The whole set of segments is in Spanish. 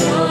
por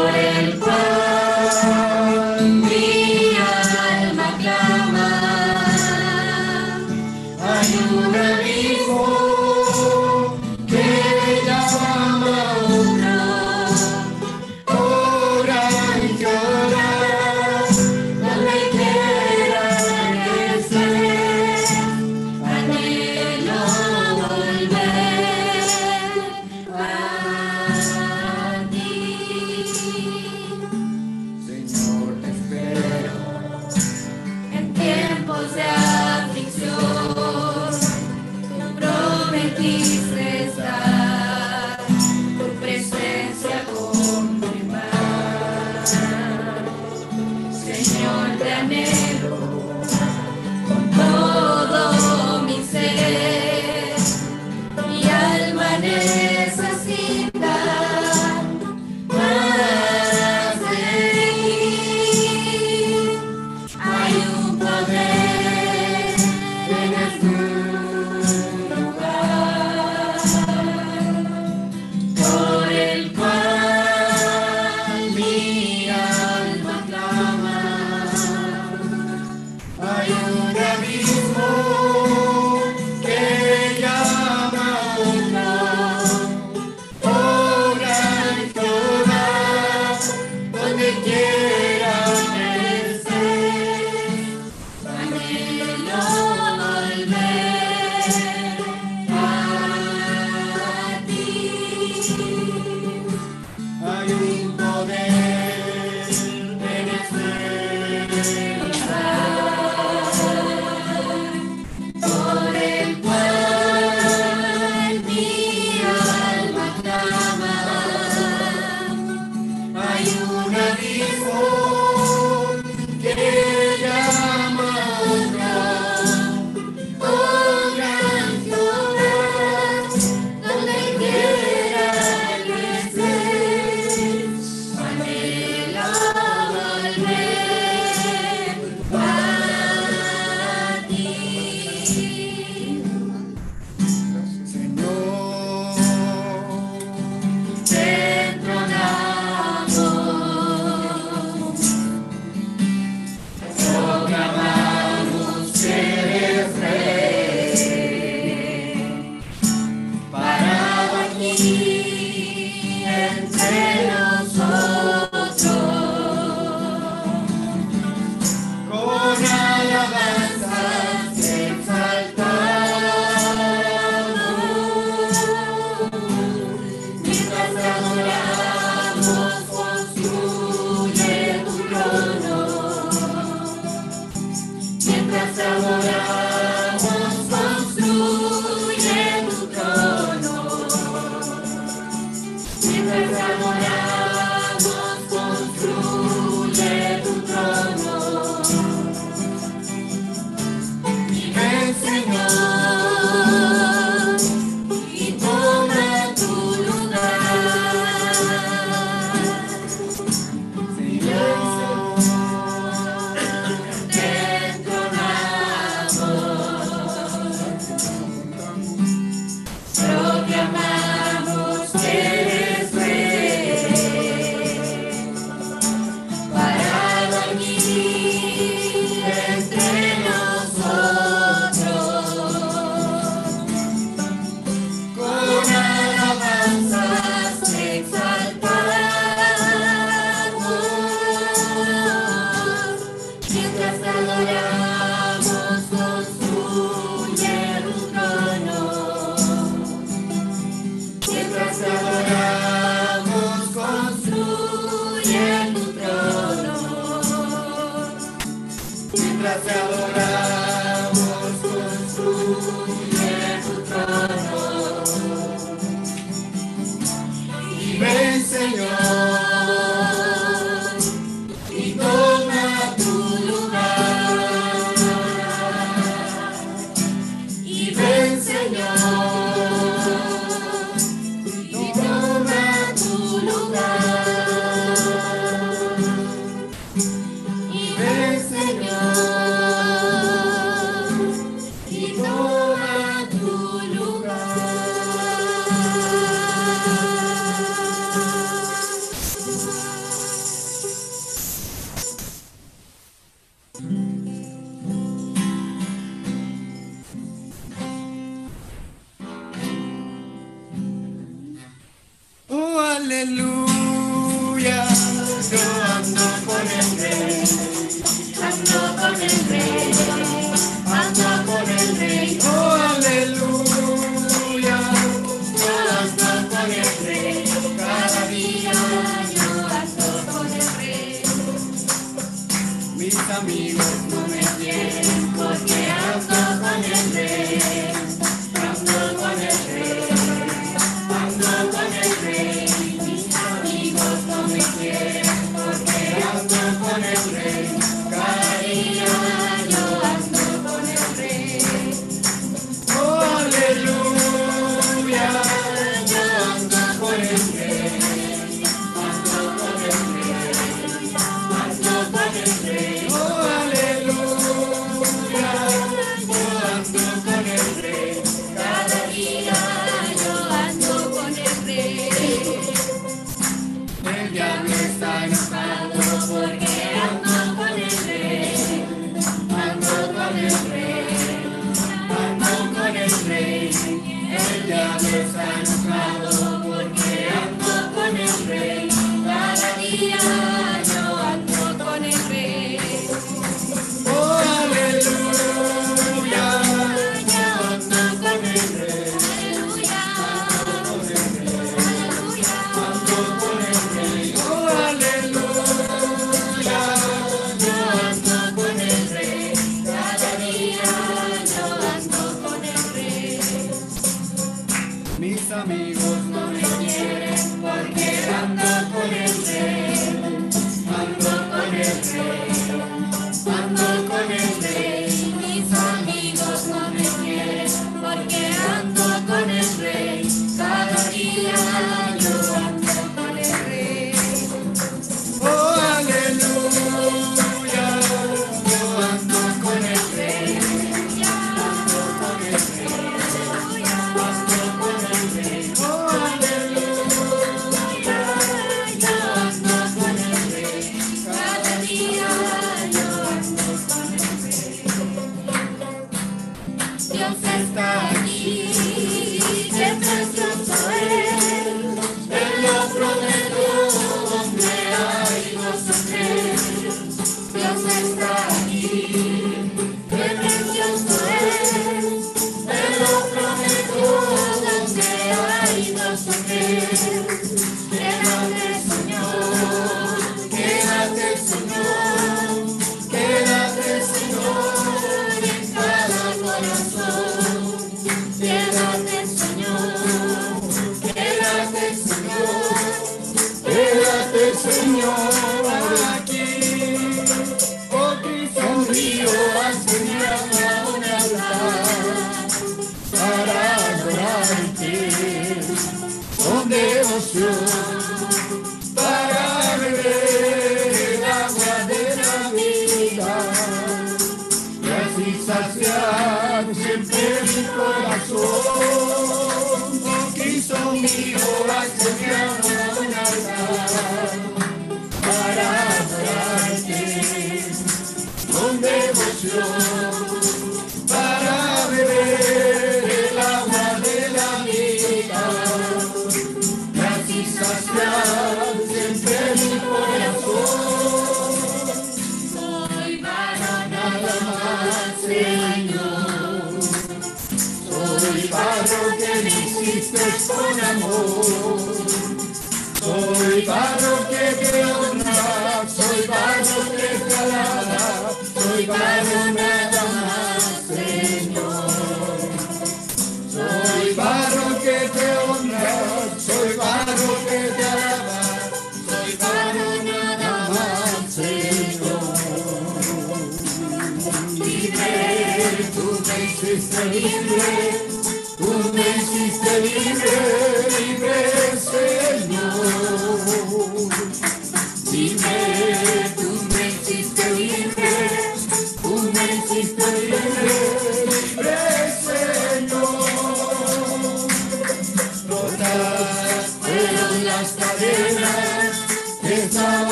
mis amigos No me quieren porque ando con el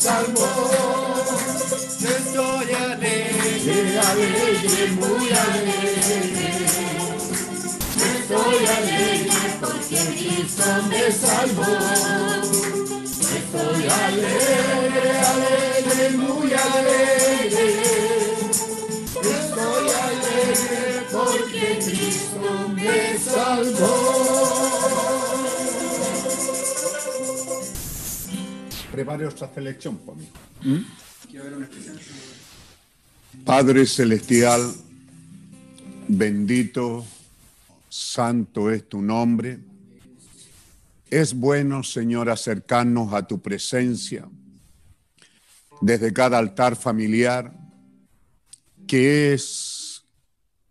me. Estoy alegre, alegre, muy alegre. Estoy alegre porque Cristo me salvó. Estoy alegre, alegre, muy alegre. Estoy alegre porque Cristo me salvó. Prepare otra selección por mí. Padre Celestial, bendito, santo es tu nombre. Es bueno, Señor, acercarnos a tu presencia desde cada altar familiar, que es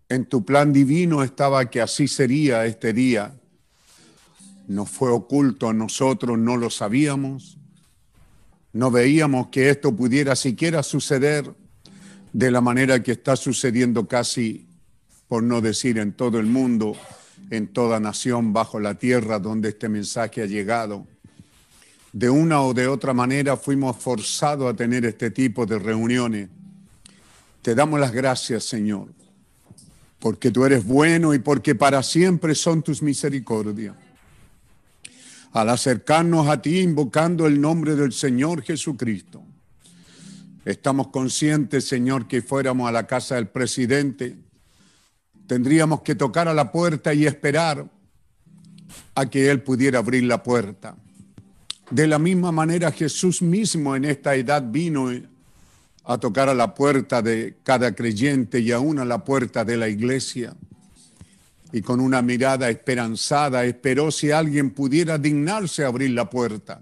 en tu plan divino estaba que así sería este día. No fue oculto a nosotros, no lo sabíamos. No veíamos que esto pudiera siquiera suceder de la manera que está sucediendo casi, por no decir en todo el mundo, en toda nación bajo la tierra donde este mensaje ha llegado. De una o de otra manera fuimos forzados a tener este tipo de reuniones. Te damos las gracias, Señor, porque tú eres bueno y porque para siempre son tus misericordias al acercarnos a ti invocando el nombre del Señor Jesucristo. Estamos conscientes, Señor, que fuéramos a la casa del presidente, tendríamos que tocar a la puerta y esperar a que Él pudiera abrir la puerta. De la misma manera, Jesús mismo en esta edad vino a tocar a la puerta de cada creyente y aún a la puerta de la iglesia y con una mirada esperanzada esperó si alguien pudiera dignarse abrir la puerta.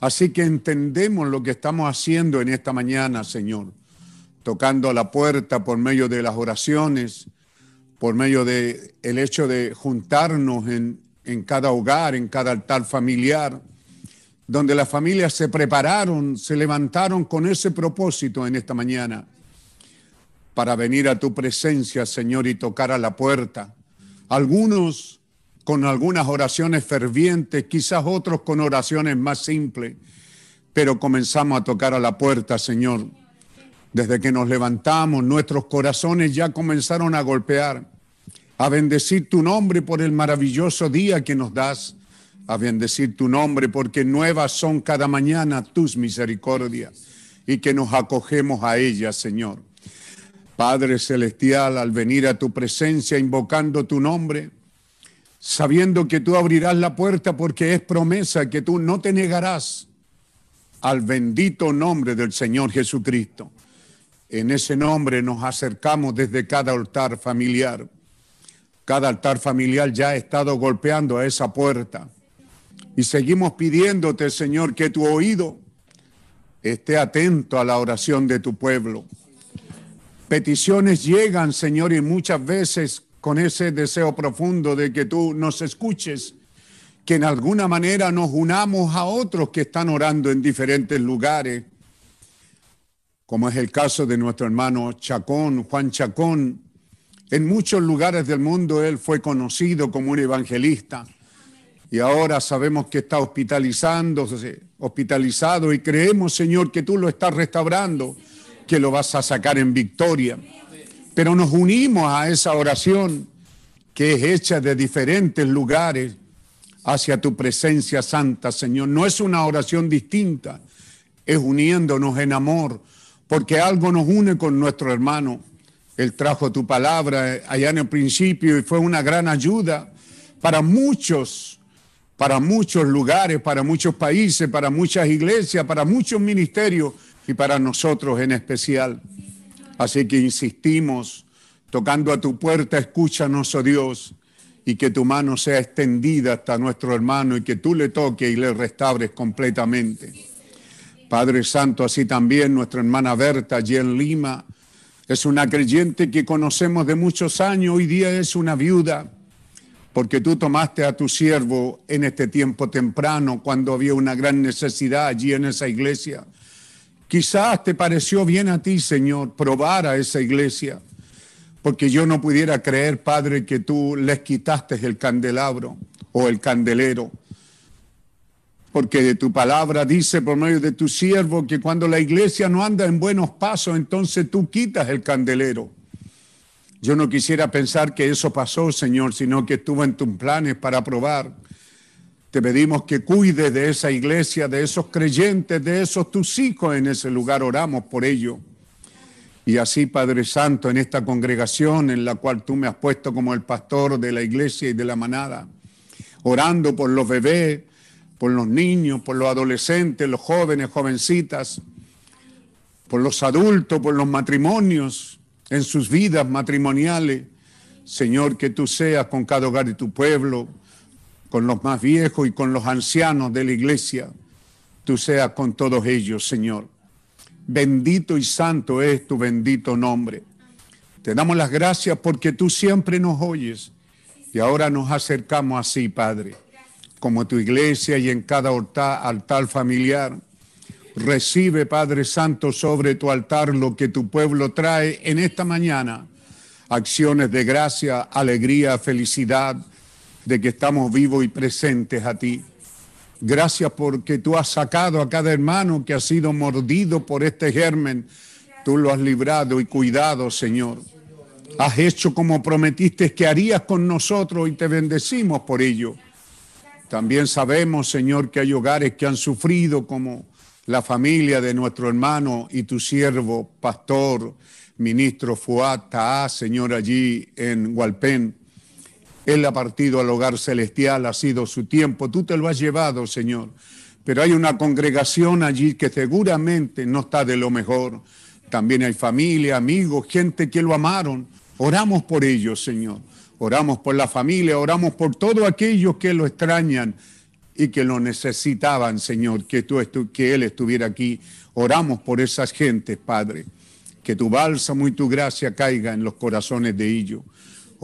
Así que entendemos lo que estamos haciendo en esta mañana, Señor, tocando la puerta por medio de las oraciones, por medio de hecho de juntarnos en, en cada hogar, en cada altar familiar, donde las familias se prepararon, se levantaron con ese propósito en esta mañana, para venir a tu presencia, Señor, y tocar a la puerta algunos con algunas oraciones fervientes, quizás otros con oraciones más simples, pero comenzamos a tocar a la puerta, Señor. Desde que nos levantamos, nuestros corazones ya comenzaron a golpear, a bendecir tu nombre por el maravilloso día que nos das, a bendecir tu nombre porque nuevas son cada mañana tus misericordias y que nos acogemos a ellas, Señor. Padre Celestial, al venir a tu presencia invocando tu nombre, sabiendo que tú abrirás la puerta porque es promesa que tú no te negarás al bendito nombre del Señor Jesucristo. En ese nombre nos acercamos desde cada altar familiar. Cada altar familiar ya ha estado golpeando a esa puerta. Y seguimos pidiéndote, Señor, que tu oído esté atento a la oración de tu pueblo. Peticiones llegan, Señor, y muchas veces con ese deseo profundo de que tú nos escuches que en alguna manera nos unamos a otros que están orando en diferentes lugares, como es el caso de nuestro hermano Chacón, Juan Chacón. En muchos lugares del mundo él fue conocido como un evangelista y ahora sabemos que está hospitalizándose, hospitalizado y creemos, Señor, que tú lo estás restaurando, que lo vas a sacar en victoria. Pero nos unimos a esa oración que es hecha de diferentes lugares hacia tu presencia santa, Señor. No es una oración distinta, es uniéndonos en amor, porque algo nos une con nuestro hermano. Él trajo tu palabra allá en el principio y fue una gran ayuda para muchos, para muchos lugares, para muchos países, para muchas iglesias, para muchos ministerios y para nosotros en especial. Así que insistimos, tocando a tu puerta, escúchanos, oh Dios, y que tu mano sea extendida hasta nuestro hermano y que tú le toques y le restaures completamente. Padre Santo, así también nuestra hermana Berta allí en Lima es una creyente que conocemos de muchos años, hoy día es una viuda, porque tú tomaste a tu siervo en este tiempo temprano, cuando había una gran necesidad allí en esa iglesia. Quizás te pareció bien a ti, Señor, probar a esa iglesia porque yo no pudiera creer, Padre, que tú les quitaste el candelabro o el candelero. Porque de tu palabra dice por medio de tu siervo que cuando la iglesia no anda en buenos pasos, entonces tú quitas el candelero. Yo no quisiera pensar que eso pasó, Señor, sino que estuvo en tus planes para probar. Te pedimos que cuides de esa iglesia, de esos creyentes, de esos tus hijos en ese lugar. Oramos por ello. Y así, Padre Santo, en esta congregación en la cual tú me has puesto como el pastor de la iglesia y de la manada, orando por los bebés, por los niños, por los adolescentes, los jóvenes, jovencitas, por los adultos, por los matrimonios, en sus vidas matrimoniales. Señor, que tú seas con cada hogar de tu pueblo, con los más viejos y con los ancianos de la iglesia. Tú seas con todos ellos, Señor. Bendito y santo es tu bendito nombre. Te damos las gracias porque tú siempre nos oyes y ahora nos acercamos así, Padre, como tu iglesia y en cada altar, familiar. Recibe, Padre Santo, sobre tu altar lo que tu pueblo trae en esta mañana. Acciones de gracia, alegría, felicidad de que estamos vivos y presentes a ti. Gracias porque tú has sacado a cada hermano que ha sido mordido por este germen. Tú lo has librado y cuidado, Señor. Has hecho como prometiste que harías con nosotros y te bendecimos por ello. También sabemos, Señor, que hay hogares que han sufrido como la familia de nuestro hermano y tu siervo, pastor, ministro Fuat Señor, allí en Hualpén. Él ha partido al hogar celestial, ha sido su tiempo, tú te lo has llevado, Señor. Pero hay una congregación allí que seguramente no está de lo mejor. También hay familia, amigos, gente que lo amaron. Oramos por ellos, Señor. Oramos por la familia, oramos por todos aquellos que lo extrañan y que lo necesitaban, Señor, que, tú que Él estuviera aquí. Oramos por esas gentes, Padre. Que tu bálsamo y tu gracia caiga en los corazones de ellos.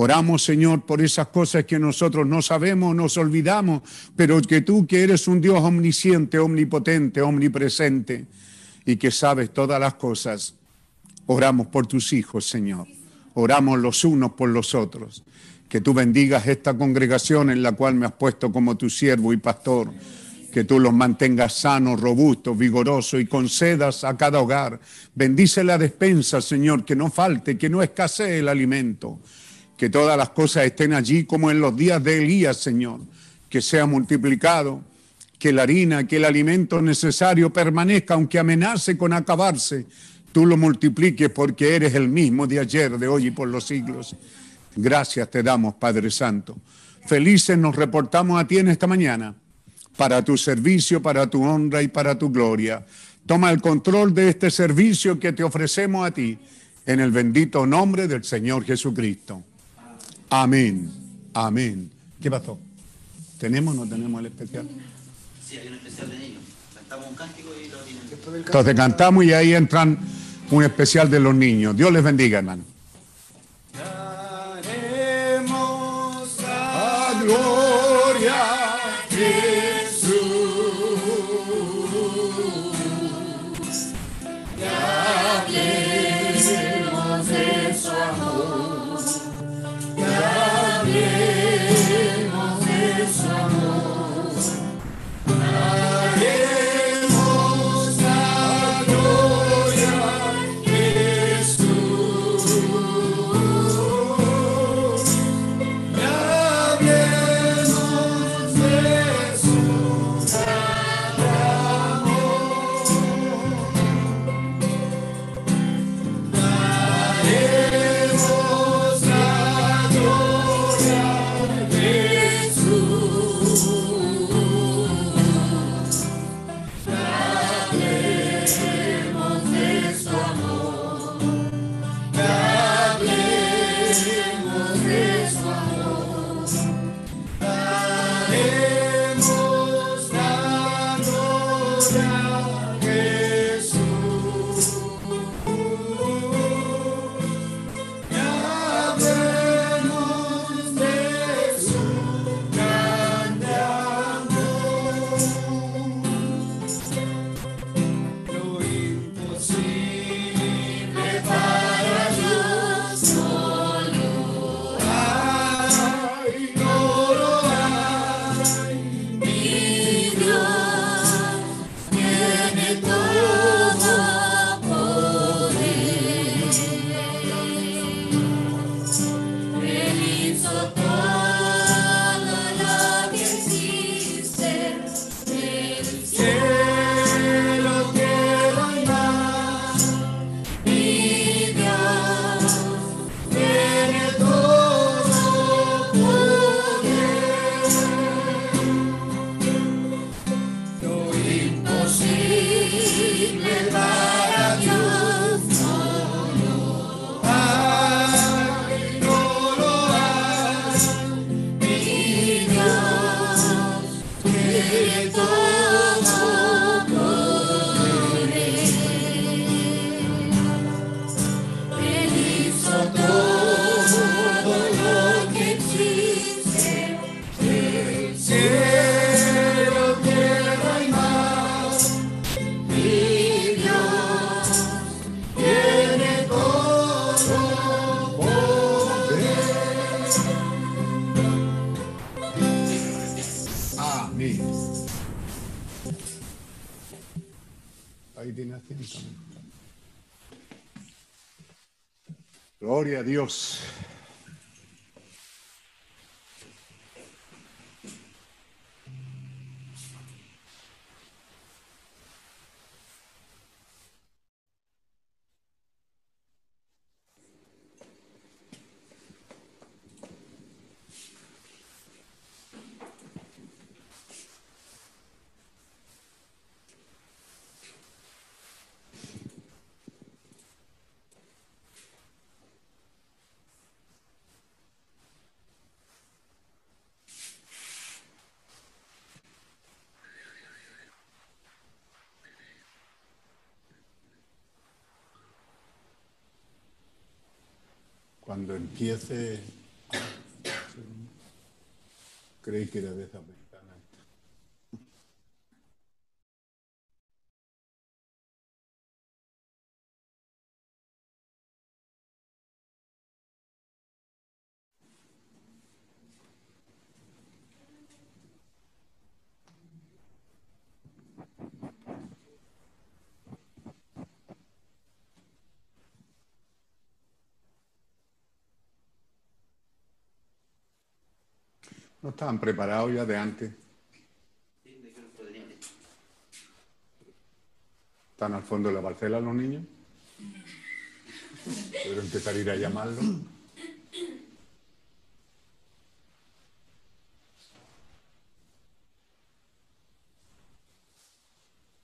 Oramos, Señor, por esas cosas que nosotros no sabemos, nos olvidamos, pero que tú que eres un Dios omnisciente, omnipotente, omnipresente y que sabes todas las cosas, oramos por tus hijos, Señor. Oramos los unos por los otros. Que tú bendigas esta congregación en la cual me has puesto como tu siervo y pastor. Que tú los mantengas sanos, robustos, vigorosos y concedas a cada hogar. Bendice la despensa, Señor, que no falte, que no escasee el alimento que todas las cosas estén allí como en los días de Elías, Señor, que sea multiplicado, que la harina, que el alimento necesario permanezca, aunque amenace con acabarse, tú lo multipliques porque eres el mismo de ayer, de hoy y por los siglos. Gracias te damos, Padre Santo. Felices nos reportamos a ti en esta mañana, para tu servicio, para tu honra y para tu gloria. Toma el control de este servicio que te ofrecemos a ti, en el bendito nombre del Señor Jesucristo. Amén. Amén. ¿Qué pasó? ¿Tenemos o no tenemos el especial? Sí, hay un especial de niños. Cantamos un cántico y lo tienen. Entonces cantamos y ahí entran un especial de los niños. Dios les bendiga, hermano. Daremos a gloria a Jesús. Yeah. Cuando empiece, creí que era de esa ventana. ¿No estaban preparados ya de antes? ¿Están al fondo de la parcela los niños? Pero empezar a ir a llamarlos.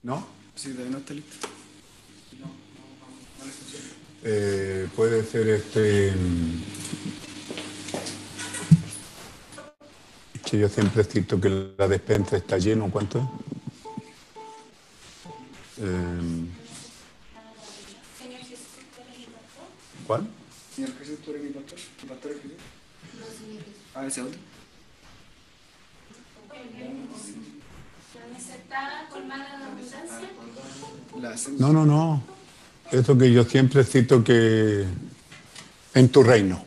¿No? Sí, todavía no está listo. Eh, puede ser este. Que yo siempre cito que la despensa está lleno. ¿Cuánto es? Eh, ¿Cuál? Señor Jesús, tú eres mi pastor. ¿Mi pastor es Jesús? Ah, ese otro. No, no, no. Eso que yo siempre cito que en tu reino.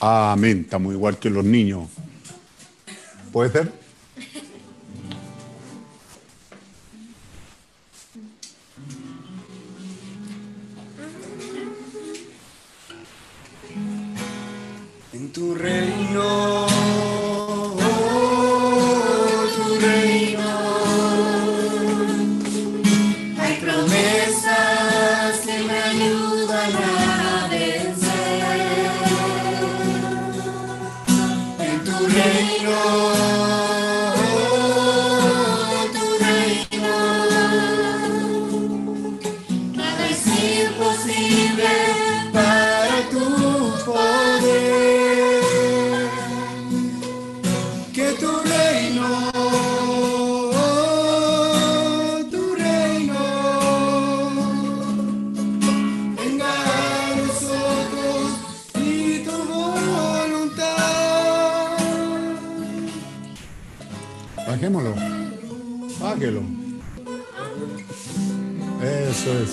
Amén. Estamos igual que los niños. ¿Puede ser? En tu reino,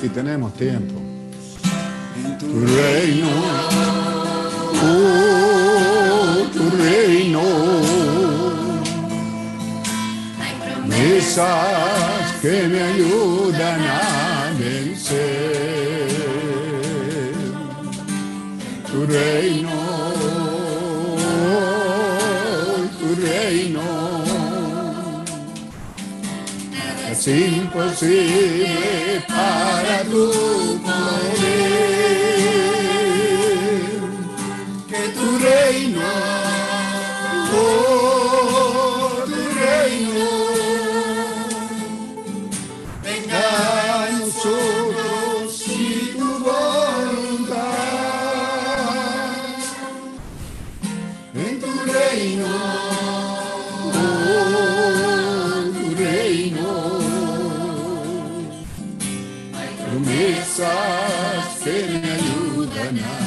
si tenemos tiempo. Tu reino, oh, tu reino, mesas que me ayudan a vencer. Tu reino, Es imposible para tu poder que tu reino, oh, tu reino, Promesas que me ayudan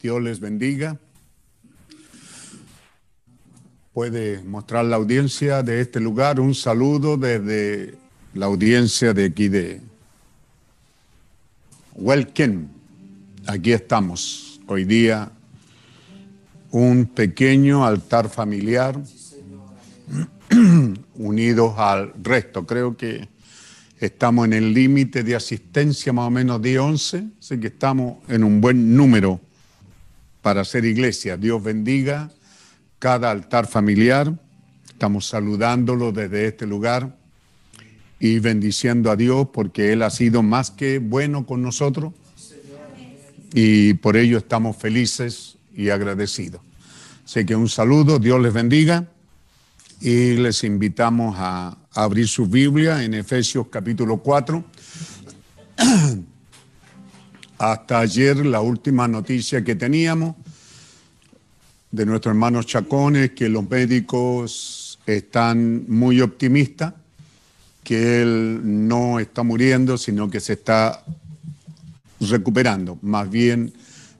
Dios. Les bendiga. Puede mostrar la audiencia de este lugar un saludo desde la audiencia de aquí de Welcome. Aquí estamos. Hoy día un pequeño altar familiar unidos al resto. Creo que estamos en el límite de asistencia más o menos de 11, así que estamos en un buen número para hacer iglesia. Dios bendiga cada altar familiar. Estamos saludándolo desde este lugar y bendiciendo a Dios porque Él ha sido más que bueno con nosotros y por ello estamos felices y agradecidos. Así que un saludo, Dios les bendiga y les invitamos a abrir su Biblia en Efesios capítulo 4. Hasta ayer la última noticia que teníamos de nuestro hermano Chacón es que los médicos están muy optimistas, que él no está muriendo, sino que se está recuperando. Más bien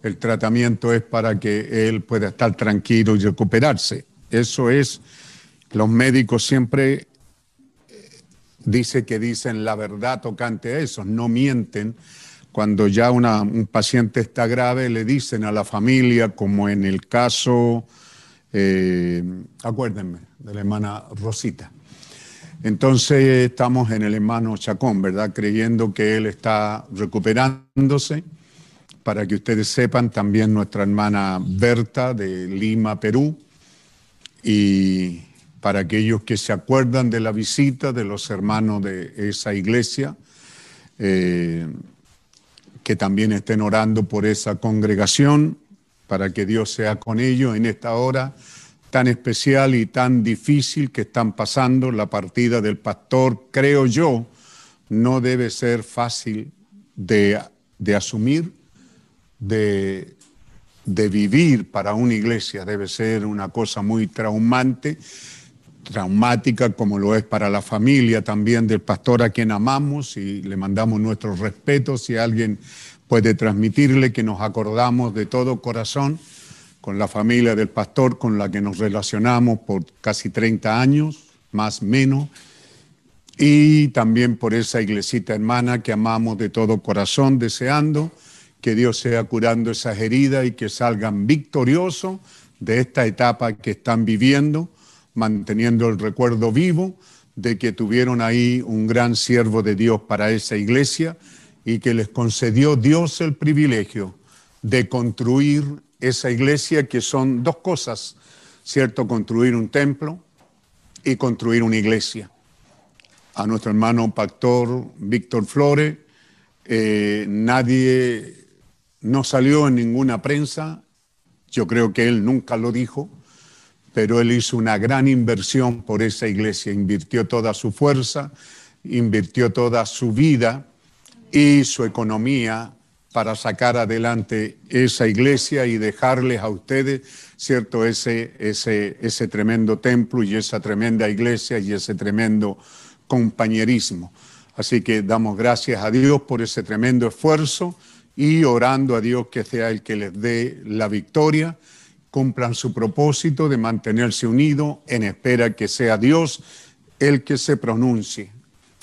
el tratamiento es para que él pueda estar tranquilo y recuperarse. Eso es, los médicos siempre dice que dicen la verdad tocante a eso, no mienten. Cuando ya un paciente está grave, le dicen a la familia, como en el caso, eh, acuérdenme, de la hermana Rosita. Entonces estamos en el hermano Chacón, ¿verdad? Creyendo que él está recuperándose. Para que ustedes sepan, también nuestra hermana Berta de Lima, Perú. Y para aquellos que se acuerdan de la visita de los hermanos de esa iglesia, eh, que también estén orando por esa congregación, para que Dios sea con ellos en esta hora tan especial y tan difícil que están pasando. La partida del pastor, creo yo, no debe ser fácil de, de asumir, de, de vivir para una iglesia. Debe ser una cosa muy traumante, traumática como lo es para la familia también del pastor a quien amamos y le mandamos nuestros respetos. Si alguien puede transmitirle que nos acordamos de todo corazón con la familia del pastor con la que nos relacionamos por casi 30 años, más menos, y también por esa iglesita hermana que amamos de todo corazón, deseando que Dios sea curando esas heridas y que salgan victoriosos de esta etapa que están viviendo, manteniendo el recuerdo vivo de que tuvieron ahí un gran siervo de Dios para esa iglesia y que les concedió Dios el privilegio de construir esa iglesia, que son dos cosas, ¿cierto? Construir un templo y construir una iglesia. A nuestro hermano pastor Víctor Flores, eh, nadie no salió en ninguna prensa, yo creo que él nunca lo dijo, pero él hizo una gran inversión por esa iglesia, invirtió toda su fuerza, invirtió toda su vida y su economía para sacar adelante esa iglesia y dejarles a ustedes, ¿cierto?, ese, ese, ese tremendo templo y esa tremenda iglesia y ese tremendo compañerismo. Así que damos gracias a Dios por ese tremendo esfuerzo y orando a Dios que sea el que les dé la victoria cumplan su propósito de mantenerse unidos en espera que sea Dios el que se pronuncie.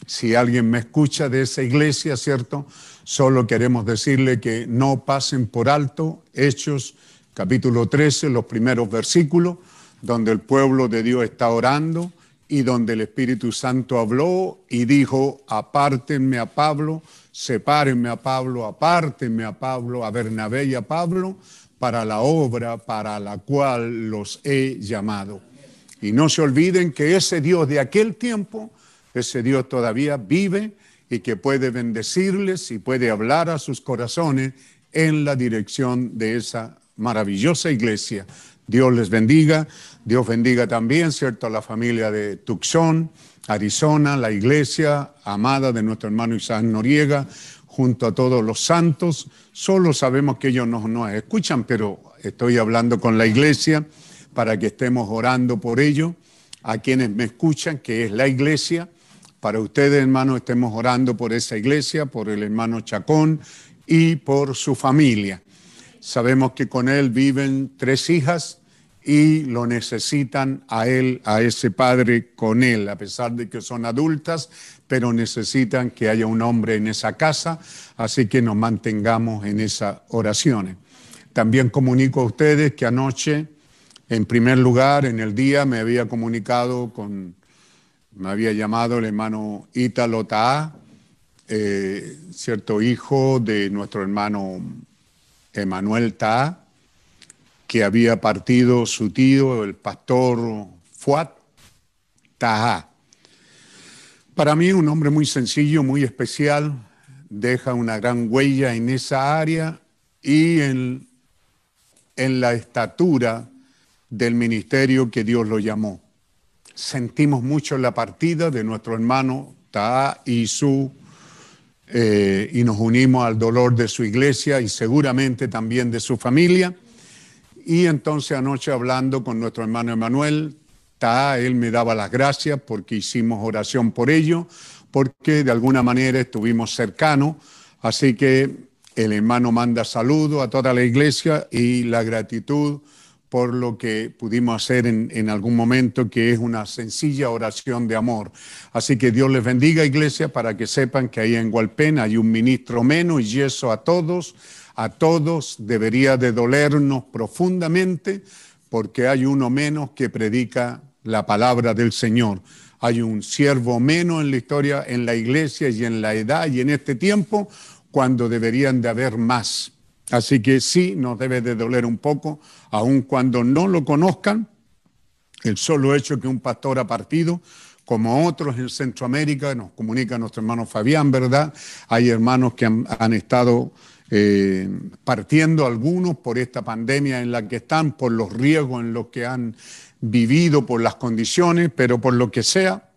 Si alguien me escucha de esa iglesia, ¿cierto? Solo queremos decirle que no pasen por alto Hechos capítulo 13, los primeros versículos, donde el pueblo de Dios está orando y donde el Espíritu Santo habló y dijo, apártenme a Pablo, sepárenme a Pablo, apártenme a Pablo, a Bernabé y a Pablo, para la obra para la cual los he llamado. Y no se olviden que ese Dios de aquel tiempo, ese Dios todavía vive y que puede bendecirles y puede hablar a sus corazones en la dirección de esa maravillosa iglesia. Dios les bendiga, Dios bendiga también, ¿cierto?, a la familia de Tucson, Arizona, la iglesia amada de nuestro hermano Isaac Noriega, junto a todos los santos. Solo sabemos que ellos no nos escuchan, pero estoy hablando con la iglesia para que estemos orando por ellos. A quienes me escuchan, que es la iglesia. Para ustedes, hermanos, estemos orando por esa iglesia, por el hermano Chacón y por su familia. Sabemos que con él viven tres hijas y lo necesitan a él, a ese padre con él, a pesar de que son adultas, pero necesitan que haya un hombre en esa casa, así que nos mantengamos en esas oraciones. También comunico a ustedes que anoche, en primer lugar, en el día, me había comunicado con, me había llamado el hermano Ítalo Taá, eh, cierto hijo de nuestro hermano Emanuel Taá, que había partido su tío, el pastor Fuat Taá. Para mí un hombre muy sencillo, muy especial, deja una gran huella en esa área y en, la estatura del ministerio que Dios lo llamó. Sentimos mucho la partida de nuestro hermano Ta y su eh, y nos unimos al dolor de su iglesia y seguramente también de su familia. Y entonces anoche hablando con nuestro hermano Emanuel, él me daba las gracias porque hicimos oración por ello, porque de alguna manera estuvimos cercanos. Así que el hermano manda saludo a toda la iglesia y la gratitud por lo que pudimos hacer en, en, algún momento, que es una sencilla oración de amor. Así que Dios les bendiga, iglesia, para que sepan que ahí en Gualpen hay un ministro menos y eso a todos, a todos debería de dolernos profundamente, porque hay uno menos que predica la palabra del Señor. Hay un siervo menos en la historia, en la iglesia y en la edad y en este tiempo, cuando deberían de haber más. Así que sí, nos debe de doler un poco, aun cuando no lo conozcan, el solo hecho que un pastor ha partido, como otros en Centroamérica, nos comunica nuestro hermano Fabián, ¿verdad? Hay hermanos que han, estado eh, partiendo algunos por esta pandemia en la que están, por los riesgos en los que han vivido por las condiciones, pero por lo que sea,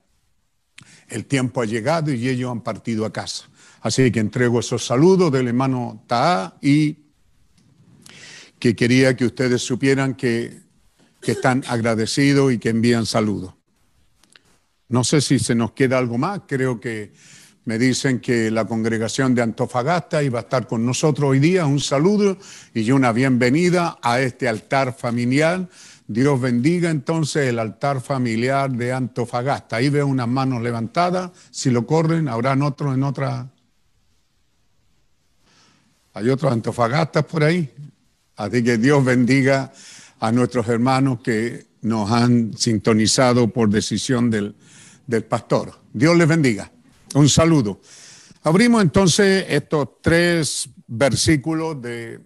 el tiempo ha llegado y ellos han partido a casa. Así que entrego esos saludos del hermano Taá y que quería que ustedes supieran que, que están agradecidos y que envían saludos. No sé si se nos queda algo más, creo que me dicen que la congregación de Antofagasta iba a estar con nosotros hoy día. Un saludo y una bienvenida a este altar familiar Dios bendiga entonces el altar familiar de Antofagasta. Ahí veo unas manos levantadas. Si lo corren, habrán otros en otra. Hay otros Antofagastas por ahí. Así que Dios bendiga a nuestros hermanos que nos han sintonizado por decisión del, del pastor. Dios les bendiga. Un saludo. Abrimos entonces estos tres versículos de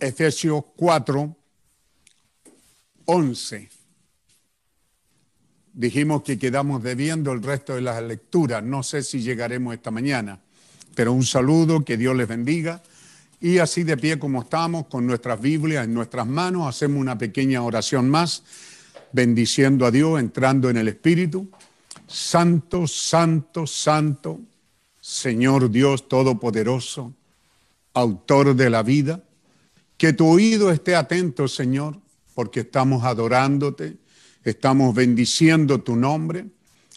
Efesios 4, 11. Dijimos que quedamos debiendo el resto de las lecturas. No sé si llegaremos esta mañana, pero un saludo, que Dios les bendiga. Y así de pie como estamos, con nuestras Biblias en nuestras manos, hacemos una pequeña oración más, bendiciendo a Dios, entrando en el Espíritu. Santo, santo, santo, Señor Dios Todopoderoso, autor de la vida, que tu oído esté atento, Señor, porque estamos adorándote, estamos bendiciendo tu nombre,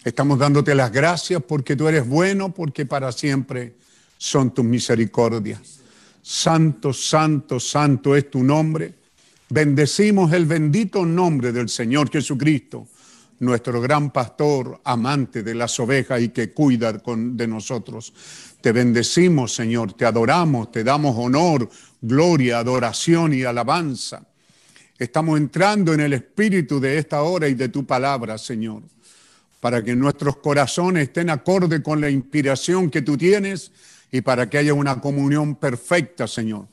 estamos dándote las gracias porque tú eres bueno, porque para siempre son tus misericordias. Santo, santo, santo es tu nombre. Bendecimos el bendito nombre del Señor Jesucristo, nuestro gran pastor, amante de las ovejas y que cuida de nosotros. Te bendecimos, Señor, te adoramos, te damos honor, gloria, adoración y alabanza. Estamos entrando en el espíritu de esta hora y de tu palabra, Señor, para que nuestros corazones estén acorde con la inspiración que tú tienes y para que haya una comunión perfecta, Señor.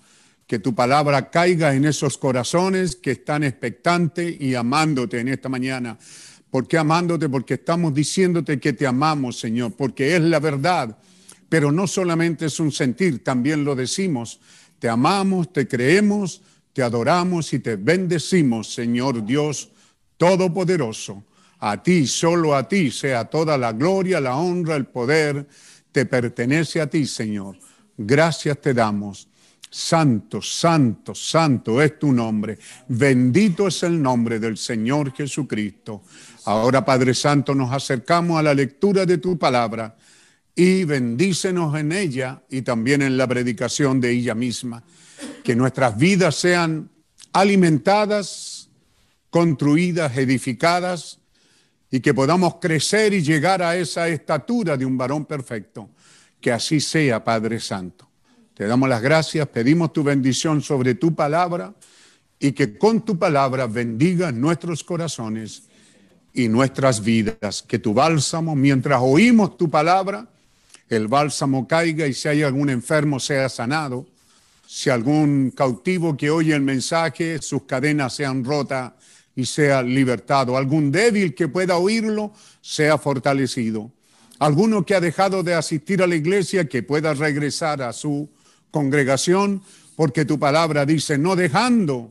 Que tu palabra caiga en esos corazones que están expectantes y amándote en esta mañana. ¿Por qué amándote? Porque estamos diciéndote que te amamos, Señor, porque es la verdad. Pero no solamente es un sentir, también lo decimos. Te amamos, te creemos, te adoramos y te bendecimos, Señor Dios Todopoderoso. A ti, solo a ti, sea toda la gloria, la honra, el poder, te pertenece a ti, Señor. Gracias te damos. Santo, santo, santo es tu nombre. Bendito es el nombre del Señor Jesucristo. Ahora, Padre Santo, nos acercamos a la lectura de tu palabra y bendícenos en ella y también en la predicación de ella misma que nuestras vidas sean alimentadas, construidas, edificadas y que podamos crecer y llegar a esa estatura de un varón perfecto. Que así sea, Padre Santo. Te damos las gracias, pedimos tu bendición sobre tu palabra y que con tu palabra bendiga nuestros corazones y nuestras vidas. Que tu bálsamo, mientras oímos tu palabra, el bálsamo caiga y si hay algún enfermo sea sanado si algún cautivo que oye el mensaje, sus cadenas sean rotas y sea libertado. Algún débil que pueda oírlo, sea fortalecido. Alguno que ha dejado de asistir a la iglesia, que pueda regresar a su congregación, porque tu palabra dice, no dejando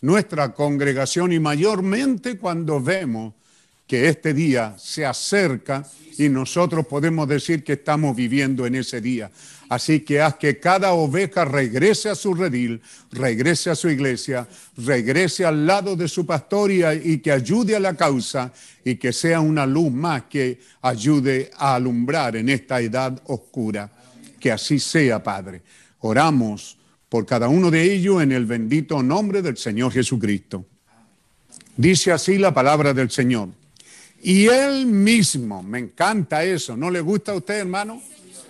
nuestra congregación y mayormente cuando vemos que este día se acerca y nosotros podemos decir que estamos viviendo en ese día. Así que haz que cada oveja regrese a su redil, regrese a su iglesia, regrese al lado de su pastoria y que ayude a la causa y que sea una luz más que ayude a alumbrar en esta edad oscura. Que así sea, Padre. Oramos por cada uno de ellos en el bendito nombre del Señor Jesucristo. Dice así la palabra del Señor. Y él mismo, me encanta eso, ¿no le gusta a usted, hermano?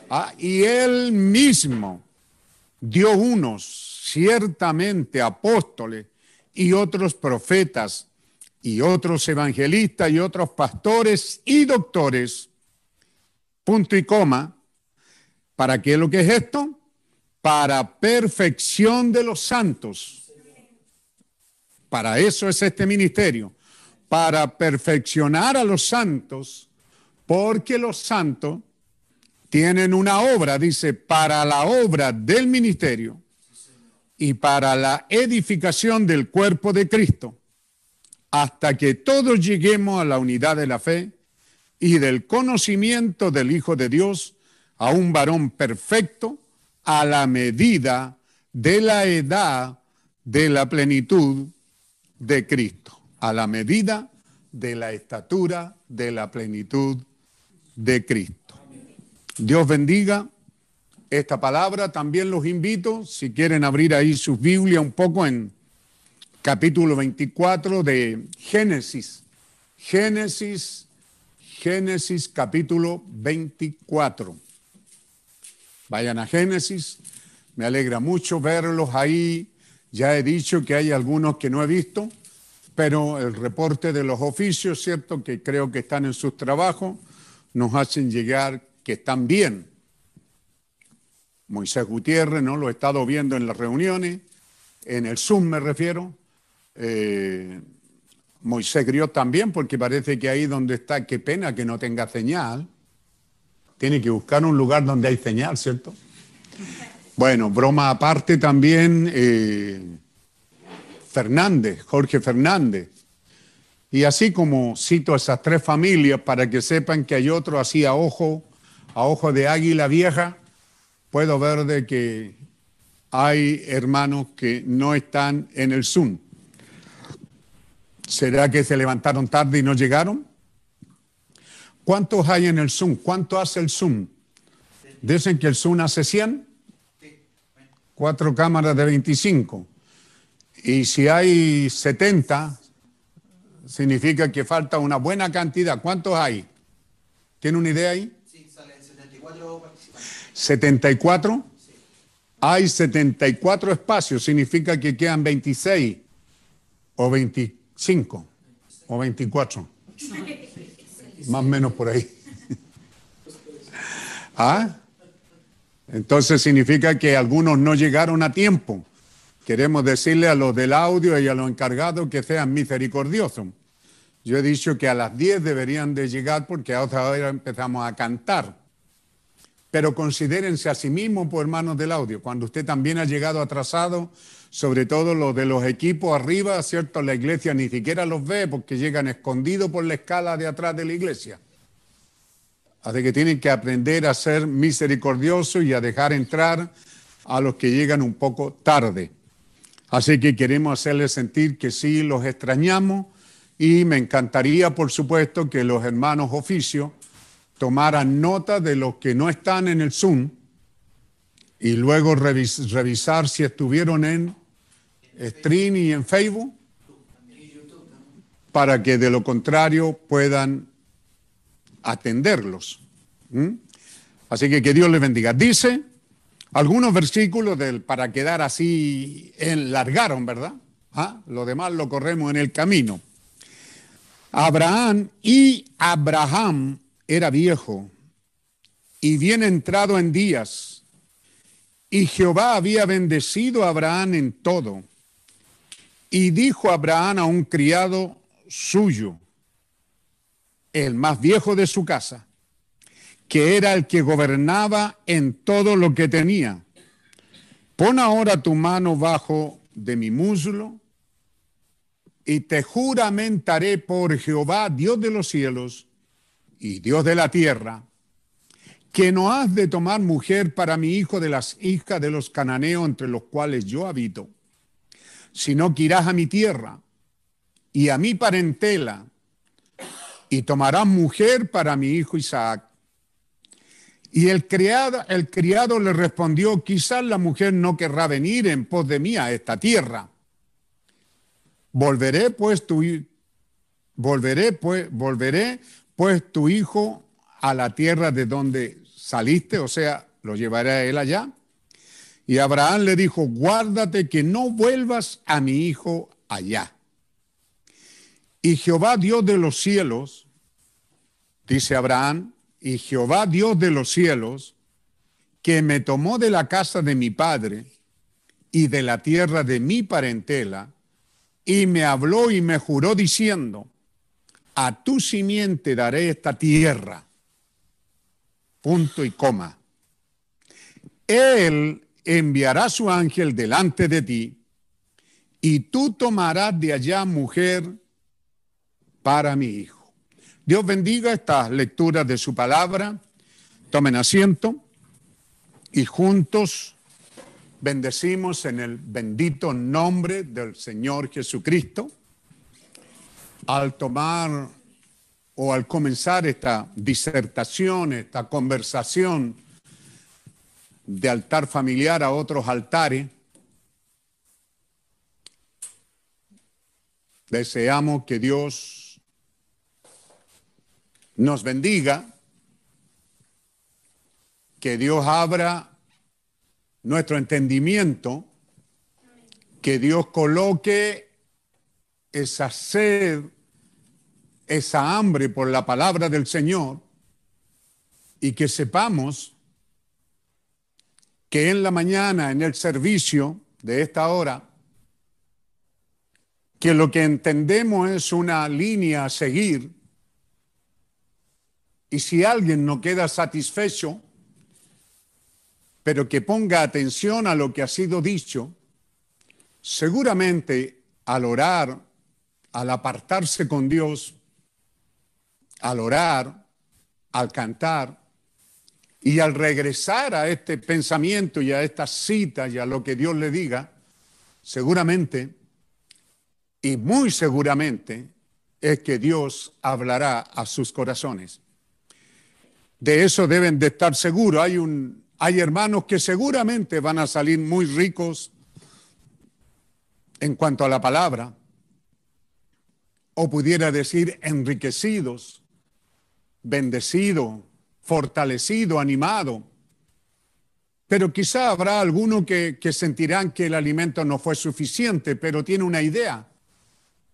Ah, y él mismo dio unos ciertamente apóstoles y otros profetas y otros evangelistas y otros pastores y doctores, punto y coma, ¿para qué lo que es esto? Para perfección de los santos. Para eso es este ministerio, para perfeccionar a los santos, porque los santos tienen una obra, dice, para la obra del ministerio y para la edificación del cuerpo de Cristo, hasta que todos lleguemos a la unidad de la fe y del conocimiento del Hijo de Dios, a un varón perfecto, a la medida de la edad de la plenitud de Cristo, a la medida de la estatura de la plenitud de Cristo. Dios bendiga esta palabra. También los invito, si quieren abrir ahí sus Biblia un poco en capítulo 24 de Génesis. Génesis, Génesis capítulo 24. Vayan a Génesis, me alegra mucho verlos ahí. Ya he dicho que hay algunos que no he visto, pero el reporte de los oficios, ¿cierto? Que creo que están en sus trabajos, nos hacen llegar que están bien. Moisés Gutiérrez, ¿no? Lo he estado viendo en las reuniones, en el Zoom me refiero. Eh, Moisés Griot también, porque parece que ahí donde está, qué pena que no tenga señal. Tiene que buscar un lugar donde hay señal, ¿cierto? Bueno, broma aparte también, eh, Fernández, Jorge Fernández. Y así como cito esas tres familias para que sepan que hay otro así a ojo, a ojo de águila vieja, puedo ver de que hay hermanos que no están en el Zoom. ¿Será que se levantaron tarde y no llegaron? ¿Cuántos hay en el Zoom? ¿Cuánto hace el Zoom? Dicen que el Zoom hace 100. Cuatro cámaras de 25. Y si hay 70, significa que falta una buena cantidad. ¿Cuántos hay? ¿Tiene una idea ahí? Sí, salen 74 participantes. 74. Hay 74 espacios, significa que quedan 26 o 25 o 24. Más o menos por ahí. ¿Ah? Entonces significa que algunos no llegaron a tiempo. Queremos decirle a los del audio y a los encargados que sean misericordiosos. Yo he dicho que a las 10 deberían de llegar porque a otra hora empezamos a cantar. Pero considérense a sí mismos, por hermanos del audio, cuando usted también ha llegado atrasado, sobre todo los de los equipos arriba, ¿cierto? La iglesia ni siquiera los ve porque llegan escondidos por la escala de atrás de la iglesia. Así que tienen que aprender a ser misericordiosos y a dejar entrar a los que llegan un poco tarde. Así que queremos hacerles sentir que sí los extrañamos y me encantaría, por supuesto, que los hermanos oficios tomaran nota de los que no están en el Zoom y luego revis- revisar si estuvieron en stream y en Facebook para que de lo contrario puedan atenderlos. Así que que Dios les bendiga. Dice algunos versículos del para quedar así enlargaron, ¿verdad? ¿Ah? Lo demás lo corremos en el camino. Abraham y Abraham era viejo y bien entrado en días, y Jehová había bendecido a Abraham en todo. Y dijo Abraham a un criado suyo, el más viejo de su casa, que era el que gobernaba en todo lo que tenía. Pon ahora tu mano bajo de mi muslo y te juramentaré por Jehová, Dios de los cielos y Dios de la tierra, que no has de tomar mujer para mi hijo de las hijas de los cananeos entre los cuales yo habito, sino que irás a mi tierra y a mi parentela y tomarás mujer para mi hijo Isaac. Y el criado, el criado le respondió, quizás la mujer no querrá venir en pos de mí a esta tierra. Volveré pues tu volveré pues volveré pues tu hijo a la tierra de donde saliste, o sea, lo llevaré a él allá. Y Abraham le dijo, guárdate que no vuelvas a mi hijo allá. Y Jehová Dios de los cielos, dice Abraham, y Jehová Dios de los cielos, que me tomó de la casa de mi padre y de la tierra de mi parentela, y me habló y me juró diciendo, a tu simiente daré esta tierra. Punto y coma. Él enviará su ángel delante de ti, y tú tomarás de allá mujer para mi hijo. Dios bendiga estas lecturas de su palabra. Tomen asiento y juntos bendecimos en el bendito nombre del Señor Jesucristo. Al tomar o al comenzar esta disertación, esta conversación de altar familiar a otros altares, Deseamos que Dios nos bendiga, que Dios abra nuestro entendimiento, que Dios coloque esa sed, esa hambre por la palabra del Señor y que sepamos que en la mañana, en el servicio de esta hora, que lo que entendemos es una línea a seguir y si alguien no queda satisfecho, pero que ponga atención a lo que ha sido dicho, seguramente al orar, al apartarse con Dios, al orar, al cantar y al regresar a este pensamiento y a esta cita y a lo que Dios le diga, seguramente y muy seguramente es que Dios hablará a sus corazones. De eso deben de estar seguros. Hay, un, hay hermanos que seguramente van a salir muy ricos en cuanto a la palabra, o pudiera decir enriquecidos, bendecido, fortalecido, animado. Pero quizá habrá alguno que, que sentirán que el alimento no fue suficiente, pero tiene una idea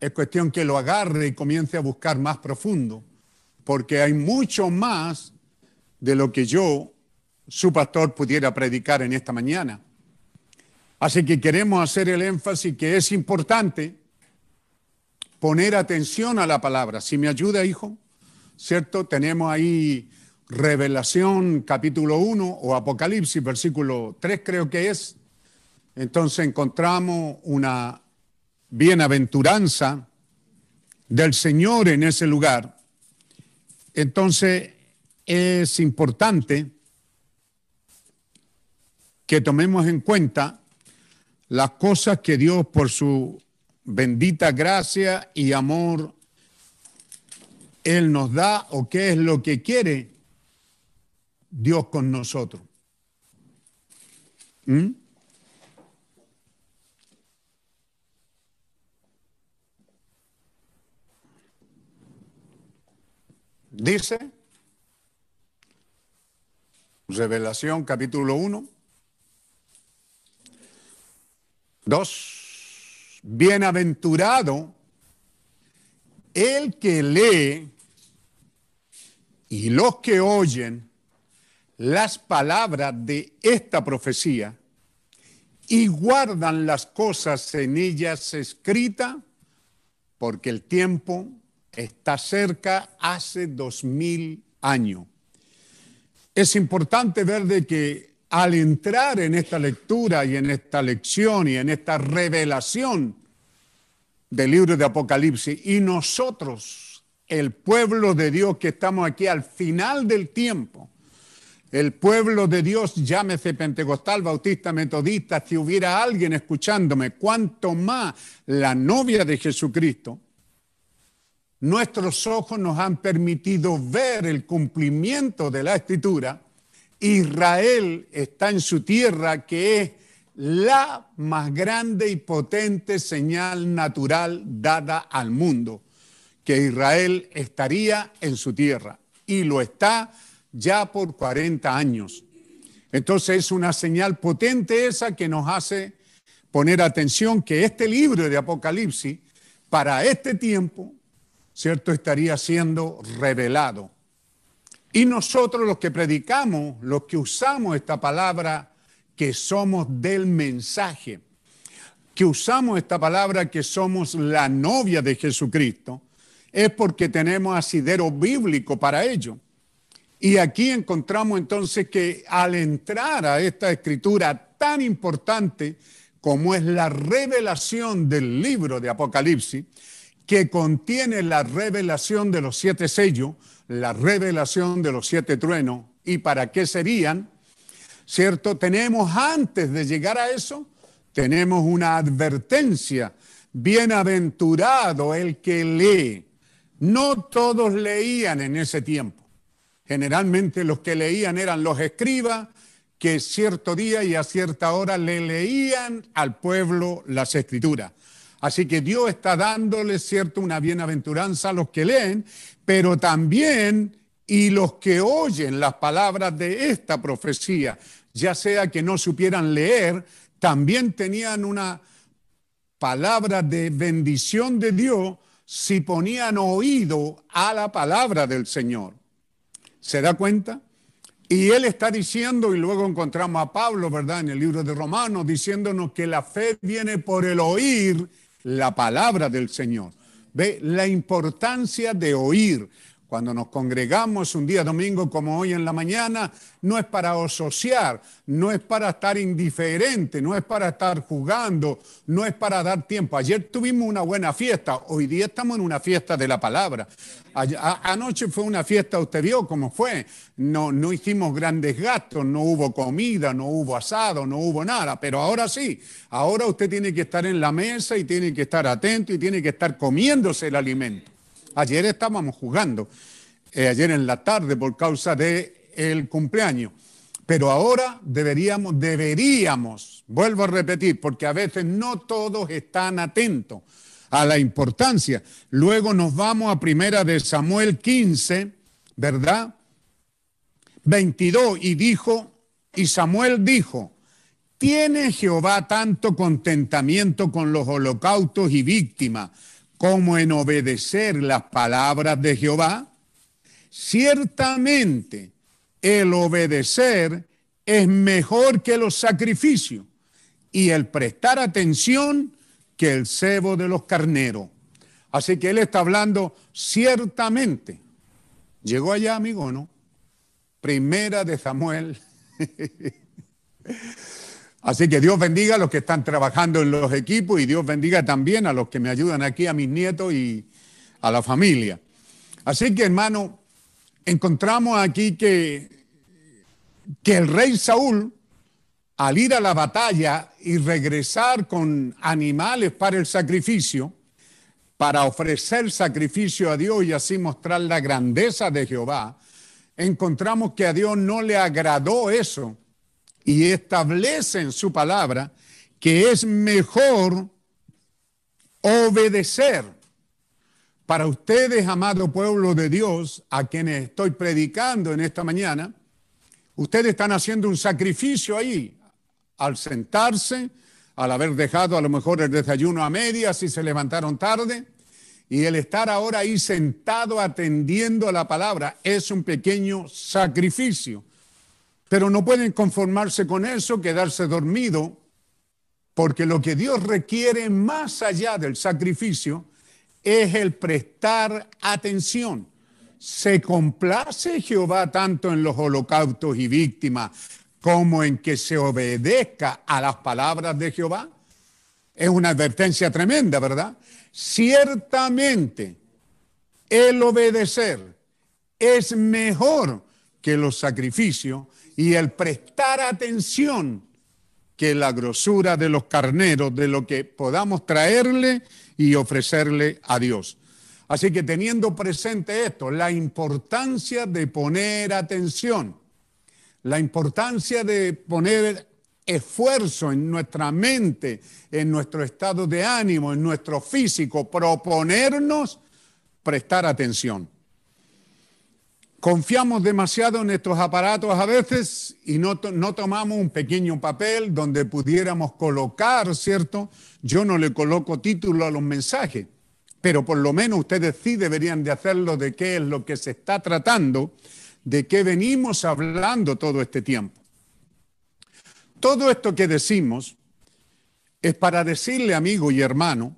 es cuestión que lo agarre y comience a buscar más profundo, porque hay mucho más de lo que yo, su pastor, pudiera predicar en esta mañana. Así que queremos hacer el énfasis que es importante poner atención a la palabra. Si me ayuda, hijo, ¿cierto? Tenemos ahí Revelación capítulo 1 o Apocalipsis versículo 3 creo que es. Entonces encontramos una bienaventuranza del Señor en ese lugar, entonces es importante que tomemos en cuenta las cosas que Dios por su bendita gracia y amor, Él nos da o qué es lo que quiere Dios con nosotros. ¿Mm? Dice, Revelación capítulo 1, 2, bienaventurado el que lee y los que oyen las palabras de esta profecía y guardan las cosas en ellas escritas, porque el tiempo está cerca hace dos mil años. Es importante ver de que al entrar en esta lectura y en esta lección y en esta revelación del libro de Apocalipsis, y nosotros, el pueblo de Dios que estamos aquí al final del tiempo, el pueblo de Dios, llámese pentecostal, bautista, metodista, si hubiera alguien escuchándome, cuanto más la novia de Jesucristo, nuestros ojos nos han permitido ver el cumplimiento de la escritura. Israel está en su tierra que es la más grande y potente señal natural dada al mundo, que Israel estaría en su tierra y lo está ya por 40 años. Entonces es una señal potente esa que nos hace poner atención que este libro de Apocalipsis para este tiempo ¿cierto? Estaría siendo revelado. Y nosotros los que predicamos, los que usamos esta palabra, que somos del mensaje, que usamos esta palabra que somos la novia de Jesucristo, es porque tenemos asidero bíblico para ello. Y aquí encontramos entonces que al entrar a esta escritura tan importante como es la revelación del libro de Apocalipsis, que contiene la revelación de los siete sellos, la revelación de los siete truenos. ¿Y para qué serían? ¿Cierto? Tenemos antes de llegar a eso, tenemos una advertencia. Bienaventurado el que lee. No todos leían en ese tiempo. Generalmente los que leían eran los escribas que cierto día y a cierta hora le leían al pueblo las escrituras. Así que Dios está dándole, cierto, una bienaventuranza a los que leen, pero también y los que oyen las palabras de esta profecía, ya sea que no supieran leer, también tenían una palabra de bendición de Dios si ponían oído a la palabra del Señor. ¿Se da cuenta? Y él está diciendo, y luego encontramos a Pablo, ¿verdad? En el libro de Romanos, diciéndonos que la fe viene por el oír la palabra del Señor. Ve la importancia de oír. Cuando nos congregamos un día domingo como hoy en la mañana, no es para asociar, no es para estar indiferente, no es para estar jugando, no es para dar tiempo. Ayer tuvimos una buena fiesta, hoy día estamos en una fiesta de la palabra. anoche fue una fiesta, usted vio cómo fue. No, no hicimos grandes gastos, no hubo comida, no hubo asado, no hubo nada, pero ahora sí, ahora usted tiene que estar en la mesa y tiene que estar atento y tiene que estar comiéndose el alimento. Ayer estábamos jugando, eh, ayer en la tarde por causa del el cumpleaños. Pero ahora deberíamos, deberíamos, vuelvo a repetir, porque a veces no todos están atentos a la importancia. Luego nos vamos a primera de Samuel 15, ¿verdad? 22, y dijo, y Samuel dijo, ¿tiene Jehová tanto contentamiento con los holocaustos y víctimas como en obedecer las palabras de Jehová? Ciertamente el obedecer es mejor que los sacrificios y el prestar atención que el cebo de los carneros. Así que él está hablando ciertamente. Llegó allá, amigo, ¿no? Primera de Samuel. Así que Dios bendiga a los que están trabajando en los equipos y Dios bendiga también a los que me ayudan aquí, a mis nietos y a la familia. Así que, hermano, encontramos aquí que, que el rey Saúl, al ir a la batalla y regresar con animales para el sacrificio, para ofrecer sacrificio a Dios y así mostrar la grandeza de Jehová, encontramos que a Dios no le agradó eso y establece su palabra que es mejor obedecer. Para ustedes, amado pueblo de Dios, a quienes estoy predicando en esta mañana, ustedes están haciendo un sacrificio ahí al sentarse, al haber dejado a lo mejor el desayuno a medias y se levantaron tarde, y el estar ahora ahí sentado atendiendo a la palabra es un pequeño sacrificio. Pero no pueden conformarse con eso, quedarse dormido, porque lo que Dios requiere más allá del sacrificio es el prestar atención. ¿Se complace Jehová tanto en los holocaustos y víctimas como en que se obedezca a las palabras de Jehová? Es una advertencia tremenda, ¿verdad? Ciertamente, el obedecer es mejor que los sacrificios y el prestar atención que la grosura de los carneros, de lo que podamos traerle y ofrecerle a Dios. Así que teniendo presente esto, la importancia de poner atención, la importancia de poner esfuerzo en nuestra mente, en nuestro estado de ánimo, en nuestro físico, proponernos prestar atención. Confiamos demasiado en estos aparatos a veces y no, no, tomamos un pequeño papel donde pudiéramos colocar, ¿cierto? Yo no le coloco título a los mensajes, pero por lo menos ustedes sí deberían de hacerlo de qué es lo que se está tratando, de qué venimos hablando todo este tiempo. Todo esto que decimos es para decirle, amigo y hermano,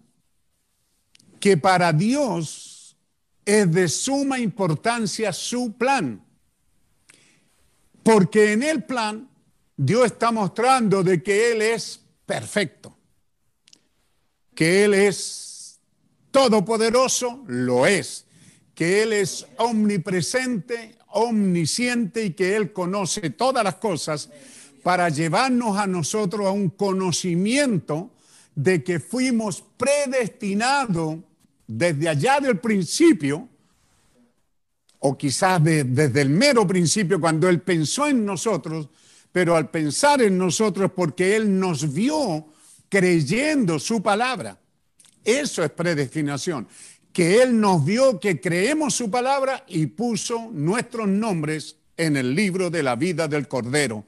que para Dios es de suma importancia su plan. Porque en el plan Dios está mostrando de que Él es perfecto, que Él es todopoderoso, lo es, que Él es omnipresente, omnisciente y que Él conoce todas las cosas para llevarnos a nosotros a un conocimiento de que fuimos predestinados desde allá del principio, o quizás desde el mero principio, cuando Él pensó en nosotros, pero al pensar en nosotros porque Él nos vio creyendo su palabra. Eso es predestinación. Que Él nos vio que creemos su palabra y puso nuestros nombres en el libro de la vida del Cordero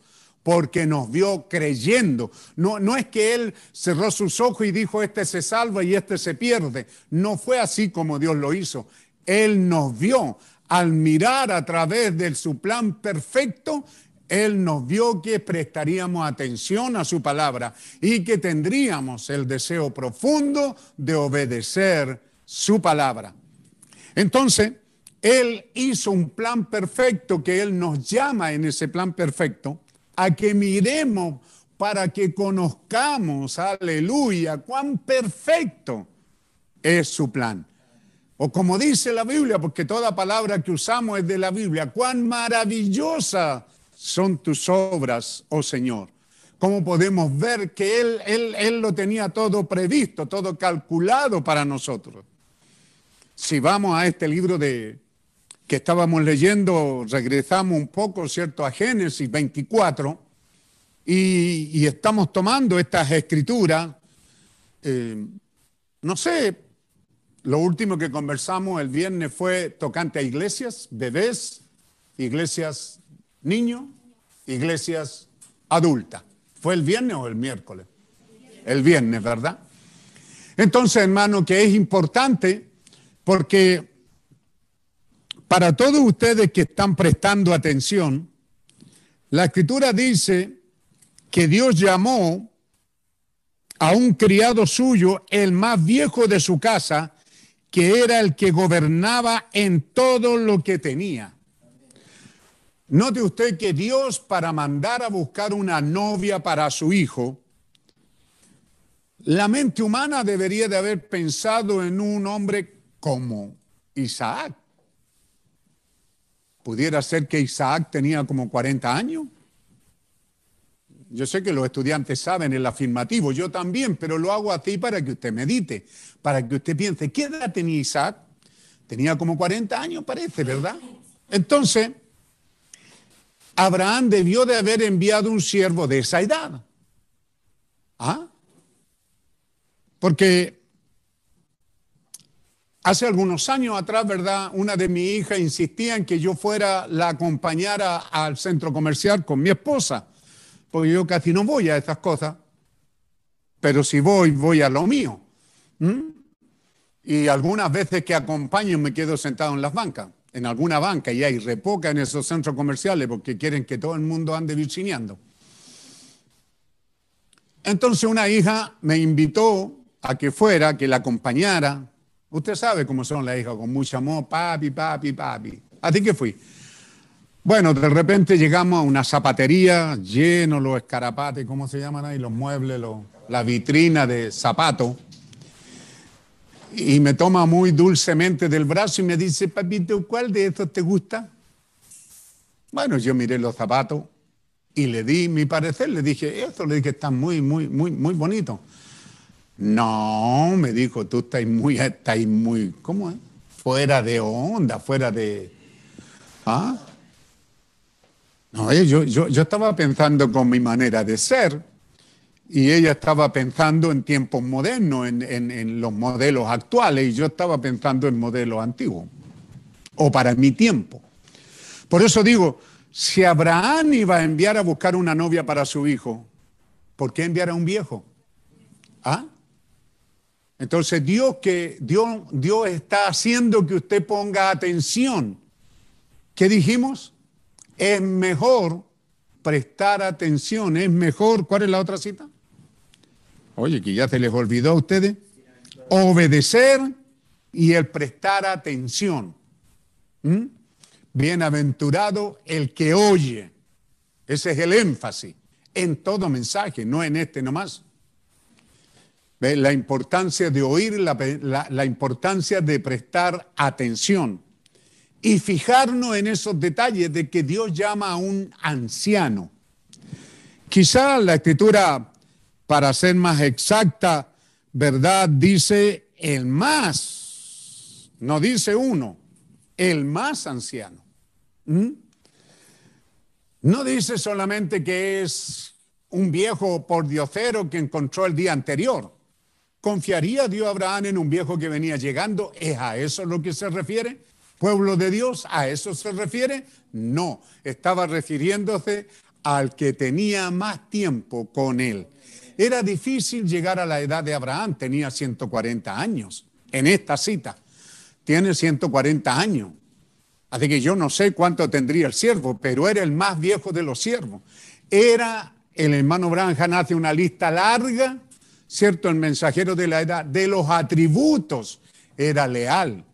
porque nos vio creyendo. No, no es que Él cerró sus ojos y dijo, este se salva y este se pierde. No fue así como Dios lo hizo. Él nos vio al mirar a través de su plan perfecto. Él nos vio que prestaríamos atención a su palabra y que tendríamos el deseo profundo de obedecer su palabra. Entonces, Él hizo un plan perfecto que Él nos llama en ese plan perfecto a que miremos para que conozcamos, aleluya, cuán perfecto es su plan. O como dice la Biblia, porque toda palabra que usamos es de la Biblia, cuán maravillosa son tus obras, oh Señor. Cómo podemos ver que él, él, él lo tenía todo previsto, todo calculado para nosotros. Si vamos a este libro de, que estábamos leyendo, regresamos un poco, ¿cierto?, a Génesis 24, y, estamos tomando estas escrituras. Eh, no sé, lo último que conversamos el viernes fue tocante a iglesias, bebés, iglesias niños, iglesias adultas. ¿Fue el viernes o el miércoles? El viernes, ¿verdad? Entonces, hermano, que es importante porque para todos ustedes que están prestando atención, la escritura dice que Dios llamó a un criado suyo, el más viejo de su casa, que era el que gobernaba en todo lo que tenía. Note usted que Dios para mandar a buscar una novia para su hijo, la mente humana debería de haber pensado en un hombre como Isaac. Pudiera ser que Isaac tenía como 40 años. Yo sé que los estudiantes saben el afirmativo, yo también, pero lo hago así para que usted medite, para que usted piense, ¿qué edad tenía Isaac? Tenía como 40 años, parece, ¿verdad? Entonces, Abraham debió de haber enviado un siervo de esa edad. ¿Ah? Porque Hace algunos años atrás, ¿verdad? Una de mis hijas insistía en que yo fuera la acompañara al centro comercial con mi esposa, porque yo casi no voy a esas cosas, pero si voy, voy a lo mío. Y algunas veces que acompaño me quedo sentado en las bancas, en alguna banca, y hay repoca en esos centros comerciales porque quieren que todo el mundo ande virgineando. Entonces una hija me invitó a que fuera, que la acompañara Usted sabe cómo son las hijas, con mucho amor, papi, papi, papi. Así que fui. Bueno, de repente llegamos a una zapatería, lleno los escarapates, ¿cómo se llaman ahí? Los muebles, la vitrina de zapatos. Y me toma muy dulcemente del brazo y me dice, papito, ¿cuál de estos te gusta? Bueno, yo miré los zapatos y le di mi parecer, le dije, esto le dije, están muy, muy, muy, muy bonitos. No, me dijo, tú estás muy, estás muy, ¿cómo es? Fuera de onda, fuera de... ¿Ah? No, yo, yo, yo estaba pensando con mi manera de ser y ella estaba pensando en tiempos modernos, en, en, los modelos actuales, y yo estaba pensando en modelos antiguos, o para mi tiempo. Por eso digo, si Abraham iba a enviar a buscar una novia para su hijo, ¿por qué enviar a un viejo? ¿Ah? Entonces Dios que Dios, Dios está haciendo que usted ponga atención. ¿Qué dijimos? Es mejor prestar atención, es mejor, ¿cuál es la otra cita? Oye, que ya se les olvidó a ustedes. Obedecer y el prestar atención. ¿Mm? Bienaventurado el que oye. Ese es el énfasis en todo mensaje, no en este nomás. La importancia de oír, la, importancia de prestar atención y fijarnos en esos detalles de que Dios llama a un anciano. Quizá la escritura, para ser más exacta, ¿verdad? Dice el más, no dice uno, el más anciano. ¿Mm? No dice solamente que es un viejo por diosero que encontró el día anterior ¿Confiaría Dios a Abraham en un viejo que venía llegando? ¿Es a eso lo que se refiere? ¿Pueblo de Dios? ¿A eso se refiere? No, estaba refiriéndose al que tenía más tiempo con él. Era difícil llegar a la edad de Abraham, tenía 140 años en esta cita. Tiene 140 años. Así que yo no sé cuánto tendría el siervo, pero era el más viejo de los siervos. Era, el hermano Branham hace una lista larga, ¿cierto? El mensajero de la edad, de los atributos. Era leal,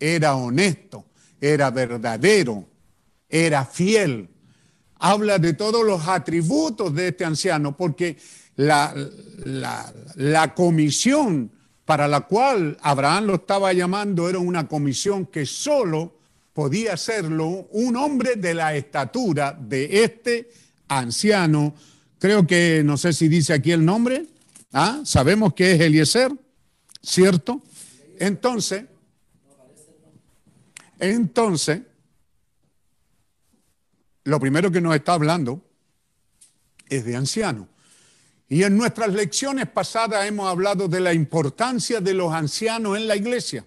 era honesto, era verdadero, era fiel. Habla de todos los atributos de este anciano, porque la, la, comisión para la cual Abraham lo estaba llamando era una comisión que solo podía hacerlo un hombre de la estatura de este anciano. Creo que, no sé si dice aquí el nombre, ¿ah? sabemos que es Eliezer, ¿cierto? Entonces, entonces, lo primero que nos está hablando es de anciano. Y en nuestras lecciones pasadas hemos hablado de la importancia de los ancianos en la iglesia.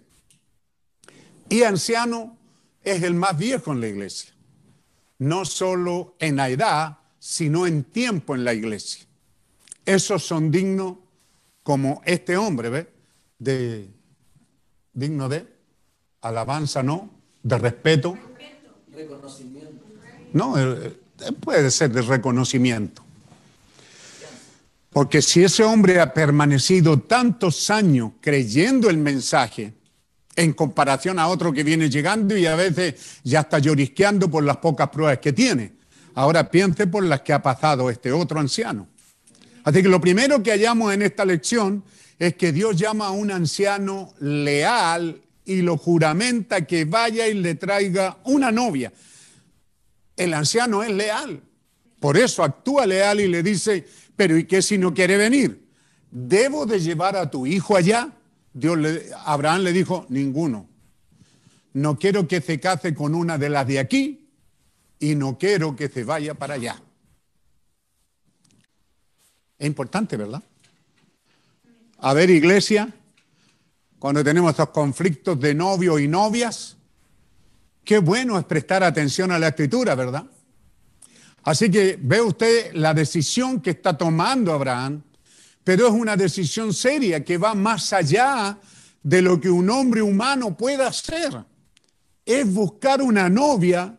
Y anciano es el más viejo en la iglesia. No solo en la edad, sino en tiempo en la iglesia. Esos son dignos como este hombre, ¿ve? De, digno de alabanza, ¿no? De respeto. Reconocimiento. No, eh, eh, puede ser de reconocimiento. Porque si ese hombre ha permanecido tantos años creyendo el mensaje, en comparación a otro que viene llegando y a veces ya está llorisqueando por las pocas pruebas que tiene. Ahora piense por las que ha pasado este otro anciano. Así que lo primero que hallamos en esta lección es que Dios llama a un anciano leal y lo juramenta que vaya y le traiga una novia. El anciano es leal. Por eso actúa leal y le dice, pero ¿y qué si no quiere venir? ¿Debo de llevar a tu hijo allá? Dios le, Abraham le dijo, ninguno. No quiero que se case con una de las de aquí y no quiero que se vaya para allá. Es importante, ¿verdad? A ver, iglesia, cuando tenemos estos conflictos de novio y novias, qué bueno es prestar atención a la escritura, ¿verdad? Así que ve usted la decisión que está tomando Abraham, pero es una decisión seria que va más allá de lo que un hombre humano pueda hacer. Es buscar una novia.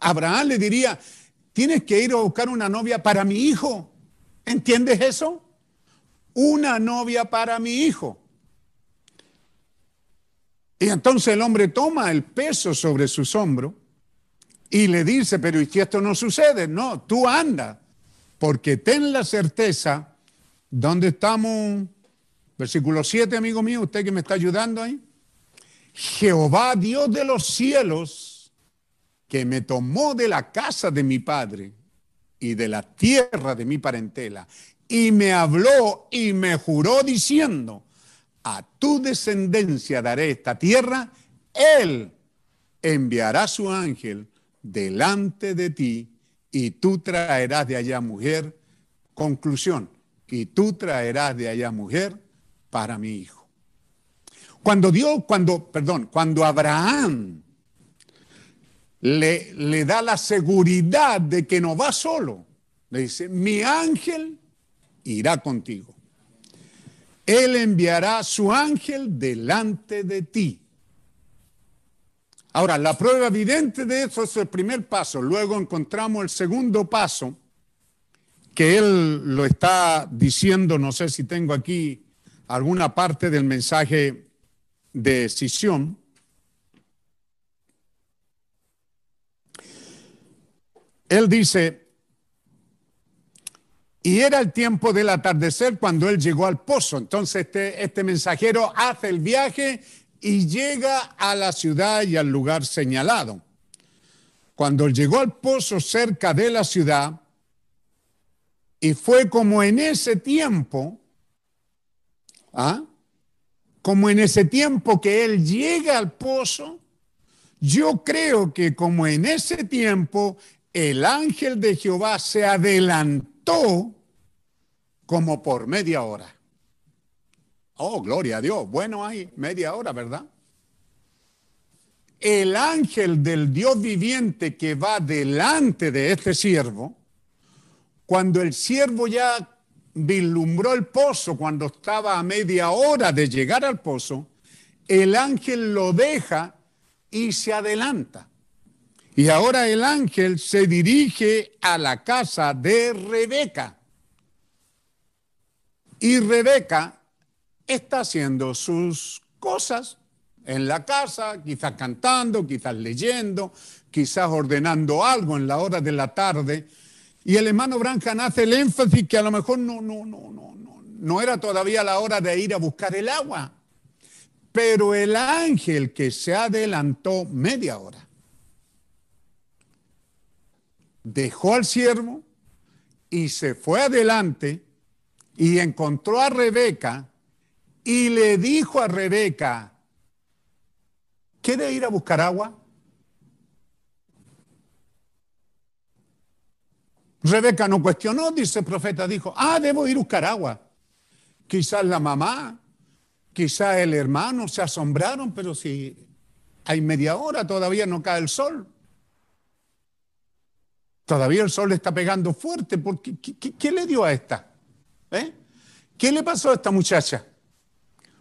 Abraham le diría, tienes que ir a buscar una novia para mi hijo. ¿Entiendes eso? Una novia para mi hijo. Y entonces el hombre toma el peso sobre sus hombros y le dice, pero ¿y si esto no sucede? No, tú anda, porque ten la certeza, ¿dónde estamos? Versículo 7, amigo mío, usted que me está ayudando ahí. Jehová, Dios de los cielos, que me tomó de la casa de mi padre y de la tierra de mi parentela, y me habló y me juró diciendo, a tu descendencia daré esta tierra, él enviará su ángel delante de ti y tú traerás de allá mujer. Conclusión, y tú traerás de allá mujer para mi hijo. Cuando Dios, cuando, perdón, cuando Abraham le, le da la seguridad de que no va solo, le dice, mi ángel irá contigo. Él enviará su ángel delante de ti. Ahora, la prueba evidente de eso es el primer paso. Luego encontramos el segundo paso, que él lo está diciendo, no sé si tengo aquí alguna parte del mensaje de Sisión. Él dice, y era el tiempo del atardecer cuando él llegó al pozo. Entonces este, este mensajero hace el viaje y llega a la ciudad y al lugar señalado. Cuando llegó al pozo cerca de la ciudad, y fue como en ese tiempo, ¿ah? como en ese tiempo que él llega al pozo, yo creo que como en ese tiempo el ángel de Jehová se adelantó como por media hora. Oh, gloria a Dios. Bueno, hay media hora, ¿verdad? El ángel del Dios viviente que va delante de este siervo, cuando el siervo ya vislumbró el pozo, cuando estaba a media hora de llegar al pozo, el ángel lo deja y se adelanta. Y ahora el ángel se dirige a la casa de Rebeca. Y Rebeca está haciendo sus cosas en la casa, quizás cantando, quizás leyendo, quizás ordenando algo en la hora de la tarde. Y el hermano Branham hace el énfasis que a lo mejor no, no, no, no, no, no era todavía la hora de ir a buscar el agua. Pero el ángel que se adelantó media hora dejó al siervo y se fue adelante y encontró a Rebeca y le dijo a Rebeca, ¿quiere ir a buscar agua? Rebeca no cuestionó, dice el profeta, dijo, ah, debo ir a buscar agua. Quizás la mamá, quizás el hermano se asombraron, pero si hay media hora todavía no cae el sol. Todavía el sol está pegando fuerte. Porque, ¿qué, le dio a esta? ¿Eh? ¿Qué le pasó a esta muchacha?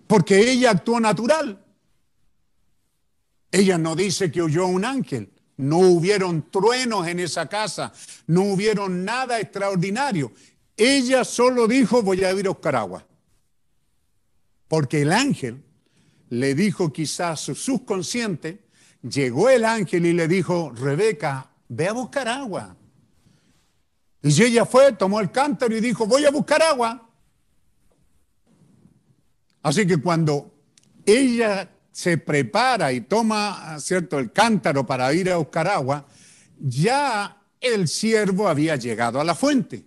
Porque ella actuó natural. Ella no dice que oyó un ángel. No hubieron truenos en esa casa. No hubieron nada extraordinario. Ella solo dijo, voy a ir a buscar agua. Porque el ángel le dijo quizás su subconsciente, llegó el ángel y le dijo, Rebeca, ve a buscar agua. Y ella fue, tomó el cántaro y dijo, voy a buscar agua. Así que cuando ella se prepara y toma, cierto, el cántaro para ir a buscar agua, ya el siervo había llegado a la fuente.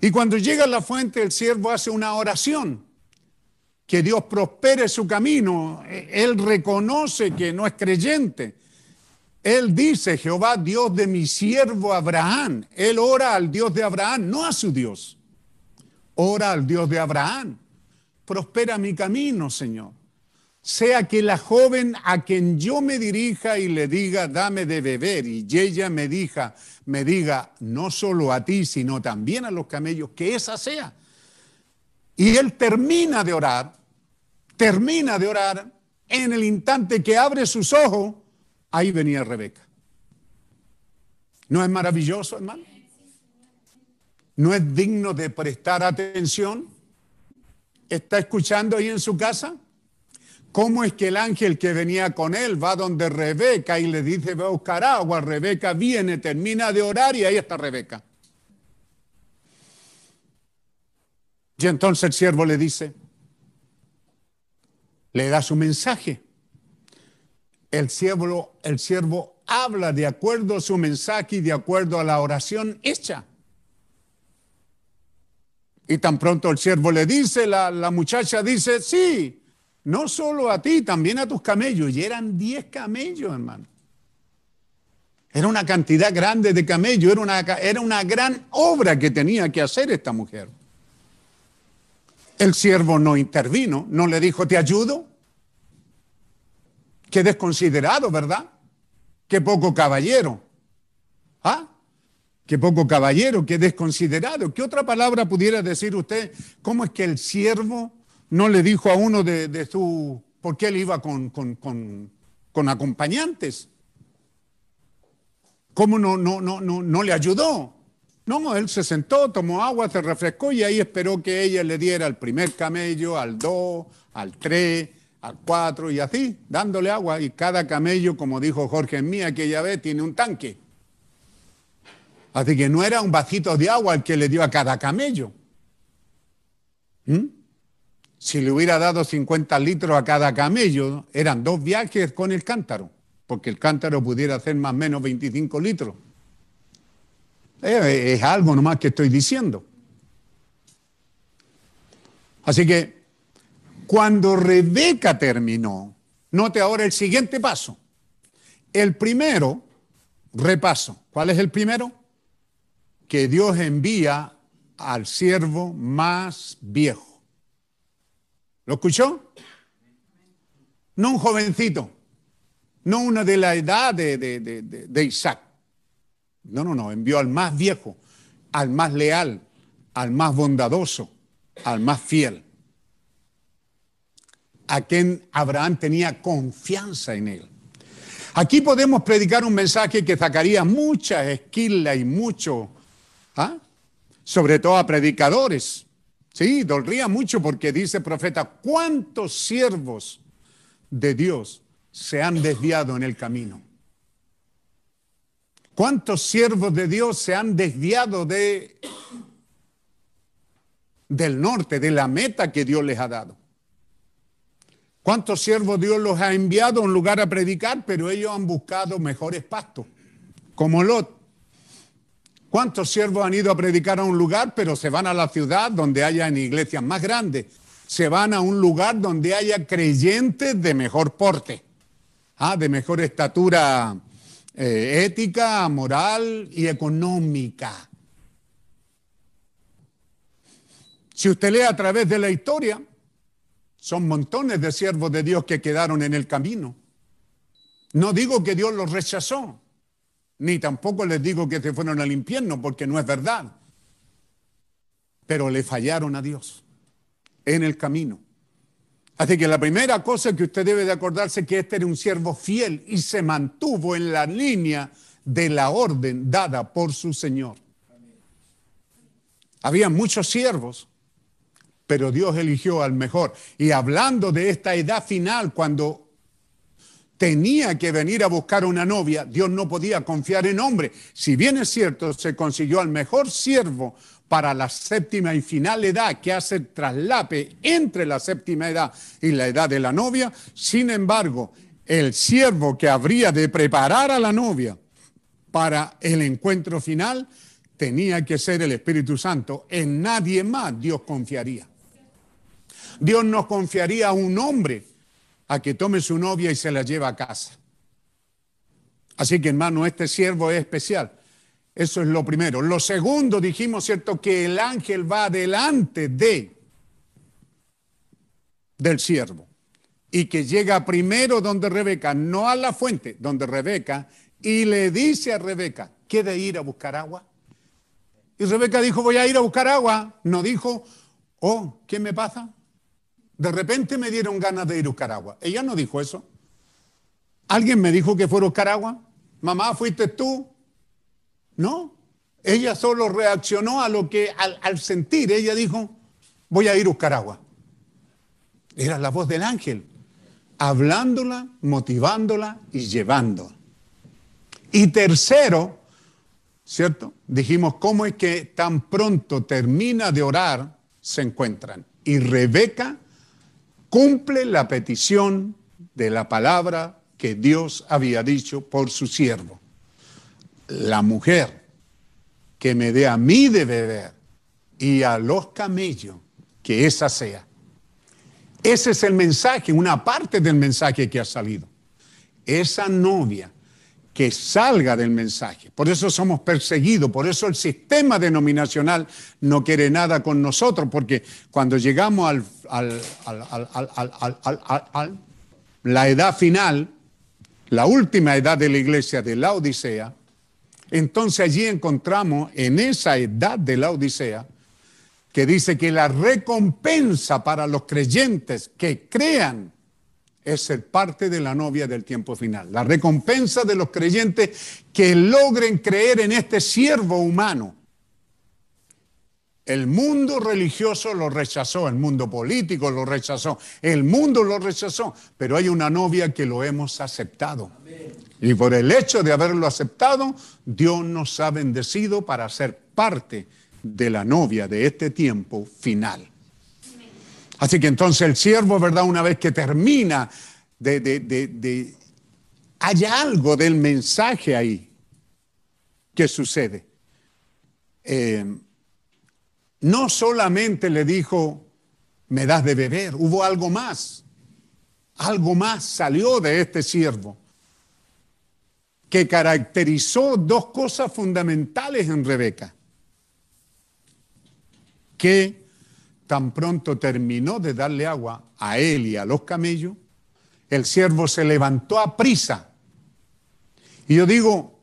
Y cuando llega a la fuente, el siervo hace una oración. Que Dios prospere su camino. Él reconoce que no es creyente él dice, Jehová, Dios de mi siervo Abraham. Él ora al Dios de Abraham, no a su Dios. Ora al Dios de Abraham. Prospera mi camino, Señor. Sea que la joven a quien yo me dirija y le diga, dame de beber, y ella me diga, me diga, no solo a ti, sino también a los camellos, que esa sea. Y él termina de orar, termina de orar en el instante que abre sus ojos Ahí venía Rebeca. ¿No es maravilloso, hermano? ¿No es digno de prestar atención? ¿Está escuchando ahí en su casa? ¿Cómo es que el ángel que venía con él va donde Rebeca y le dice, va a buscar agua? Rebeca viene, termina de orar y ahí está Rebeca. Y entonces el siervo le dice, le da su mensaje el siervo, el siervo habla de acuerdo a su mensaje y de acuerdo a la oración hecha. Y tan pronto el siervo le dice, la, muchacha dice, sí, no solo a ti, también a tus camellos. Y eran diez camellos, hermano. Era una cantidad grande de camellos, era una, era una gran obra que tenía que hacer esta mujer. El siervo no intervino, no le dijo, te ayudo. Qué desconsiderado, ¿verdad? Qué poco caballero. ¿Ah? Qué poco caballero, qué desconsiderado. ¿Qué otra palabra pudiera decir usted? ¿Cómo es que el siervo no le dijo a uno de, su... ¿Por qué él iba con, con, con, acompañantes? ¿Cómo no, no, no, no, no le ayudó? No, él se sentó, tomó agua, se refrescó y ahí esperó que ella le diera al primer camello, al dos, al tres, al cuatro y así, dándole agua. Y cada camello, como dijo Jorge en mí aquella vez, tiene un tanque. Así que no era un vasito de agua el que le dio a cada camello. ¿Mm? Si le hubiera dado 50 litros a cada camello, eran dos viajes con el cántaro, porque el cántaro pudiera hacer más o menos 25 litros. Eh, es algo nomás que estoy diciendo. Así que cuando Rebeca terminó, note ahora el siguiente paso. El primero, repaso. ¿Cuál es el primero? Que Dios envía al siervo más viejo. ¿Lo escuchó? No un jovencito, no una de la edad de, de- de- de- de Isaac. No, no, no, envió al más viejo, al más leal, al más bondadoso, al más fiel, a quien Abraham tenía confianza en él. Aquí podemos predicar un mensaje que sacaría mucha esquila y mucho, ¿ah? sobre todo a predicadores. Sí, dolría mucho porque dice el profeta, ¿cuántos siervos de Dios se han desviado en el camino? ¿Cuántos siervos de Dios se han desviado de, del norte, de la meta que Dios les ha dado? ¿Cuántos siervos Dios los ha enviado a un lugar a predicar, pero ellos han buscado mejores pastos, como Lot? ¿Cuántos siervos han ido a predicar a un lugar, pero se van a la ciudad donde hayan iglesias más grandes? Se van a un lugar donde haya creyentes de mejor porte, ah, de mejor estatura eh, ética, moral y económica. Si usted lee a través de la historia, son montones de siervos de Dios que quedaron en el camino. No digo que Dios los rechazó, ni tampoco les digo que se fueron al infierno, porque no es verdad. Pero le fallaron a Dios en el camino. Así que la primera cosa que usted debe de acordarse es que este era un siervo fiel y se mantuvo en la línea de la orden dada por su Señor. Había muchos siervos, pero Dios eligió al mejor. Y hablando de esta edad final, cuando tenía que venir a buscar una novia, Dios no podía confiar en hombre. Si bien es cierto, se consiguió al mejor siervo para la séptima y final edad que hace traslape entre la séptima edad y la edad de la novia, sin embargo, el siervo que habría de preparar a la novia para el encuentro final tenía que ser el Espíritu Santo. En nadie más Dios confiaría. Dios no confiaría a un hombre a que tome su novia y se la lleve a casa. Así que hermano, este siervo es especial. Eso es lo primero. Lo segundo, dijimos, ¿cierto? Que el ángel va delante de del siervo y que llega primero donde Rebeca, no a la fuente, donde Rebeca, y le dice a Rebeca, ¿quiere ir a buscar agua? Y Rebeca dijo, voy a ir a buscar agua. No dijo, oh, ¿qué me pasa? De repente me dieron ganas de ir a buscar agua. Ella no dijo eso. ¿Alguien me dijo que fuera a buscar agua? Mamá, ¿fuiste tú? No. Ella solo reaccionó a lo que, al, sentir, ella dijo, voy a ir a buscar agua. Era la voz del ángel, hablándola, motivándola y llevándola. Y tercero, ¿cierto? Dijimos, ¿cómo es que tan pronto termina de orar, se encuentran? Y Rebeca cumple la petición de la palabra que Dios había dicho por su siervo. La mujer que me dé a mí de beber y a los camellos, que esa sea. Ese es el mensaje, una parte del mensaje que ha salido. Esa novia que salga del mensaje. Por eso somos perseguidos, por eso el sistema denominacional no quiere nada con nosotros, porque cuando llegamos al, la edad final, la última edad de la iglesia de la Odisea, entonces allí encontramos en esa edad de la Odisea que dice que la recompensa para los creyentes que crean es ser parte de la novia del tiempo final. La recompensa de los creyentes que logren creer en este siervo humano. El mundo religioso lo rechazó, el mundo político lo rechazó, el mundo lo rechazó, pero hay una novia que lo hemos aceptado. Y por el hecho de haberlo aceptado, Dios nos ha bendecido para ser parte de la novia de este tiempo final. Así que entonces el siervo, ¿verdad? Una vez que termina de, de, de, hay algo del mensaje ahí que sucede. Eh, no solamente le dijo, me das de beber, hubo algo más. Algo más salió de este siervo que caracterizó dos cosas fundamentales en Rebeca. Que tan pronto terminó de darle agua a él y a los camellos, el siervo se levantó a prisa. Y yo digo,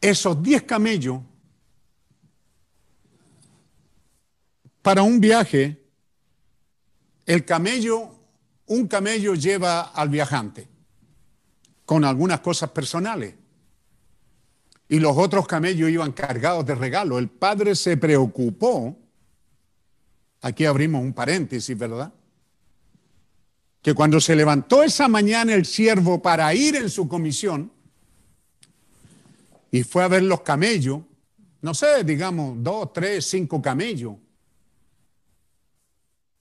esos diez camellos para un viaje, el camello, un camello lleva al viajante con algunas cosas personales. Y los otros camellos iban cargados de regalos. El padre se preocupó. Aquí abrimos un paréntesis, ¿verdad? Que cuando se levantó esa mañana el siervo para ir en su comisión y fue a ver los camellos, no sé, digamos, dos, tres, cinco camellos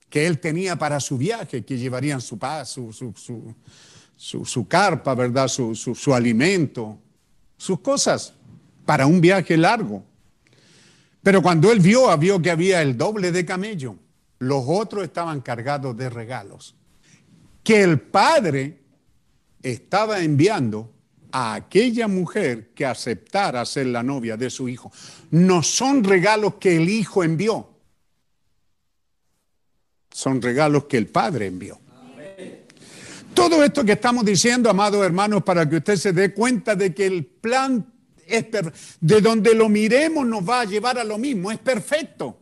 que él tenía para su viaje, que llevarían su su, su, su, su, carpa, ¿verdad? Su alimento, sus cosas para un viaje largo. Pero cuando él vio, vio que había el doble de camello. Los otros estaban cargados de regalos que el padre estaba enviando a aquella mujer que aceptara ser la novia de su hijo. No son regalos que el hijo envió, son regalos que el padre envió. Todo esto que estamos diciendo, amados hermanos, para que usted se dé cuenta de que el plan es de donde lo miremos nos va a llevar a lo mismo, es perfecto.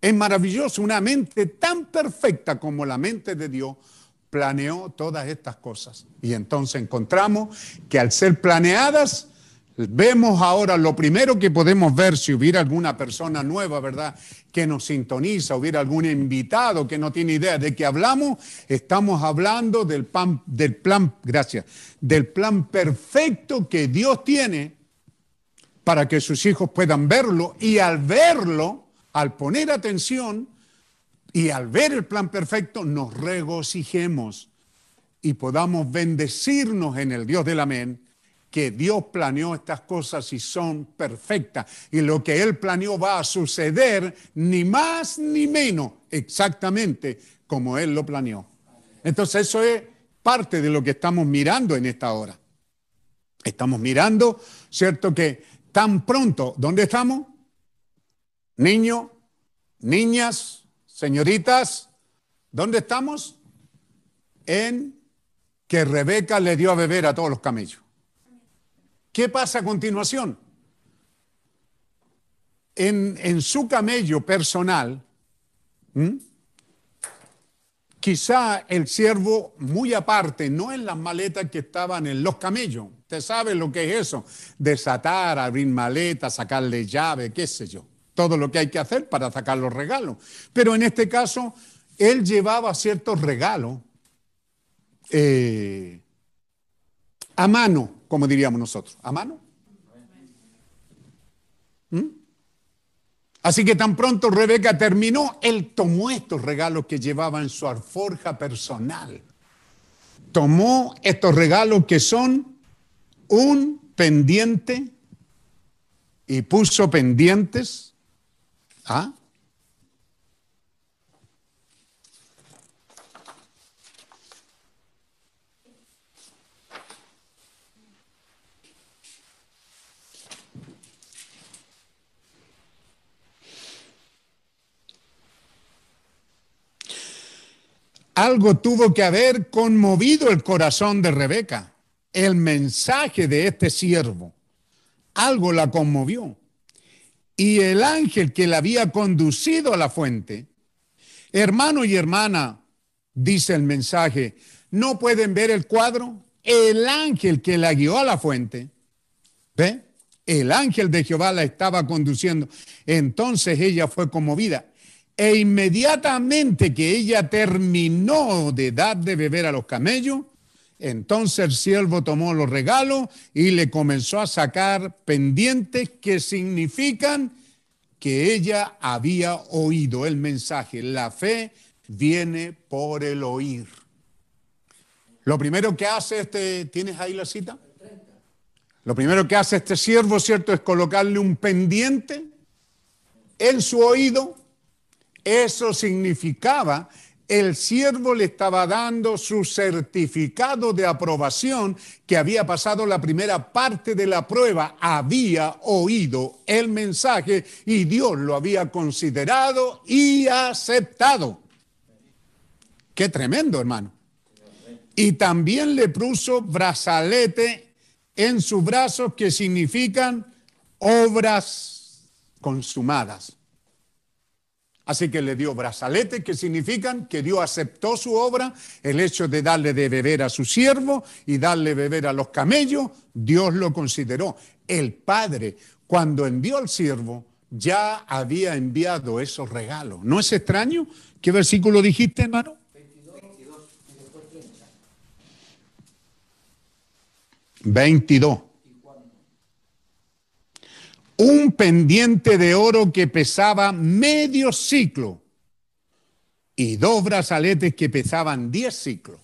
Es maravilloso, una mente tan perfecta como la mente de Dios planeó todas estas cosas. Y entonces encontramos que al ser planeadas, vemos ahora lo primero que podemos ver si hubiera alguna persona nueva, ¿verdad? Que nos sintoniza, hubiera algún invitado que no tiene idea de qué hablamos, estamos hablando del, plan, del plan, gracias, del plan perfecto que Dios tiene para que sus hijos puedan verlo y al verlo, al poner atención y al ver el plan perfecto, nos regocijemos y podamos bendecirnos en el Dios del amén, que Dios planeó estas cosas y son perfectas. Y lo que Él planeó va a suceder ni más ni menos exactamente como Él lo planeó. Entonces eso es parte de lo que estamos mirando en esta hora. Estamos mirando, ¿cierto? Que tan pronto, ¿dónde estamos? Niños, niñas, señoritas, ¿dónde estamos? En que Rebeca le dio a beber a todos los camellos. ¿Qué pasa a continuación? En, en su camello personal, quizá el siervo muy aparte, no en las maletas que estaban en los camellos. Usted sabe lo que es eso, desatar, abrir maletas, sacarle llave, qué sé yo todo lo que hay que hacer para sacar los regalos. Pero en este caso, él llevaba ciertos regalos eh, a mano, como diríamos nosotros. ¿A mano? ¿Mm? Así que tan pronto Rebeca terminó, él tomó estos regalos que llevaba en su alforja personal. Tomó estos regalos que son un pendiente y puso pendientes ¿Ah? Algo tuvo que haber conmovido el corazón de Rebeca. El mensaje de este siervo. Algo la conmovió y el ángel que la había conducido a la fuente. Hermano y hermana, dice el mensaje, ¿no pueden ver el cuadro? El ángel que la guió a la fuente, ¿ve? El ángel de Jehová la estaba conduciendo. Entonces ella fue conmovida. E inmediatamente que ella terminó de dar de beber a los camellos, entonces el siervo tomó los regalos y le comenzó a sacar pendientes que significan que ella había oído el mensaje. La fe viene por el oír. Lo primero que hace este, ¿tienes ahí la cita? Lo primero que hace este siervo, ¿cierto? Es colocarle un pendiente en su oído. Eso significaba el siervo le estaba dando su certificado de aprobación que había pasado la primera parte de la prueba, había oído el mensaje y Dios lo había considerado y aceptado. Qué tremendo, hermano. Y también le puso brazalete en sus brazos que significan obras consumadas. Así que le dio brazalete, que significan que Dios aceptó su obra, el hecho de darle de beber a su siervo y darle beber a los camellos, Dios lo consideró. El Padre, cuando envió al siervo, ya había enviado esos regalos. ¿No es extraño? ¿Qué versículo dijiste, hermano? 22. Un pendiente de oro que pesaba medio ciclo y dos brazaletes que pesaban 10 ciclos.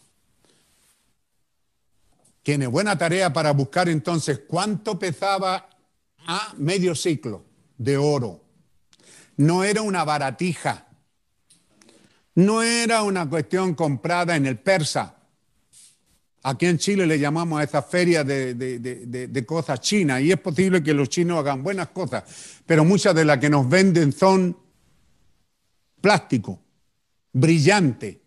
Tiene buena tarea para buscar entonces cuánto pesaba a medio ciclo de oro. No era una baratija, no era una cuestión comprada en el persa. Aquí en Chile le llamamos a esa feria de, de, de, de, cosas chinas y es posible que los chinos hagan buenas cosas, pero muchas de las que nos venden son plástico, brillante.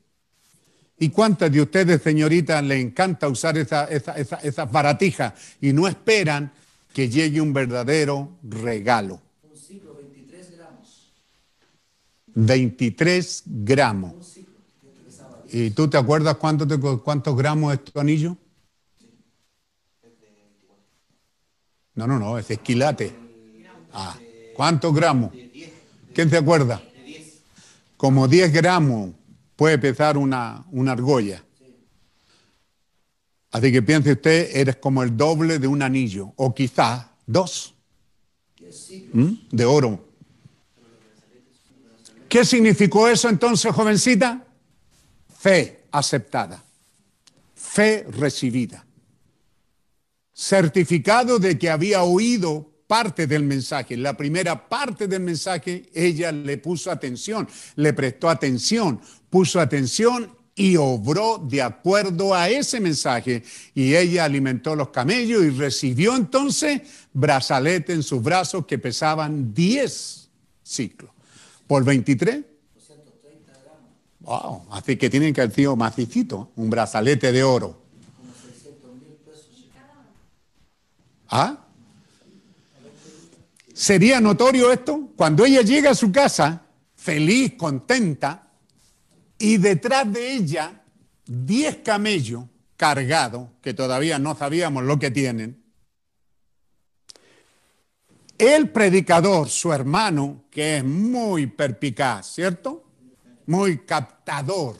¿Y cuántas de ustedes, señoritas, les encanta usar esa, esa, esa, esas baratijas y no esperan que llegue un verdadero regalo? Un ciclo, 23 gramos. 23 gramos. Un ciclo. que pesaba ¿Y tú te acuerdas cuánto te- cuántos gramos es tu anillo? No, no, no, es esquilate. Ah, ¿cuántos gramos? ¿Quién se acuerda? Como 10 gramos puede pesar una, argolla. Así que piense usted, eres como el doble de un anillo, o quizás dos ¿Mm? de oro. ¿Qué significó eso entonces, jovencita? Fe aceptada, fe recibida, certificado de que había oído parte del mensaje. La primera parte del mensaje, ella le puso atención, le prestó atención, puso atención y obró de acuerdo a ese mensaje. Y ella alimentó los camellos y recibió entonces brazalete en sus brazos que pesaban 10 ciclos. Por 23, Wow, así que tienen que haber sido macicito, un brazalete de oro. ¿Ah? ¿Sería notorio esto? Cuando ella llega a su casa, feliz, contenta, y detrás de ella, 10 camellos cargados, que todavía no sabíamos lo que tienen. El predicador, su hermano, que es muy perpicaz, ¿cierto? Muy captador.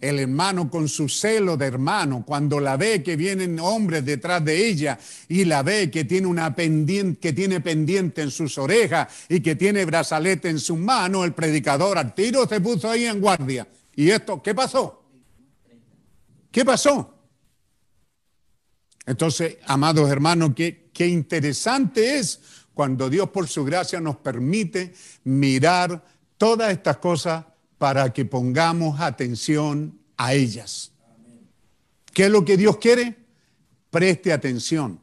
El hermano con su celo de hermano, cuando la ve que vienen hombres detrás de ella y la ve que tiene una pendiente, que tiene pendiente en sus orejas y que tiene brazalete en sus manos, el predicador al tiro se puso ahí en guardia. ¿Y esto qué pasó? ¿Qué pasó? Entonces, amados hermanos, qué, qué interesante es cuando Dios por su gracia nos permite mirar todas estas cosas para que pongamos atención a ellas. ¿Qué es lo que Dios quiere? Preste atención.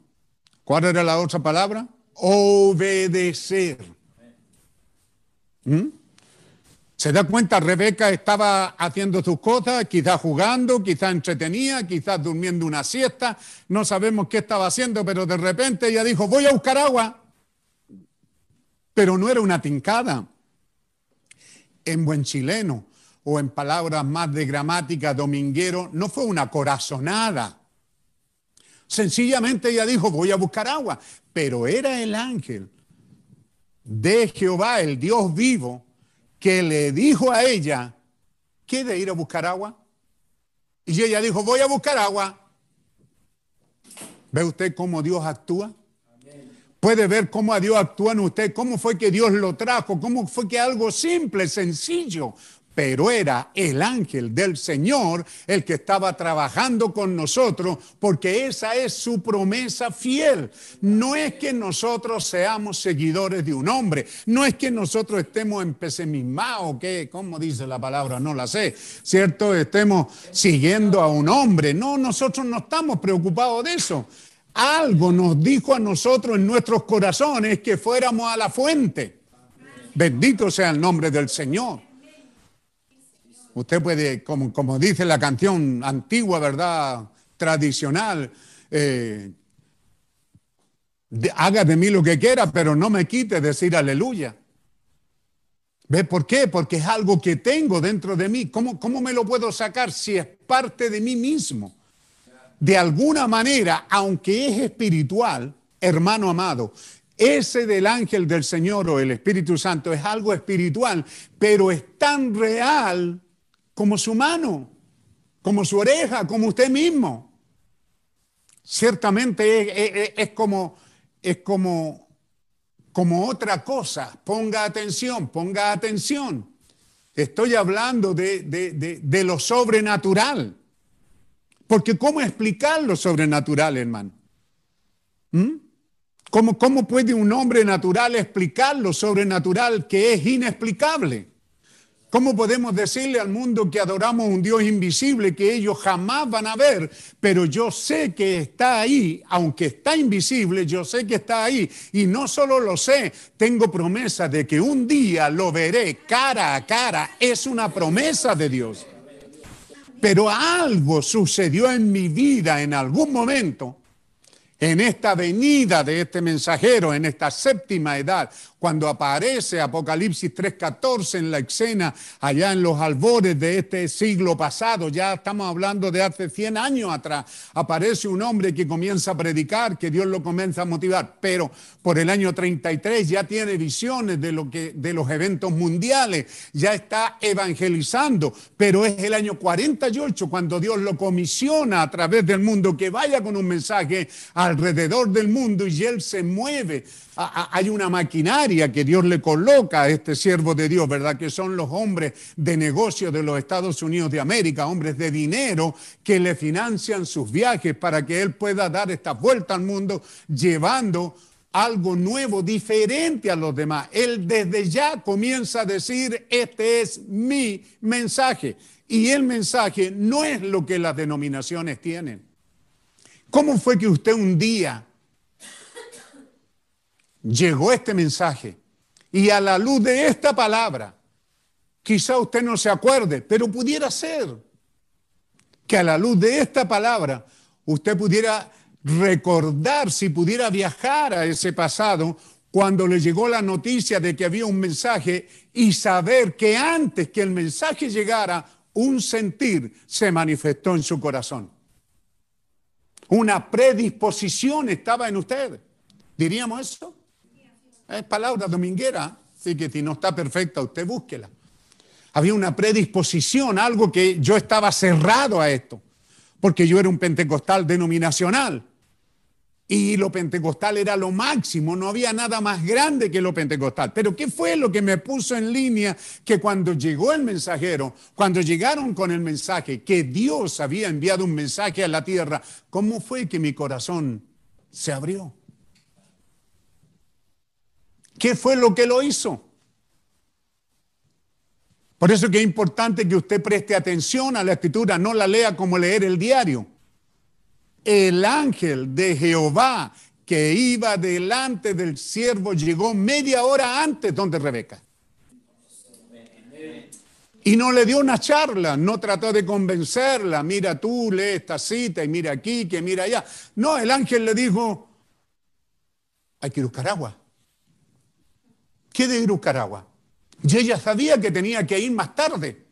¿Cuál era la otra palabra? Obedecer. ¿Mm? ¿Se da cuenta? Rebeca estaba haciendo sus cosas, quizás jugando, quizás entretenida, quizás durmiendo una siesta, no sabemos qué estaba haciendo, pero de repente ella dijo, voy a buscar agua. Pero no era una tincada en buen chileno o en palabras más de gramática dominguero, no fue una corazonada. Sencillamente ella dijo, voy a buscar agua, pero era el ángel de Jehová, el Dios vivo, que le dijo a ella, ¿qué de ir a buscar agua? Y ella dijo, voy a buscar agua. ¿Ve usted cómo Dios actúa? Puede ver cómo a Dios actúa en usted, cómo fue que Dios lo trajo, cómo fue que algo simple, sencillo, pero era el ángel del Señor el que estaba trabajando con nosotros, porque esa es su promesa fiel. No es que nosotros seamos seguidores de un hombre, no es que nosotros estemos en pesimismo, que, ¿cómo dice la palabra? No la sé, ¿cierto? Estemos siguiendo a un hombre. No, nosotros no estamos preocupados de eso. Algo nos dijo a nosotros en nuestros corazones que fuéramos a la fuente. Bendito sea el nombre del Señor. Usted puede, como, dice la canción antigua, ¿verdad? Tradicional, eh, haga de mí lo que quiera, pero no me quite decir aleluya. ¿Ve por qué? Porque es algo que tengo dentro de mí. ¿Cómo, ¿Cómo me lo puedo sacar si es parte de mí mismo? De alguna manera, aunque es espiritual, hermano amado, ese del ángel del Señor o el Espíritu Santo es algo espiritual, pero es tan real como su mano, como su oreja, como usted mismo. Ciertamente es, como, es como, como otra cosa. Ponga atención, ponga atención. Estoy hablando de- de- de lo sobrenatural. Porque ¿cómo explicar lo sobrenatural, hermano? ¿Mm? ¿Cómo, ¿Cómo puede un hombre natural explicar lo sobrenatural que es inexplicable? ¿Cómo podemos decirle al mundo que adoramos un Dios invisible que ellos jamás van a ver? Pero yo sé que está ahí, aunque está invisible, yo sé que está ahí. Y no solo lo sé, tengo promesa de que un día lo veré cara a cara. Es una promesa de Dios. Pero algo sucedió en mi vida en algún momento, en esta venida de este mensajero, en esta séptima edad, cuando aparece Apocalipsis 3.14 en la escena, allá en los albores de este siglo pasado, ya estamos hablando de hace 100 años atrás, aparece un hombre que comienza a predicar, que Dios lo comienza a motivar, pero por el año 33 ya tiene visiones de, lo que, de los eventos mundiales, ya está evangelizando, pero es el año 48 cuando Dios lo comisiona a través del mundo que vaya con un mensaje alrededor del mundo y él se mueve. Hay una maquinaria que Dios le coloca a este siervo de Dios, ¿verdad? Que son los hombres de negocio de los Estados Unidos de América, hombres de dinero que le financian sus viajes para que él pueda dar esta vuelta al mundo llevando algo nuevo, diferente a los demás. Él desde ya comienza a decir, este es mi mensaje. Y el mensaje no es lo que las denominaciones tienen. ¿Cómo fue que usted un día llegó este mensaje y a la luz de esta palabra, quizá usted no se acuerde, pero pudiera ser que a la luz de esta palabra usted pudiera recordar, si pudiera viajar a ese pasado, cuando le llegó la noticia de que había un mensaje y saber que antes que el mensaje llegara, un sentir se manifestó en su corazón. Una predisposición estaba en usted. ¿Diríamos eso? Es palabra dominguera, así que si no está perfecta, usted búsquela. Había una predisposición, algo que yo estaba cerrado a esto, porque yo era un pentecostal denominacional. Y lo pentecostal era lo máximo, no había nada más grande que lo pentecostal. Pero ¿qué fue lo que me puso en línea? Que cuando llegó el mensajero, cuando llegaron con el mensaje, que Dios había enviado un mensaje a la tierra, ¿cómo fue que mi corazón se abrió? ¿Qué fue lo que lo hizo? Por eso que es importante que usted preste atención a la escritura, no la lea como leer el diario. El ángel de Jehová que iba delante del siervo llegó media hora antes donde Rebeca. Y no le dio una charla, no trató de convencerla, mira tú, lee esta cita y mira aquí, que mira allá. No, el ángel le dijo, hay que buscar agua. ¿Qué de ir a buscar agua? Y ella sabía que tenía que ir más tarde.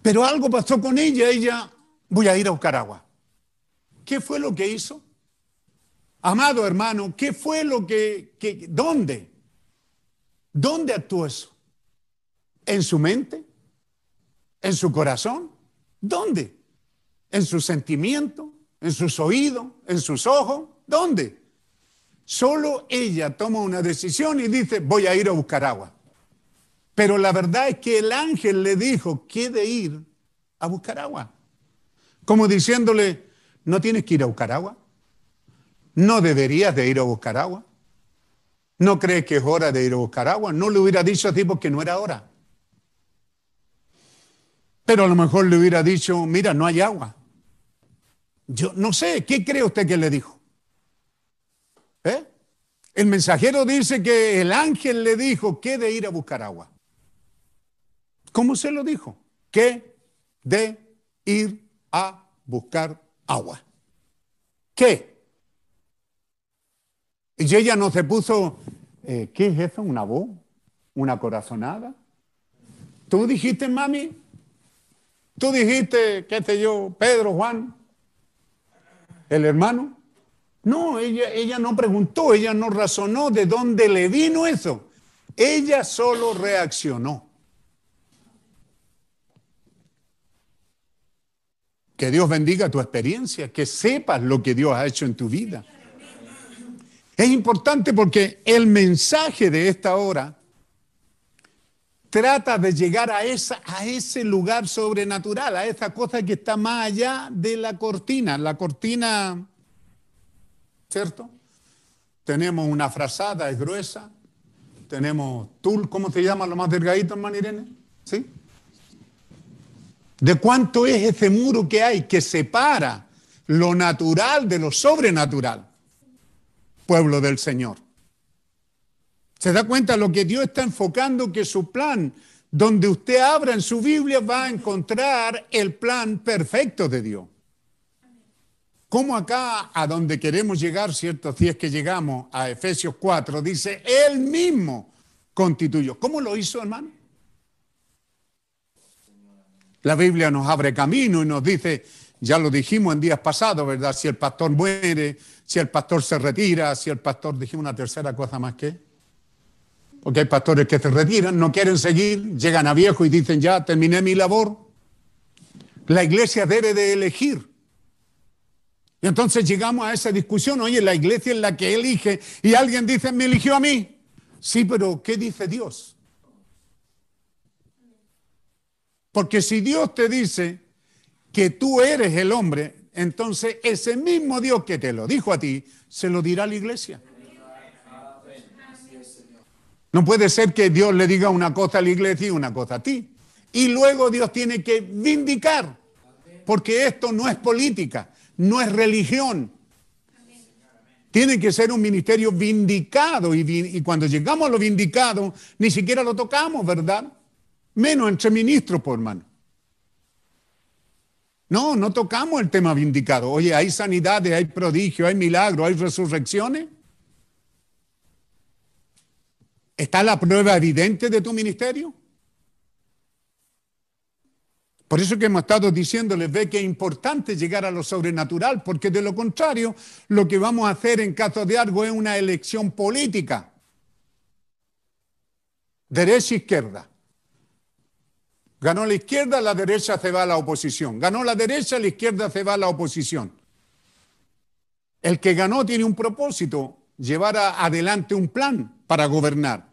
Pero algo pasó con ella, ella, voy a ir a buscar agua. ¿Qué fue lo que hizo? Amado hermano, ¿qué fue lo que, que dónde? ¿Dónde actuó eso? ¿En su mente? ¿En su corazón? ¿Dónde? ¿En su sentimiento? ¿En sus oídos? ¿En sus ojos? ¿Dónde? Solo ella toma una decisión y dice, voy a ir a buscar agua. Pero la verdad es que el ángel le dijo que de ir a buscar agua. Como diciéndole, no tienes que ir a buscar agua. No deberías de ir a buscar agua. ¿No crees que es hora de ir a buscar agua? No le hubiera dicho a ti porque no era hora. Pero a lo mejor le hubiera dicho, mira, no hay agua. Yo no sé, ¿qué cree usted que le dijo? El mensajero dice que el ángel le dijo que de ir a buscar agua. ¿Cómo se lo dijo? Que de ir a buscar agua. ¿Qué? Y ella no se puso, eh, ¿qué es eso? ¿Una voz? ¿Una corazonada? ¿Tú dijiste, mami? ¿Tú dijiste, qué sé yo, Pedro, Juan, el hermano? No, ella, ella no preguntó, ella no razonó de dónde le vino eso. Ella solo reaccionó. Que Dios bendiga tu experiencia, que sepas lo que Dios ha hecho en tu vida. Es importante porque el mensaje de esta hora trata de llegar a, esa, a ese lugar sobrenatural, a esa cosa que está más allá de la cortina. La cortina, ¿cierto? Tenemos una frazada, es gruesa. Tenemos tul, ¿cómo se llama lo más delgadito, hermano Irene? ¿Sí? ¿De cuánto es ese muro que hay que separa lo natural de lo sobrenatural? Pueblo del Señor. ¿Se da cuenta lo que Dios está enfocando? Que su plan, donde usted abra en su Biblia, va a encontrar el plan perfecto de Dios. Como acá a donde queremos llegar, ¿cierto? Si es que llegamos a Efesios 4, dice, Él mismo constituyó. ¿Cómo lo hizo, hermano? La Biblia nos abre camino y nos dice, ya lo dijimos en días pasados, ¿verdad? Si el pastor muere, si el pastor se retira, si el pastor, dijimos una tercera cosa más que. Porque hay pastores que se retiran, no quieren seguir, llegan a viejo y dicen, ya terminé mi labor. La iglesia debe de elegir. Y entonces llegamos a esa discusión, oye, la iglesia es la que elige y alguien dice, me eligió a mí. Sí, pero ¿qué dice Dios? Porque si Dios te dice que tú eres el hombre, entonces ese mismo Dios que te lo dijo a ti, se lo dirá a la iglesia. No puede ser que Dios le diga una cosa a la iglesia y una cosa a ti. Y luego Dios tiene que vindicar, porque esto no es política, no es religión. Tiene que ser un ministerio vindicado y, cuando llegamos a lo vindicado, ni siquiera lo tocamos, ¿verdad? menos entre ministros, por hermano. No, no tocamos el tema vindicado. Oye, hay sanidades, hay prodigios, hay milagros, hay resurrecciones. ¿Está la prueba evidente de tu ministerio? Por eso que hemos estado diciéndoles, ve que es importante llegar a lo sobrenatural, porque de lo contrario, lo que vamos a hacer en caso de algo es una elección política. Derecha-izquierda. Ganó la izquierda, la derecha se va a la oposición. Ganó la derecha, la izquierda se va a la oposición. El que ganó tiene un propósito, llevar adelante un plan para gobernar.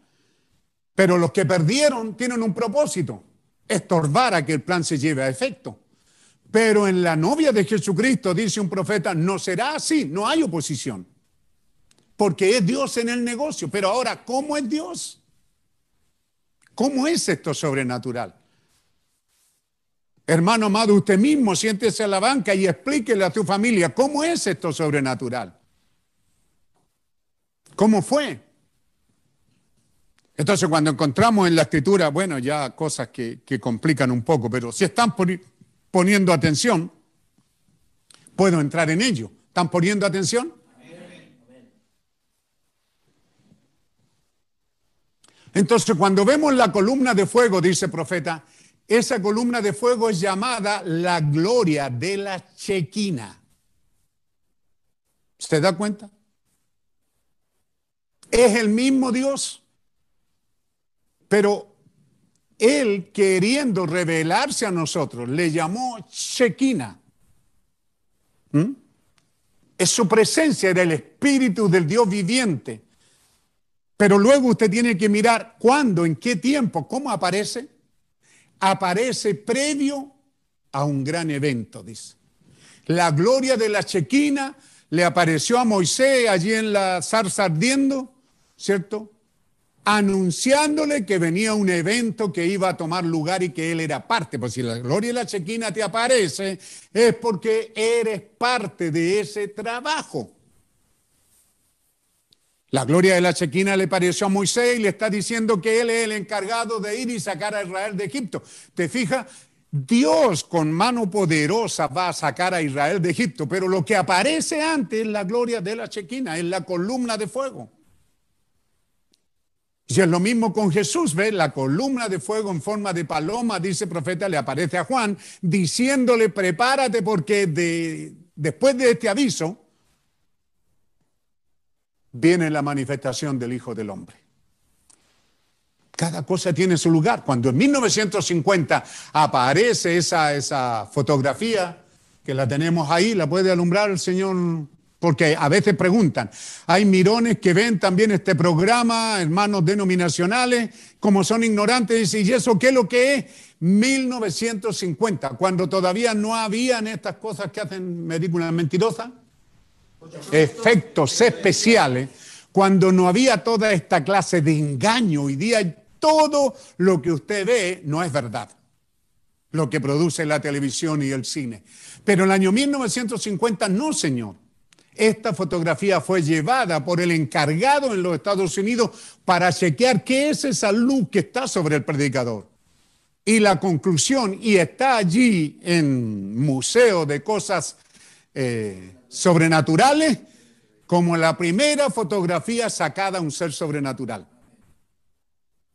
Pero los que perdieron tienen un propósito, estorbar a que el plan se lleve a efecto. Pero en la novia de Jesucristo, dice un profeta, no será así, no hay oposición. Porque es Dios en el negocio. Pero ahora, ¿cómo es Dios? ¿Cómo es esto sobrenatural? Hermano amado, usted mismo siéntese a la banca y explíquele a tu familia cómo es esto sobrenatural. ¿Cómo fue? Entonces, cuando encontramos en la escritura, bueno, ya cosas que, complican un poco, pero si están poniendo atención, puedo entrar en ello. ¿Están poniendo atención? Entonces, cuando vemos la columna de fuego, dice el profeta, esa columna de fuego es llamada la gloria de la chequina. ¿Se da cuenta? Es el mismo Dios, pero Él queriendo revelarse a nosotros le llamó chequina. ¿Mm? Es su presencia, era el Espíritu del Dios viviente Pero luego usted tiene que mirar cuándo, en qué tiempo, cómo aparece. Aparece previo a un gran evento, dice. La gloria de la chequina le apareció a Moisés allí en la zarza ardiendo, ¿cierto? Anunciándole que venía un evento que iba a tomar lugar y que él era parte. Pues si la gloria de la chequina te aparece, es porque eres parte de ese trabajo. La gloria de la chequina le pareció a Moisés y le está diciendo que él es el encargado de ir y sacar a Israel de Egipto. ¿Te fijas? Dios con mano poderosa va a sacar a Israel de Egipto, pero lo que aparece antes es la gloria de la chequina, es la columna de fuego. Y es lo mismo con Jesús, ¿ve? La columna de fuego en forma de paloma, dice el profeta, le aparece a Juan, diciéndole, prepárate porque de, después de este aviso viene la manifestación del Hijo del Hombre. Cada cosa tiene su lugar. Cuando en 1950 aparece esa, esa fotografía, que la tenemos ahí, la puede alumbrar el señor, porque a veces preguntan, hay mirones que ven también este programa, hermanos denominacionales, como son ignorantes, y eso qué es lo que es 1950, cuando todavía no habían estas cosas que hacen películas mentirosas, efectos especiales, cuando no había toda esta clase de engaño, hoy día todo lo que usted ve no es verdad, lo que produce la televisión y el cine. Pero el año 1950 no, señor. Esta fotografía fue llevada por el encargado en los Estados Unidos para chequear qué es esa luz que está sobre el predicador. Y la conclusión, y está allí en museo de cosas eh, sobrenaturales, como la primera fotografía sacada a un ser sobrenatural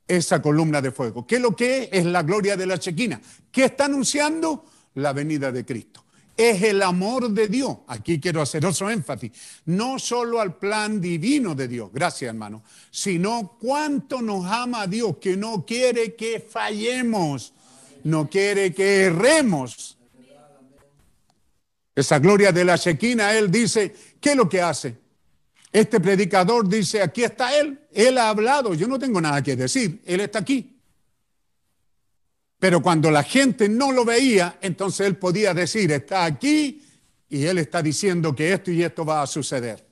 esa columna de fuego. ¿Qué es lo que es? Es la gloria de la chequina. ¿Qué está anunciando? La venida de Cristo. Es el amor de Dios. Aquí quiero hacer otro énfasis. No solo al plan divino de Dios, gracias hermano, sino cuánto nos ama Dios, que no quiere que fallemos, no quiere que erremos. Esa gloria de la chequina, Él dice, ¿qué es lo que hace? Este predicador dice, aquí está Él, Él ha hablado, yo no tengo nada que decir, Él está aquí. Pero cuando la gente no lo veía, entonces Él podía decir, está aquí y Él está diciendo que esto y esto va a suceder.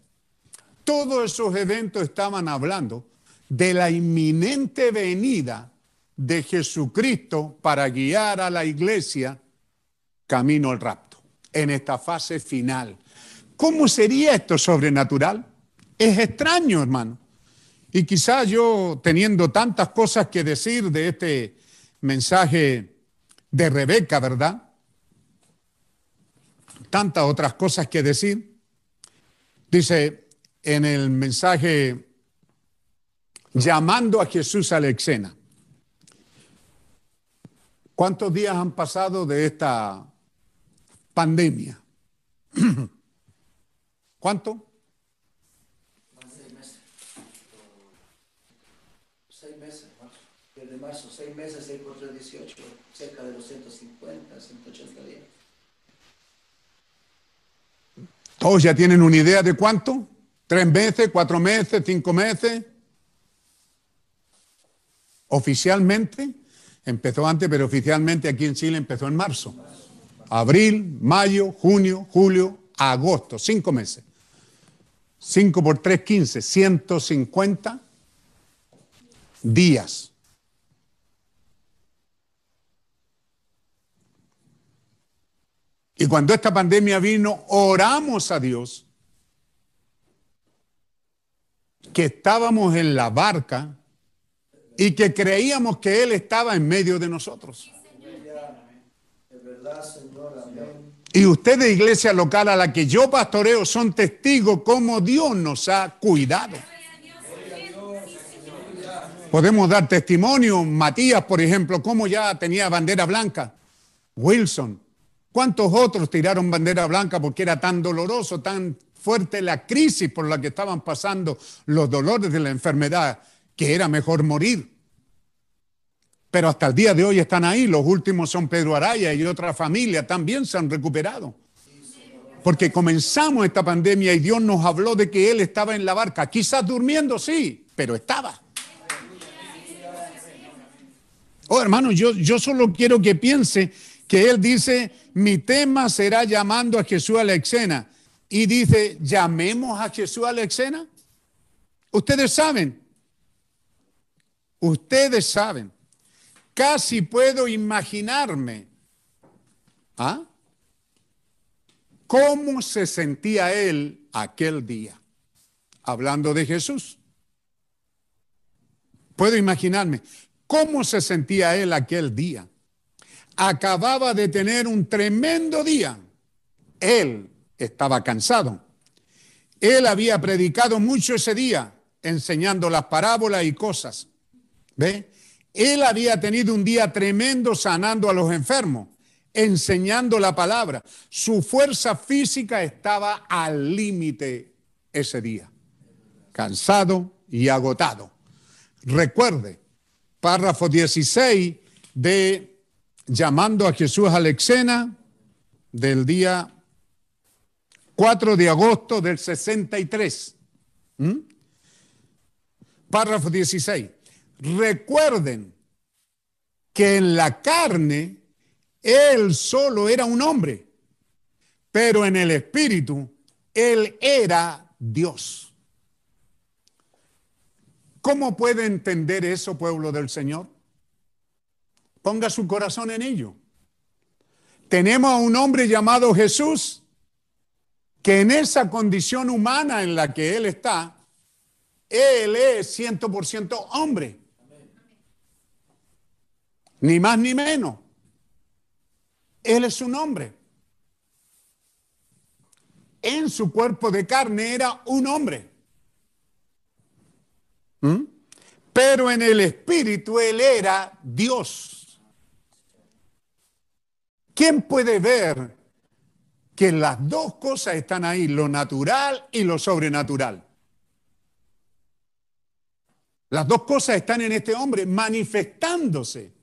Todos esos eventos estaban hablando de la inminente venida de Jesucristo para guiar a la iglesia camino al rapto, en esta fase final. ¿Cómo sería esto sobrenatural? Es extraño, hermano. Y quizás yo, teniendo tantas cosas que decir de este mensaje de Rebeca, ¿verdad? Tantas otras cosas que decir. Dice en el mensaje llamando a Jesús a la escena. ¿Cuántos días han pasado de esta pandemia? ¿Cuánto? Seis meses, 6 por 3, 18, cerca de los 150, 180 días. ¿Todos ya tienen una idea de cuánto? ¿Tres meses, cuatro meses, cinco meses? Oficialmente, empezó antes, pero oficialmente aquí en Chile empezó en marzo. Abril, mayo, junio, julio, agosto, cinco meses. Cinco por tres, quince, 150 días. Y cuando esta pandemia vino, oramos a Dios que estábamos en la barca y que creíamos que Él estaba en medio de nosotros. Y ustedes, iglesia local a la que yo pastoreo, son testigos cómo Dios nos ha cuidado. Podemos dar testimonio, Matías, por ejemplo, cómo ya tenía bandera blanca. Wilson, ¿Cuántos otros tiraron bandera blanca porque era tan doloroso, tan fuerte la crisis por la que estaban pasando los dolores de la enfermedad, que era mejor morir? Pero hasta el día de hoy están ahí. Los últimos son Pedro Araya y otra familia, también se han recuperado. Porque comenzamos esta pandemia y Dios nos habló de que Él estaba en la barca, quizás durmiendo, sí, pero estaba. Oh, hermano, yo, yo solo quiero que piense que él dice, mi tema será llamando a Jesús a la escena. Y dice, llamemos a Jesús a la escena. Ustedes saben, ustedes saben, casi puedo imaginarme ¿ah? cómo se sentía él aquel día, hablando de Jesús. Puedo imaginarme cómo se sentía él aquel día. Acababa de tener un tremendo día. Él estaba cansado. Él había predicado mucho ese día, enseñando las parábolas y cosas. ¿Ve? Él había tenido un día tremendo sanando a los enfermos, enseñando la palabra. Su fuerza física estaba al límite ese día, cansado y agotado. Recuerde, párrafo 16 de Llamando a Jesús a la escena del día 4 de agosto del 63. ¿Mm? Párrafo 16. Recuerden que en la carne él solo era un hombre, pero en el espíritu él era Dios. ¿Cómo puede entender eso, pueblo del Señor? Ponga su corazón en ello. Tenemos a un hombre llamado Jesús que en esa condición humana en la que él está, él es 100% hombre. Ni más ni menos. Él es un hombre. En su cuerpo de carne era un hombre. ¿Mm? Pero en el espíritu él era Dios. ¿Quién puede ver que las dos cosas están ahí, lo natural y lo sobrenatural? Las dos cosas están en este hombre manifestándose.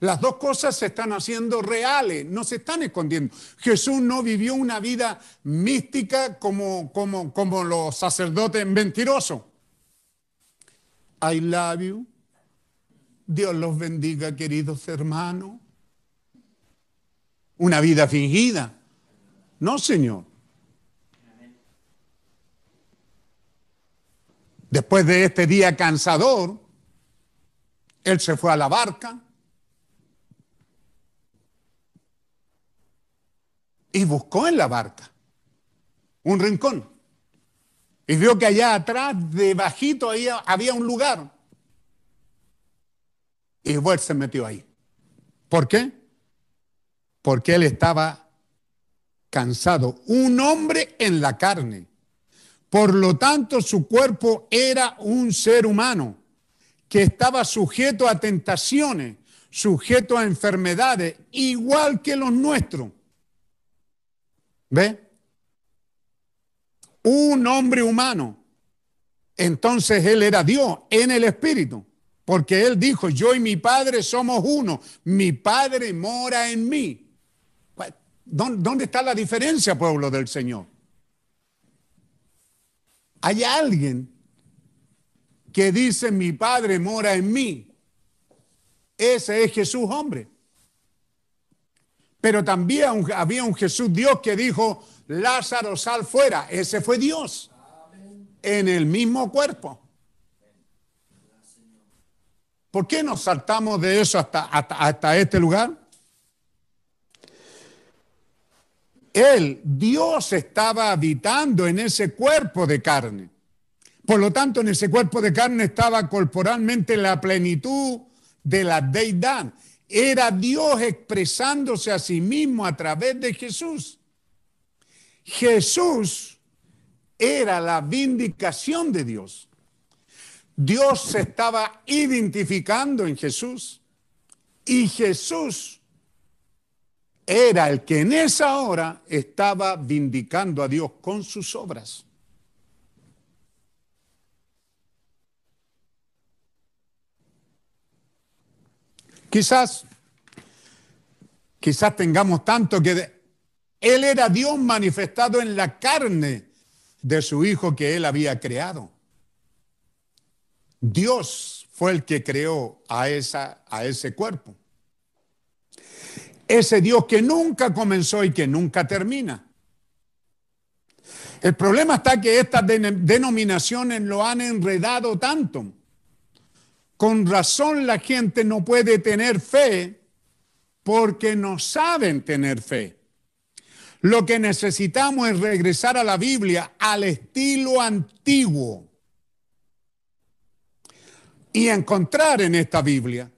Las dos cosas se están haciendo reales, no se están escondiendo. Jesús no vivió una vida mística como, como, como los sacerdotes mentirosos. I love you. Dios los bendiga, queridos hermanos. Una vida fingida. No, Señor. Después de este día cansador, Él se fue a la barca y buscó en la barca un rincón. Y vio que allá atrás, debajito, ahí había un lugar. Y él se metió ahí. ¿Por qué? Porque él estaba cansado. Un hombre en la carne. Por lo tanto, su cuerpo era un ser humano que estaba sujeto a tentaciones, sujeto a enfermedades, igual que los nuestros. ¿Ve? Un hombre humano. Entonces él era Dios en el Espíritu, porque él dijo, yo y mi Padre somos uno, mi Padre mora en mí. ¿Dónde está la diferencia, pueblo del Señor? Hay alguien que dice, mi Padre mora en mí. Ese es Jesús hombre. Pero también había un Jesús Dios que dijo, Lázaro sal fuera. Ese fue Dios. En el mismo cuerpo. ¿Por qué nos saltamos de eso hasta, este lugar? Él, Dios estaba habitando en ese cuerpo de carne. Por lo tanto, en ese cuerpo de carne estaba corporalmente la plenitud de la deidad. Era Dios expresándose a sí mismo a través de Jesús. Jesús era la vindicación de Dios. Dios se estaba identificando en Jesús y Jesús era el que en esa hora estaba vindicando a Dios con sus obras. Quizás, quizás tengamos tanto que él era Dios manifestado en la carne de su Hijo que él había creado. Dios fue el que creó a, esa, a ese cuerpo. Ese Dios que nunca comenzó y que nunca termina. El problema está que estas denominaciones lo han enredado tanto. Con razón la gente no puede tener fe porque no saben tener fe. Lo que necesitamos es regresar a la Biblia al estilo antiguo y encontrar en esta Biblia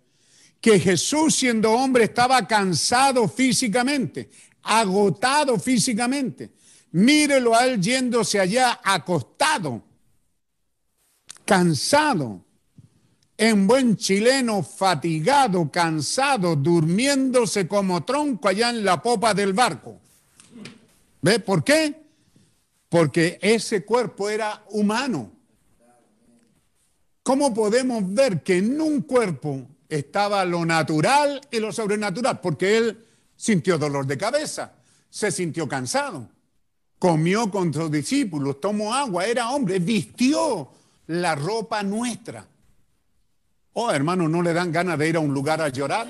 que Jesús siendo hombre estaba cansado físicamente, agotado físicamente. Mírelo a él yéndose allá acostado, cansado, en buen chileno, fatigado, cansado, durmiéndose como tronco allá en la popa del barco. ¿Ve por qué? Porque ese cuerpo era humano. ¿Cómo podemos ver que en un cuerpo estaba lo natural y lo sobrenatural? Porque él sintió dolor de cabeza, se sintió cansado, comió con sus discípulos, tomó agua, era hombre, vistió la ropa nuestra. Oh, hermano, ¿no le dan ganas de ir a un lugar a llorar?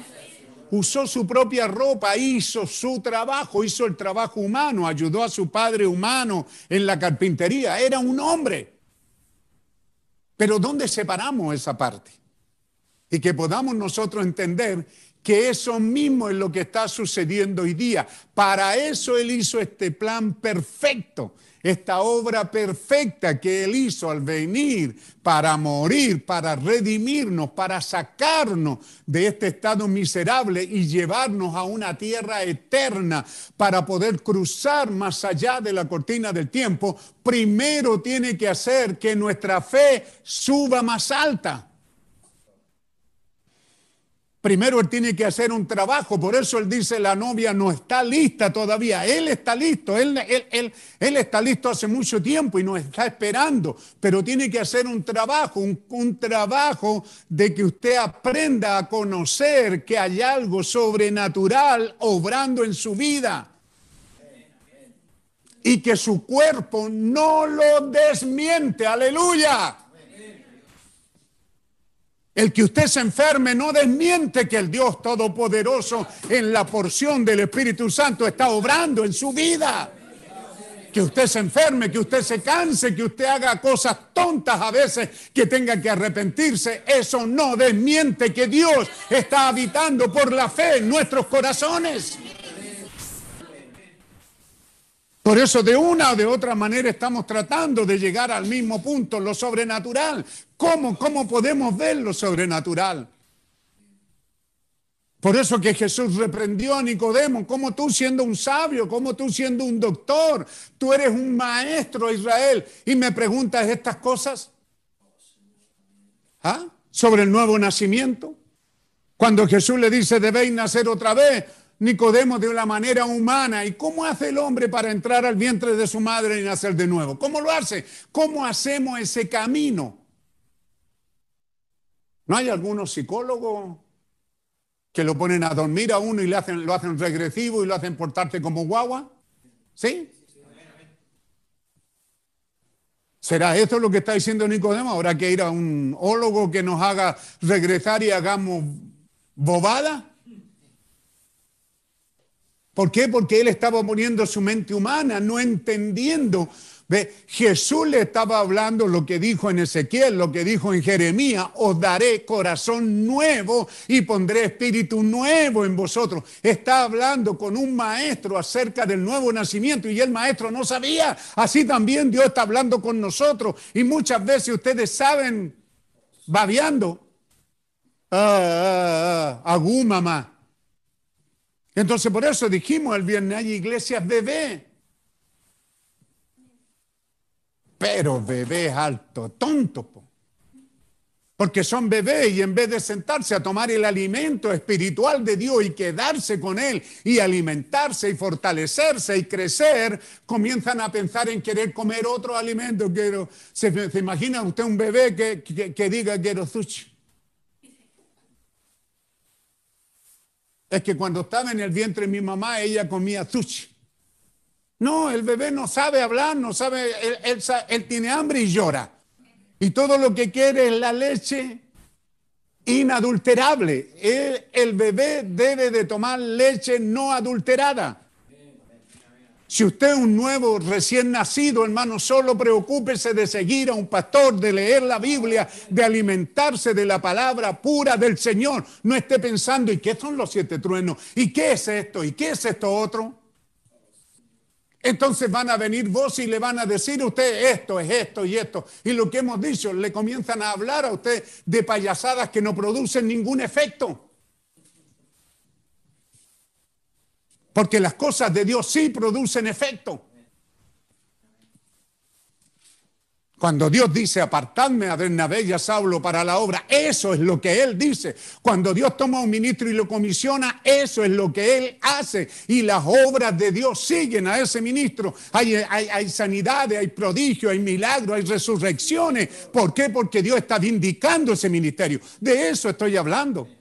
Usó su propia ropa, hizo su trabajo, hizo el trabajo humano, ayudó a su padre humano en la carpintería, era un hombre. Pero ¿dónde separamos esa parte? Y que podamos nosotros entender que eso mismo es lo que está sucediendo hoy día. Para eso Él hizo este plan perfecto esta obra perfecta que Él hizo al venir para morir, para redimirnos, para sacarnos de este estado miserable y llevarnos a una tierra eterna para poder cruzar más allá de la cortina del tiempo, primero tiene que hacer que nuestra fe suba más alta. Primero él tiene que hacer un trabajo, por eso él dice la novia no está lista todavía. Él está listo, él, está listo hace mucho tiempo y nos está esperando, pero tiene que hacer un trabajo, un trabajo de que usted aprenda a conocer que hay algo sobrenatural obrando en su vida y que su cuerpo no lo desmiente. Aleluya. El que usted se enferme no desmiente que el Dios Todopoderoso en la porción del Espíritu Santo está obrando en su vida. Que usted se enferme, que usted se canse, que usted haga cosas tontas a veces, que tenga que arrepentirse, eso no desmiente que Dios está habitando por la fe en nuestros corazones. Por eso de una o de otra manera estamos tratando de llegar al mismo punto, lo sobrenatural. ¿Cómo, cómo podemos ver lo sobrenatural? Por eso que Jesús reprendió a Nicodemo, como tú siendo un sabio, como tú siendo un doctor, tú eres un maestro Israel y me preguntas estas cosas. ¿Ah? Sobre el nuevo nacimiento. Cuando Jesús le dice, debéis nacer otra vez, Nicodemo de una manera humana. ¿Y cómo hace el hombre para entrar al vientre de su madre y nacer de nuevo? ¿Cómo lo hace? ¿Cómo hacemos ese camino? ¿No hay algunos psicólogos que lo ponen a dormir a uno y le hacen, lo hacen regresivo y lo hacen portarse como guagua? ¿Sí? ¿Será esto lo que está diciendo Nicodemo? ¿Habrá que ir a un ólogo que nos haga regresar y hagamos bobada? ¿Por qué? Porque él estaba poniendo su mente humana, no entendiendo. ¿Ve? Jesús le estaba hablando lo que dijo en Ezequiel, lo que dijo en Jeremías, os daré corazón nuevo y pondré espíritu nuevo en vosotros. Está hablando con un maestro acerca del nuevo nacimiento y el maestro no sabía. Así también Dios está hablando con nosotros y muchas veces ustedes saben, babeando, ah, ah, ah, agú mamá. Entonces por eso dijimos el viernes, hay iglesias bebé. Pero bebés alto, tonto. Porque son bebés y en vez de sentarse a tomar el alimento espiritual de Dios y quedarse con Él y alimentarse y fortalecerse y crecer, comienzan a pensar en querer comer otro alimento. Quiero, ¿se, imagina usted un bebé que, que, que diga quiero sushi? Es que cuando estaba en el vientre de mi mamá, ella comía sushi. No, el bebé no sabe hablar, no sabe, él, tiene hambre y llora. Y todo lo que quiere es la leche inadulterable. El, el bebé debe de tomar leche no adulterada. Si usted es un nuevo recién nacido, hermano, solo preocúpese de seguir a un pastor, de leer la Biblia, de alimentarse de la palabra pura del Señor. No esté pensando, ¿y qué son los siete truenos? ¿Y qué es esto? ¿Y qué es esto otro? Entonces van a venir vos y le van a decir a usted esto es esto y esto. Y lo que hemos dicho, le comienzan a hablar a usted de payasadas que no producen ningún efecto. Porque las cosas de Dios sí producen efecto. Cuando Dios dice, apartadme a Bernabé y a Saulo para la obra, eso es lo que Él dice. Cuando Dios toma a un ministro y lo comisiona, eso es lo que Él hace. Y las obras de Dios siguen a ese ministro. Hay, hay, hay sanidades, hay prodigios, hay milagros, hay resurrecciones. ¿Por qué? Porque Dios está vindicando ese ministerio. De eso estoy hablando.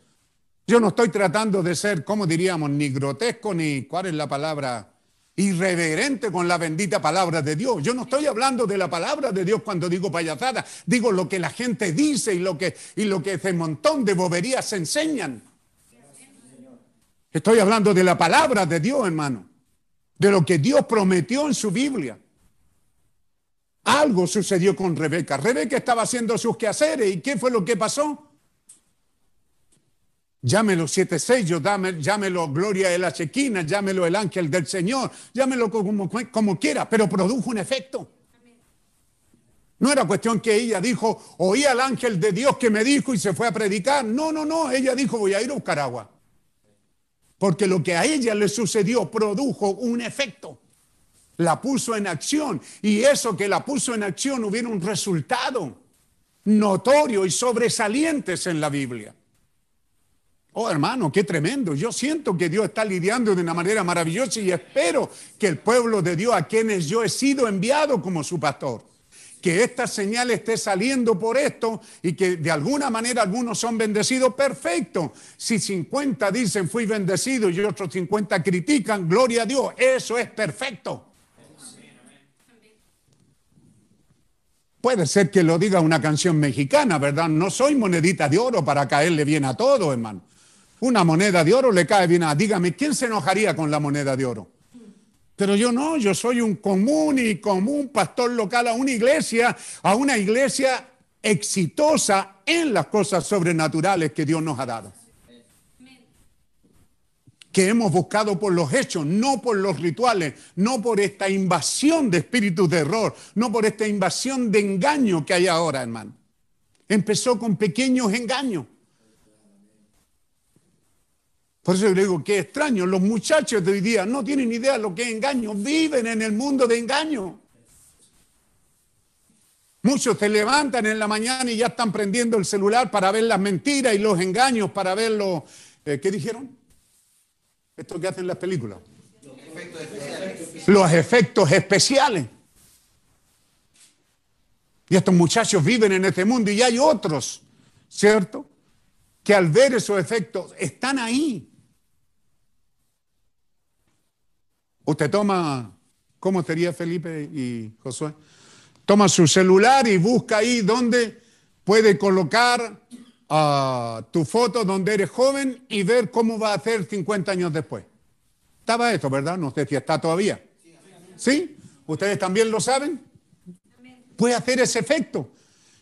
Yo no estoy tratando de ser, como diríamos, ni grotesco, ni, ¿cuál es la palabra? irreverente con la bendita palabra de Dios. Yo no estoy hablando de la palabra de Dios cuando digo payasada, digo lo que la gente dice y lo que, y lo que ese montón de boberías se enseñan. Estoy hablando de la palabra de Dios, hermano, de lo que Dios prometió en su Biblia. Algo sucedió con Rebeca. Rebeca estaba haciendo sus quehaceres y ¿qué fue lo que pasó? Llámelo siete sellos, llámelo gloria de la chequina, llámelo el ángel del Señor, llámelo como, como quiera, pero produjo un efecto. No era cuestión que ella dijo, oí al ángel de Dios que me dijo y se fue a predicar. No, no, no, ella dijo, voy a ir a buscar agua. Porque lo que a ella le sucedió produjo un efecto. La puso en acción y eso que la puso en acción hubiera un resultado notorio y sobresalientes en la Biblia. Oh, hermano, qué tremendo. Yo siento que Dios está lidiando de una manera maravillosa y espero que el pueblo de Dios, a quienes yo he sido enviado como su pastor, que esta señal esté saliendo por esto y que de alguna manera algunos son bendecidos, perfecto. Si 50 dicen fui bendecido y otros 50 critican, gloria a Dios, eso es perfecto. Puede ser que lo diga una canción mexicana, ¿verdad? No soy monedita de oro para caerle bien a todo, hermano. Una moneda de oro le cae bien a, dígame, ¿quién se enojaría con la moneda de oro? Pero yo no, yo soy un común y común pastor local a una iglesia, a una iglesia exitosa en las cosas sobrenaturales que Dios nos ha dado. Que hemos buscado por los hechos, no por los rituales, no por esta invasión de espíritus de error, no por esta invasión de engaño que hay ahora, hermano. Empezó con pequeños engaños. Por eso yo le digo, qué extraño, los muchachos de hoy día no tienen idea de lo que es engaño, viven en el mundo de engaño. Muchos se levantan en la mañana y ya están prendiendo el celular para ver las mentiras y los engaños, para ver los... Eh, ¿Qué dijeron? Esto que hacen las películas. Los efectos especiales. Los efectos especiales. Y estos muchachos viven en este mundo y hay otros, ¿cierto? Que al ver esos efectos están ahí. Usted toma, ¿cómo sería Felipe y Josué? Toma su celular y busca ahí donde puede colocar uh, tu foto donde eres joven y ver cómo va a ser 50 años después. Estaba esto, ¿verdad? No sé si está todavía. ¿Sí? ¿Ustedes también lo saben? Puede hacer ese efecto.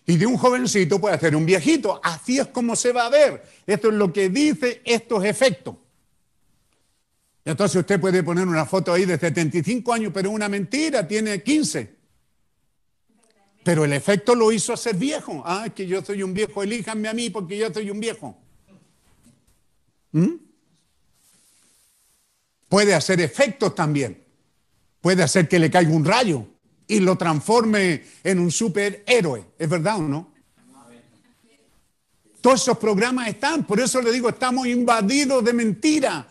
Y de un jovencito puede hacer un viejito. Así es como se va a ver. Esto es lo que dice estos efectos. Entonces usted puede poner una foto ahí de 75 años, pero una mentira, tiene 15. Pero el efecto lo hizo ser viejo. Ah, es que yo soy un viejo, elíjanme a mí porque yo soy un viejo. ¿Mm? Puede hacer efectos también. Puede hacer que le caiga un rayo y lo transforme en un superhéroe. ¿Es verdad o no? Todos esos programas están, por eso le digo, estamos invadidos de mentiras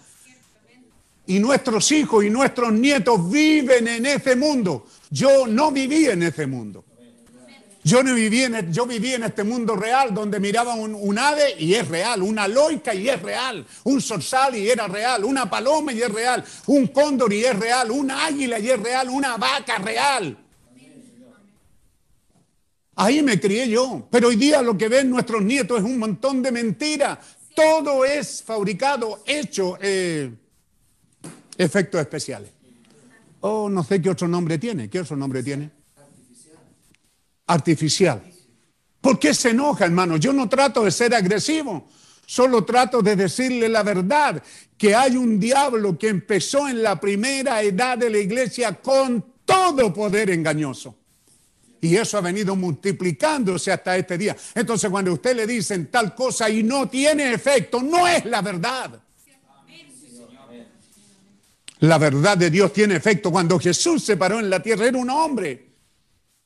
y nuestros hijos y nuestros nietos viven en ese mundo. Yo no viví en ese mundo. Yo, no viví en, yo viví en este mundo real donde miraba un, ave y es real, una loica y es real, un zorzal y era real, una paloma y es real, un cóndor y es real, un águila y es real, una vaca real. Ahí me crié yo. Pero hoy día lo que ven nuestros nietos es un montón de mentiras. Todo es fabricado, hecho, eh, efectos especiales. Oh, no sé qué otro nombre tiene. ¿Qué otro nombre tiene? Artificial. ¿Por qué se enoja, hermano? Yo no trato de ser agresivo. Solo trato de decirle la verdad, que hay un diablo que empezó en la primera edad de la iglesia con todo poder engañoso. Y eso ha venido multiplicándose hasta este día. Entonces cuando usted le dicen tal cosa y no tiene efecto, no es la verdad. La verdad de Dios tiene efecto. Cuando Jesús se paró en la tierra era un hombre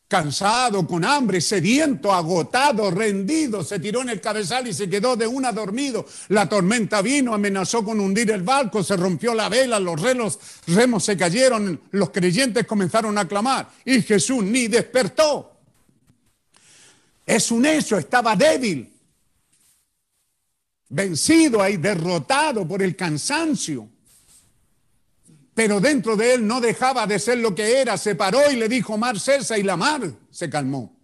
cansado, con hambre, sediento, agotado, rendido, se tiró en el cabezal y se quedó de una dormido. La tormenta vino, amenazó con hundir el barco, se rompió la vela, los remos, remos se cayeron, los creyentes comenzaron a clamar y Jesús ni despertó. Es un hecho, estaba débil, vencido ahí, derrotado por el cansancio pero dentro de él no dejaba de ser lo que era. Se paró y le dijo, mar cesa y la mar se calmó.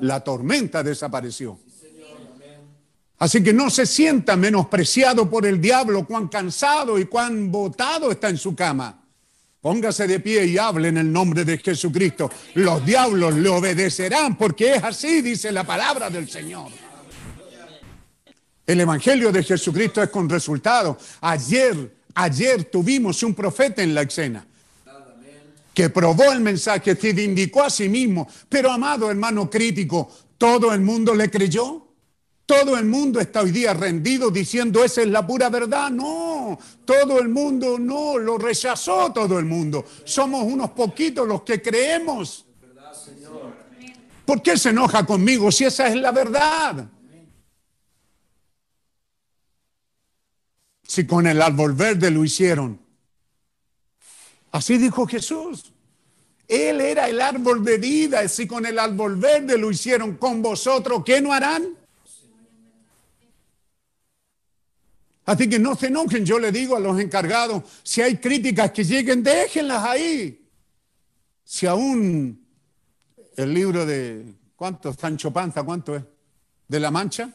La tormenta desapareció. Así que no se sienta menospreciado por el diablo, cuán cansado y cuán botado está en su cama. Póngase de pie y hable en el nombre de Jesucristo. Los diablos le obedecerán porque es así, dice la palabra del Señor. El Evangelio de Jesucristo es con resultado. Ayer Ayer tuvimos un profeta en la escena que probó el mensaje, que indicó a sí mismo. Pero amado hermano crítico, ¿todo el mundo le creyó? Todo el mundo está hoy día rendido diciendo esa es la pura verdad. No, todo el mundo no, lo rechazó todo el mundo. Somos unos poquitos los que creemos. ¿Por qué se enoja conmigo si esa es la verdad? Si con el árbol verde lo hicieron? Así dijo Jesús. Él era el árbol de vida. Si con el árbol verde lo hicieron con vosotros, ¿qué no harán? Así que no se enojen, yo le digo a los encargados, si hay críticas que lleguen, déjenlas ahí. Si aún el libro de, ¿cuánto? Sancho Panza, ¿cuánto es? ¿De la Mancha?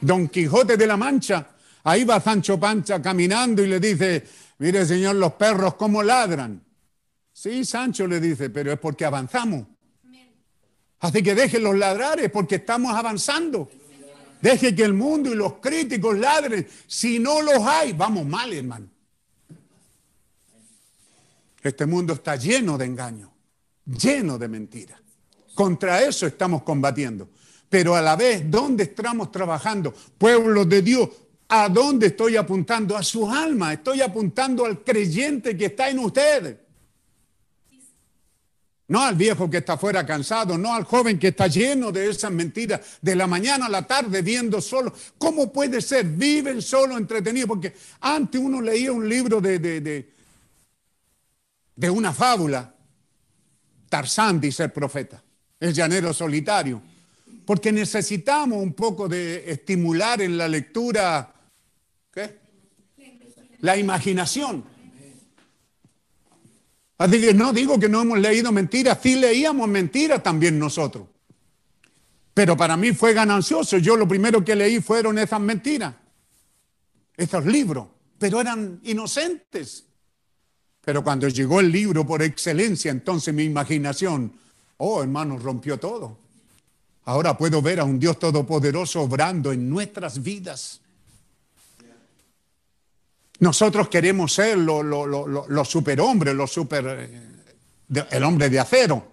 Don Quijote de la Mancha Ahí va Sancho Pancha caminando y le dice, mire señor, los perros cómo ladran. Sí, Sancho le dice, pero es porque avanzamos. Así que deje los ladrares porque estamos avanzando. Deje que el mundo y los críticos ladren. Si no los hay, vamos mal, hermano. Este mundo está lleno de engaños, lleno de mentiras. Contra eso estamos combatiendo. Pero a la vez, ¿dónde estamos trabajando? Pueblos de Dios, ¿A dónde estoy apuntando? A su alma. Estoy apuntando al creyente que está en usted. No al viejo que está fuera cansado, no al joven que está lleno de esas mentiras de la mañana a la tarde viendo solo. ¿Cómo puede ser? Viven solo entretenidos. Porque antes uno leía un libro de, de, de una fábula. Tarzán dice el profeta, el llanero solitario. Porque necesitamos un poco de estimular en la lectura la imaginación. Así que no digo que no hemos leído mentiras, sí leíamos mentiras también nosotros. Pero para mí fue ganancioso. Yo lo primero que leí fueron esas mentiras, esos libros, pero eran inocentes. Pero cuando llegó el libro por excelencia, entonces mi imaginación, oh hermano, rompió todo. Ahora puedo ver a un Dios todopoderoso obrando en nuestras vidas. Nosotros queremos ser los lo, superhombres, los super, eh, el hombre de acero.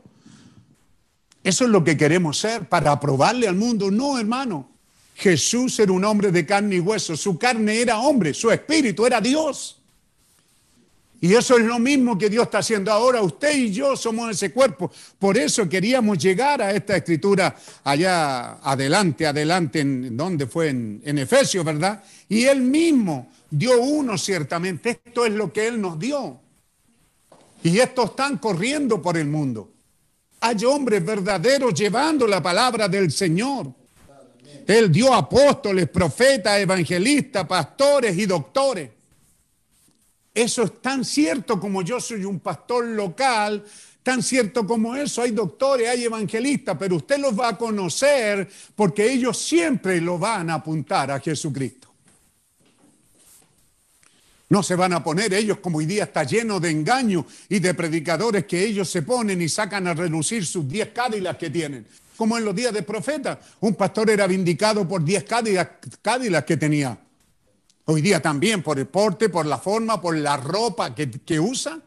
Eso es lo que queremos ser para aprobarle al mundo. No, hermano. Jesús era un hombre de carne y hueso. Su carne era hombre, su espíritu era Dios. Y eso es lo mismo que Dios está haciendo ahora. Usted y yo somos ese cuerpo. Por eso queríamos llegar a esta escritura allá adelante, adelante, en donde fue en, en Efesios, ¿verdad? Y él mismo dio uno ciertamente. Esto es lo que él nos dio. Y estos están corriendo por el mundo. Hay hombres verdaderos llevando la palabra del Señor. Él dio apóstoles, profetas, evangelistas, pastores y doctores. Eso es tan cierto como yo soy un pastor local Tan cierto como eso, hay doctores, hay evangelistas, pero usted los va a conocer porque ellos siempre lo van a apuntar a Jesucristo. No se van a poner ellos como hoy día está lleno de engaños y de predicadores que ellos se ponen y sacan a relucir sus diez cádilas que tienen. Como en los días de profeta, un pastor era vindicado por diez cádilas que tenía. Hoy día también por el porte, por la forma, por la ropa que, usa.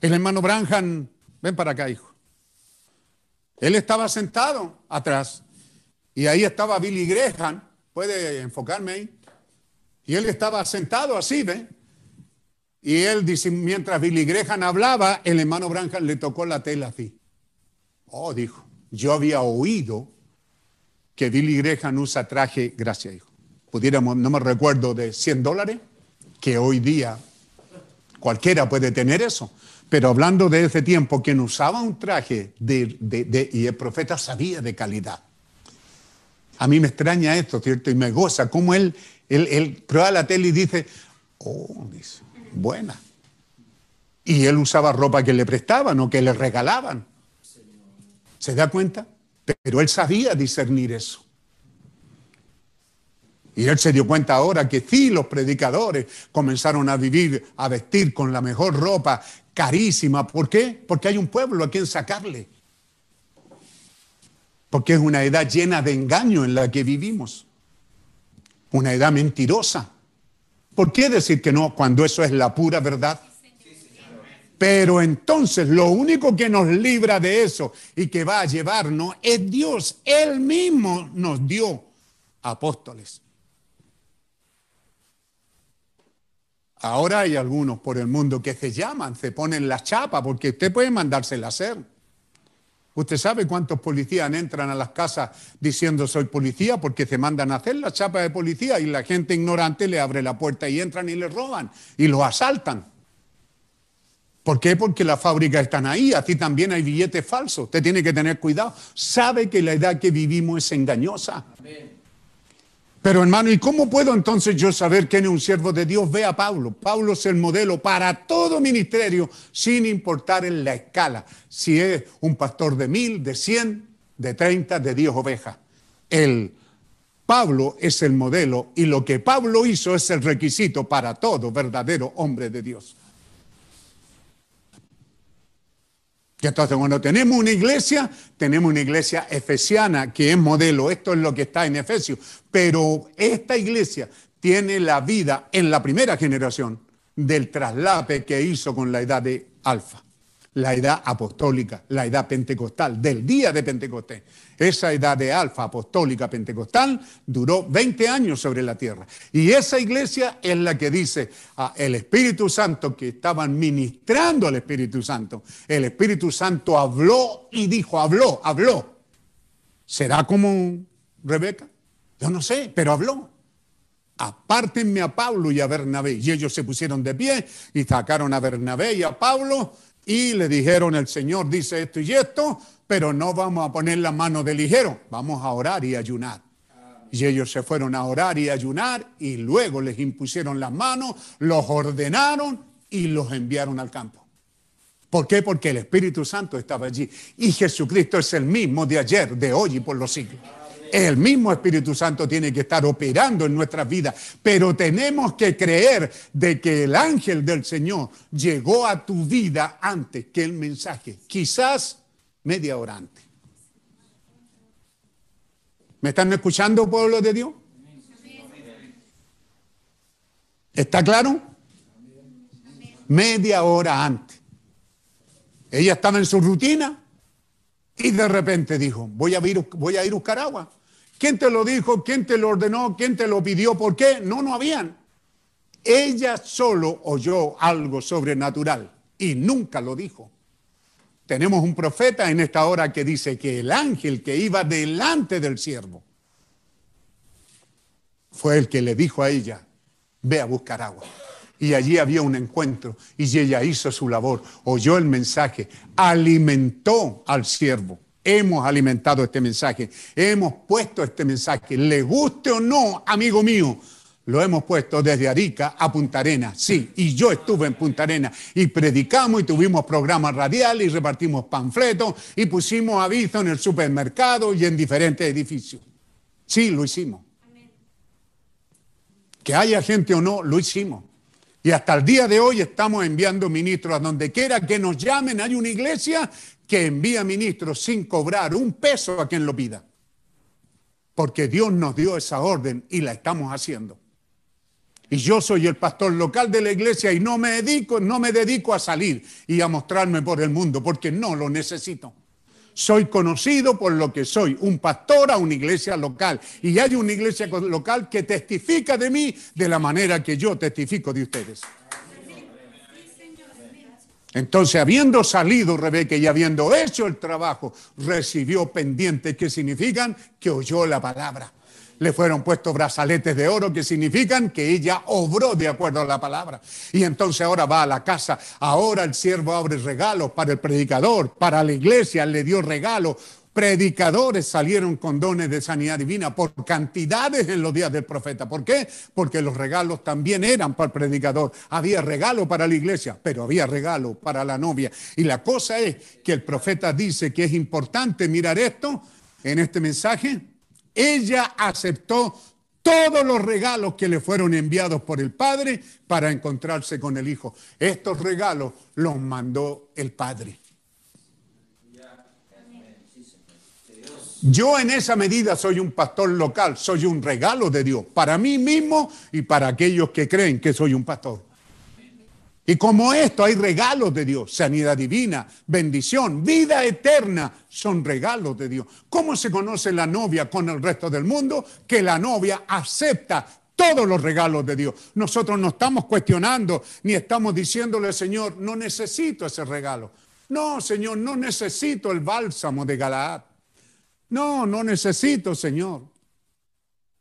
El hermano Branham Ven para acá, hijo. Él estaba sentado atrás y ahí estaba Billy Graham. ¿Puede enfocarme ahí? Y él estaba sentado así, ¿ve? Y él dice, mientras Billy Graham hablaba, el hermano Branham le tocó la tela así. Oh, dijo, yo había oído que Billy Graham usa traje, gracias, hijo. Pudiéramos, no me recuerdo, de 100 dólares, que hoy día cualquiera puede tener eso. Pero hablando de ese tiempo, quien usaba un traje y el profeta sabía de calidad. A mí me extraña esto, ¿cierto? Y me goza cómo él, él, prueba la tele y dice, oh, dice, buena. Y él usaba ropa que le prestaban o que le regalaban. ¿Se da cuenta? Pero él sabía discernir eso. Y él se dio cuenta ahora que sí, los predicadores comenzaron a vivir, a vestir con la mejor ropa, carísima. ¿Por qué? Porque hay un pueblo a quien sacarle. Porque es una edad llena de engaño en la que vivimos. Una edad mentirosa. ¿Por qué decir que no cuando eso es la pura verdad? Pero entonces lo único que nos libra de eso y que va a llevarnos es Dios. Él mismo nos dio apóstoles. Ahora hay algunos por el mundo que se llaman, se ponen la chapa, porque usted puede mandársela a hacer. Usted sabe cuántos policías entran a las casas diciendo soy policía porque se mandan a hacer la chapa de policía y la gente ignorante le abre la puerta y entran y le roban y lo asaltan. ¿Por qué? Porque las fábricas están ahí, así también hay billetes falsos. Usted tiene que tener cuidado. Sabe que la edad que vivimos es engañosa. Amén. Pero hermano, ¿y cómo puedo entonces yo saber quién es un siervo de Dios? Ve a Pablo. Pablo es el modelo para todo ministerio, sin importar en la escala. Si es un pastor de mil, de cien, de treinta, de diez ovejas. El Pablo es el modelo y lo que Pablo hizo es el requisito para todo verdadero hombre de Dios. Entonces cuando tenemos una iglesia, tenemos una iglesia efesiana que es modelo, esto es lo que está en Efesios, pero esta iglesia tiene la vida en la primera generación del traslape que hizo con la edad de Alfa la edad apostólica, la edad pentecostal, del día de Pentecostés. Esa edad de alfa apostólica pentecostal duró 20 años sobre la tierra. Y esa iglesia es la que dice a el Espíritu Santo que estaban ministrando al Espíritu Santo. El Espíritu Santo habló y dijo, habló, habló. ¿Será como Rebeca? Yo no sé, pero habló. Apártenme a Pablo y a Bernabé. Y ellos se pusieron de pie y sacaron a Bernabé y a Pablo y le dijeron, el Señor dice esto y esto, pero no vamos a poner la mano de ligero, vamos a orar y ayunar. Y ellos se fueron a orar y ayunar y luego les impusieron las manos, los ordenaron y los enviaron al campo. ¿Por qué? Porque el Espíritu Santo estaba allí. Y Jesucristo es el mismo de ayer, de hoy y por los siglos. El mismo Espíritu Santo tiene que estar operando en nuestras vidas, pero tenemos que creer de que el ángel del Señor llegó a tu vida antes que el mensaje, quizás media hora antes. ¿Me están escuchando, pueblo de Dios? ¿Está claro? Media hora antes. Ella estaba en su rutina y de repente dijo, voy a ir, voy a ir a buscar agua. ¿Quién te lo dijo? ¿Quién te lo ordenó? ¿Quién te lo pidió? ¿Por qué? No, no habían. Ella solo oyó algo sobrenatural y nunca lo dijo. Tenemos un profeta en esta hora que dice que el ángel que iba delante del siervo fue el que le dijo a ella, ve a buscar agua. Y allí había un encuentro y ella hizo su labor, oyó el mensaje, alimentó al siervo hemos alimentado este mensaje, hemos puesto este mensaje, le guste o no, amigo mío, lo hemos puesto desde Arica a Punta Arena. Sí, y yo estuve en Punta Arena y predicamos y tuvimos programas radiales y repartimos panfletos y pusimos aviso en el supermercado y en diferentes edificios. Sí, lo hicimos. Que haya gente o no, lo hicimos. Y hasta el día de hoy estamos enviando ministros a donde quiera que nos llamen. Hay una iglesia que envía ministros sin cobrar un peso a quien lo pida. Porque Dios nos dio esa orden y la estamos haciendo. Y yo soy el pastor local de la iglesia y no me dedico, no me dedico a salir y a mostrarme por el mundo porque no lo necesito. Soy conocido por lo que soy, un pastor a una iglesia local. Y hay una iglesia local que testifica de mí de la manera que yo testifico de ustedes. Entonces, habiendo salido Rebeca y habiendo hecho el trabajo, recibió pendientes que significan que oyó la palabra le fueron puestos brazaletes de oro que significan que ella obró de acuerdo a la palabra. Y entonces ahora va a la casa, ahora el siervo abre regalos para el predicador, para la iglesia le dio regalos. Predicadores salieron con dones de sanidad divina por cantidades en los días del profeta. ¿Por qué? Porque los regalos también eran para el predicador. Había regalo para la iglesia, pero había regalo para la novia. Y la cosa es que el profeta dice que es importante mirar esto en este mensaje ella aceptó todos los regalos que le fueron enviados por el Padre para encontrarse con el Hijo. Estos regalos los mandó el Padre. Yo en esa medida soy un pastor local, soy un regalo de Dios para mí mismo y para aquellos que creen que soy un pastor. Y como esto hay regalos de Dios, sanidad divina, bendición, vida eterna, son regalos de Dios. ¿Cómo se conoce la novia con el resto del mundo? Que la novia acepta todos los regalos de Dios. Nosotros no estamos cuestionando ni estamos diciéndole, Señor, no necesito ese regalo. No, Señor, no necesito el bálsamo de Galaad. No, no necesito, Señor.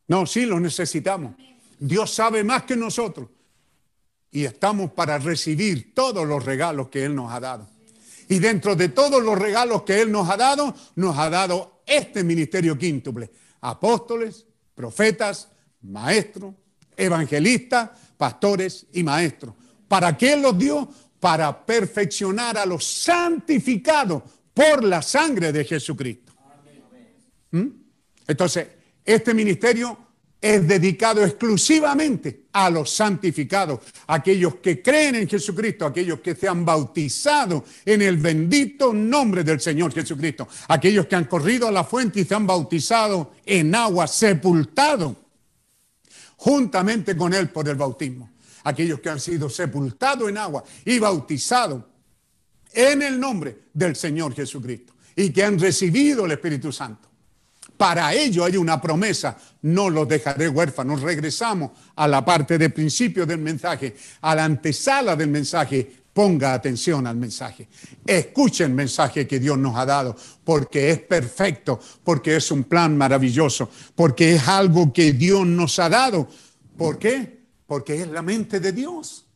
No, sí lo necesitamos. Dios sabe más que nosotros y estamos para recibir todos los regalos que Él nos ha dado. Y dentro de todos los regalos que Él nos ha dado, nos ha dado este ministerio quíntuple. Apóstoles, profetas, maestros, evangelistas, pastores y maestros. ¿Para qué los dio? Para perfeccionar a los santificados por la sangre de Jesucristo. ¿Mm? Entonces, este ministerio es dedicado exclusivamente a los santificados, aquellos que creen en Jesucristo, aquellos que se han bautizado en el bendito nombre del Señor Jesucristo, aquellos que han corrido a la fuente y se han bautizado en agua, sepultado juntamente con Él por el bautismo, aquellos que han sido sepultados en agua y bautizados en el nombre del Señor Jesucristo y que han recibido el Espíritu Santo. Para ello hay una promesa, no los dejaré huérfanos. Regresamos a la parte de principio del mensaje, a la antesala del mensaje. Ponga atención al mensaje. Escuche el mensaje que Dios nos ha dado, porque es perfecto, porque es un plan maravilloso, porque es algo que Dios nos ha dado. ¿Por qué? Porque es la mente de Dios.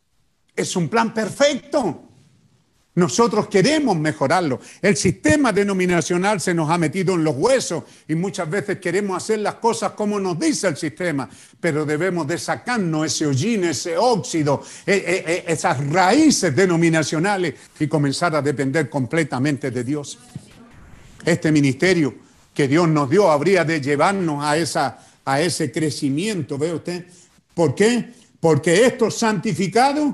Es un plan perfecto. Nosotros queremos mejorarlo. El sistema denominacional se nos ha metido en los huesos y muchas veces queremos hacer las cosas como nos dice el sistema, pero debemos de sacarnos ese hollín, ese óxido, e, e, e, esas raíces denominacionales y comenzar a depender completamente de Dios. Este ministerio que Dios nos dio habría de llevarnos a, esa, a ese crecimiento, ¿ve usted? ¿Por qué? Porque estos santificados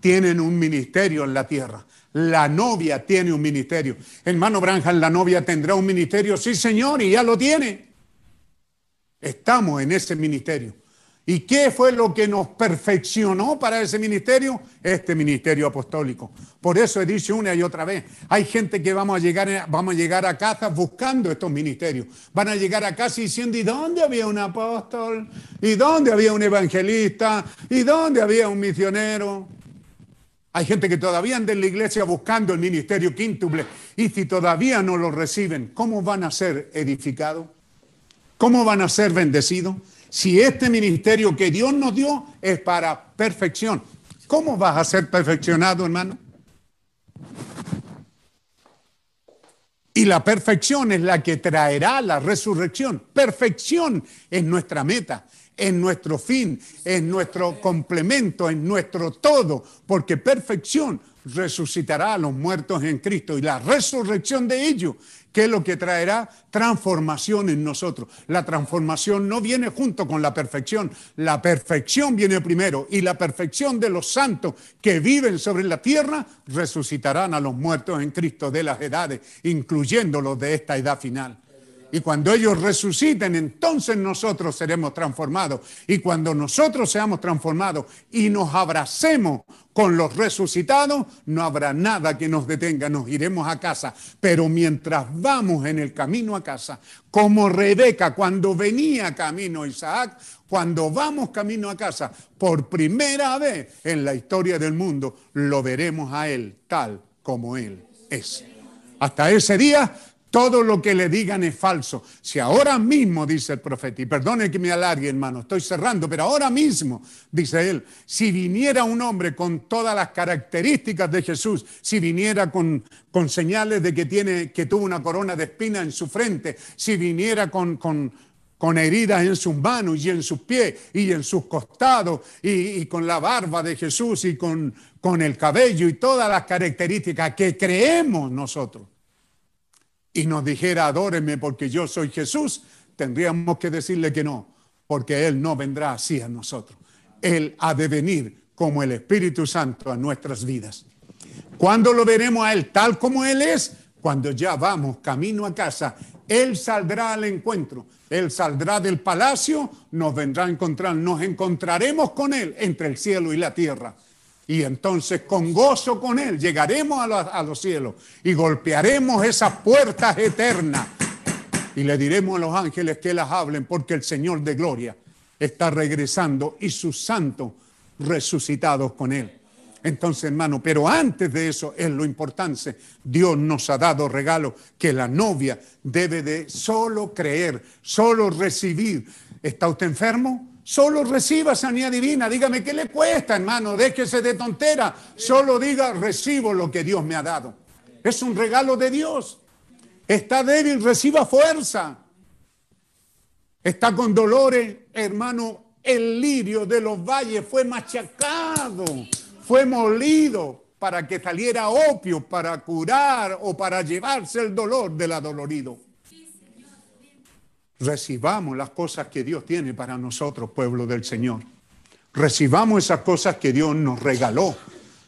tienen un ministerio en la tierra. La novia tiene un ministerio. Hermano Branham, la novia tendrá un ministerio. Sí, señor, y ya lo tiene. Estamos en ese ministerio. ¿Y qué fue lo que nos perfeccionó para ese ministerio? Este ministerio apostólico. Por eso he dicho una y otra vez, hay gente que vamos a llegar, vamos a, llegar a casa buscando estos ministerios. Van a llegar a casa diciendo, ¿y dónde había un apóstol? ¿Y dónde había un evangelista? ¿Y dónde había un misionero? Hay gente que todavía anda en la iglesia buscando el ministerio quíntuple y si todavía no lo reciben, ¿cómo van a ser edificados? ¿Cómo van a ser bendecidos? Si este ministerio que Dios nos dio es para perfección, ¿cómo vas a ser perfeccionado, hermano? Y la perfección es la que traerá la resurrección. Perfección es nuestra meta, es nuestro fin, es nuestro complemento, es nuestro todo, porque perfección resucitará a los muertos en Cristo y la resurrección de ellos, que es lo que traerá transformación en nosotros. La transformación no viene junto con la perfección, la perfección viene primero y la perfección de los santos que viven sobre la tierra resucitarán a los muertos en Cristo de las edades, incluyendo los de esta edad final. Y cuando ellos resuciten, entonces nosotros seremos transformados. Y cuando nosotros seamos transformados y nos abracemos con los resucitados, no habrá nada que nos detenga, nos iremos a casa. Pero mientras vamos en el camino a casa, como Rebeca cuando venía camino Isaac, cuando vamos camino a casa, por primera vez en la historia del mundo, lo veremos a Él tal como Él es. Hasta ese día todo lo que le digan es falso. Si ahora mismo, dice el profeta, y perdone que me alargue, hermano, estoy cerrando, pero ahora mismo, dice él, si viniera un hombre con todas las características de Jesús, si viniera con, señales de que, tiene, que tuvo una corona de espina en su frente, si viniera con, con, con heridas en sus manos y en sus pies y en sus costados y, y con la barba de Jesús y con, con el cabello y todas las características que creemos nosotros y nos dijera, adóreme porque yo soy Jesús, tendríamos que decirle que no, porque Él no vendrá así a nosotros. Él ha de venir como el Espíritu Santo a nuestras vidas. ¿Cuándo lo veremos a Él tal como Él es? Cuando ya vamos camino a casa, Él saldrá al encuentro. Él saldrá del palacio, nos vendrá a encontrar, nos encontraremos con Él entre el cielo y la tierra. Y entonces con gozo con Él llegaremos a, los, cielos y golpearemos esas puertas eternas y le diremos a los ángeles que las hablen porque el Señor de gloria está regresando y sus santos resucitados con Él. Entonces, hermano, pero antes de eso es lo importante. Dios nos ha dado regalo que la novia debe de solo creer, solo recibir. ¿Está usted enfermo? Solo reciba sanidad divina. Dígame, ¿qué le cuesta, hermano? Déjese de tontera. Solo diga, recibo lo que Dios me ha dado. Es un regalo de Dios. Está débil, reciba fuerza. Está con dolores, hermano. El lirio de los valles fue machacado, fue molido para que saliera opio, para curar o para llevarse el dolor del adolorido recibamos las cosas que Dios tiene para nosotros, pueblo del Señor. Recibamos esas cosas que Dios nos regaló.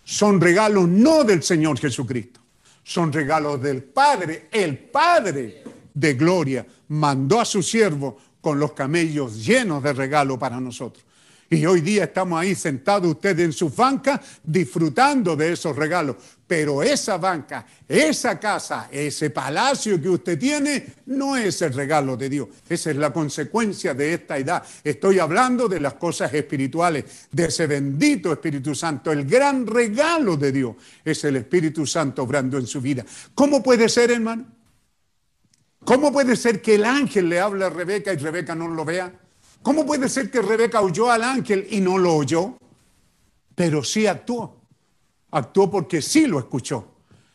Son regalos no del Señor Jesucristo, son regalos del Padre. El Padre de gloria mandó a su siervo con los camellos llenos de regalo para nosotros. Y hoy día estamos ahí sentados ustedes en su banca disfrutando de esos regalos. Pero esa banca, esa casa, ese palacio que usted tiene, no es el regalo de Dios. Esa es la consecuencia de esta edad. Estoy hablando de las cosas espirituales, de ese bendito Espíritu Santo. El gran regalo de Dios es el Espíritu Santo obrando en su vida. ¿Cómo puede ser, hermano? ¿Cómo puede ser que el ángel le hable a Rebeca y Rebeca no lo vea? ¿Cómo puede ser que Rebeca oyó al ángel y no lo oyó? Pero sí actuó. Actuó porque sí lo escuchó.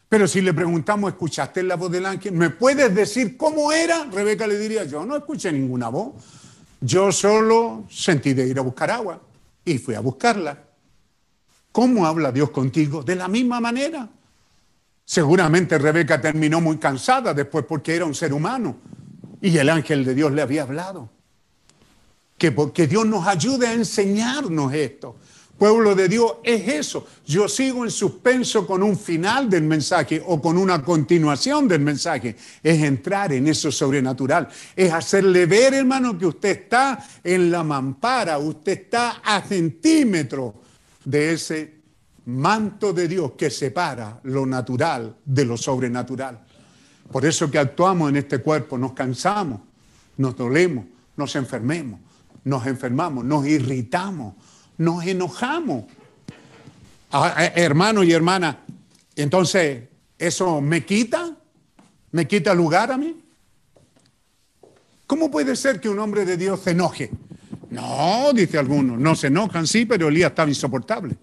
Pero si le preguntamos, ¿escuchaste la voz del ángel? ¿Me puedes decir cómo era? Rebeca le diría, yo no escuché ninguna voz. Yo solo sentí de ir a buscar agua y fui a buscarla. ¿Cómo habla Dios contigo? De la misma manera. Seguramente Rebeca terminó muy cansada después porque era un ser humano y el ángel de Dios le había hablado que porque Dios nos ayude a enseñarnos esto. Pueblo de Dios es eso. Yo sigo en suspenso con un final del mensaje o con una continuación del mensaje. Es entrar en eso sobrenatural. Es hacerle ver, hermano, que usted está en la mampara, usted está a centímetros de ese manto de Dios que separa lo natural de lo sobrenatural. Por eso que actuamos en este cuerpo, nos cansamos, nos dolemos, nos enfermemos nos enfermamos, nos irritamos, nos enojamos. Ah, eh, hermano y hermana, entonces, ¿eso me quita? ¿Me quita lugar a mí? ¿Cómo puede ser que un hombre de Dios se enoje? No, dice alguno, no se enojan, sí, pero Elías estaba insoportable.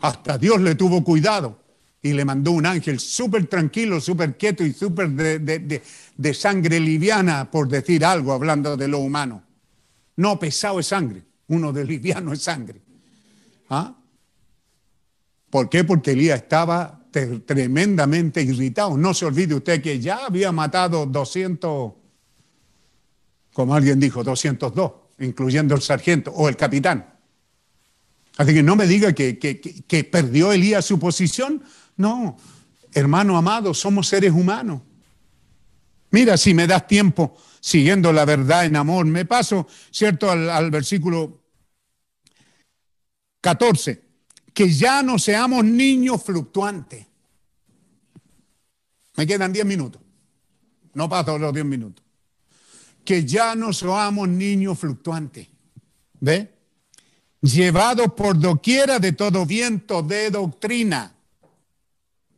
Hasta Dios le tuvo cuidado Y le mandó un ángel súper tranquilo, súper quieto y súper de- de sangre liviana, por decir algo, hablando de lo humano. No pesado es sangre, uno de liviano es sangre. ¿Ah? ¿Por qué? Porque Elías estaba te- tremendamente irritado. No se olvide usted que ya había matado 200, como alguien dijo, 202, incluyendo el sargento o el capitán. Así que no me diga que- que- que perdió Elías su posición. No, hermano amado, somos seres humanos. Mira, si me das tiempo siguiendo la verdad en amor, me paso, ¿cierto?, al, versículo 14. Que ya no seamos niños fluctuantes. Me quedan 10 minutos. No paso los 10 minutos. Que ya no seamos niños fluctuantes. ¿Ve? Llevados por doquiera de todo viento de doctrina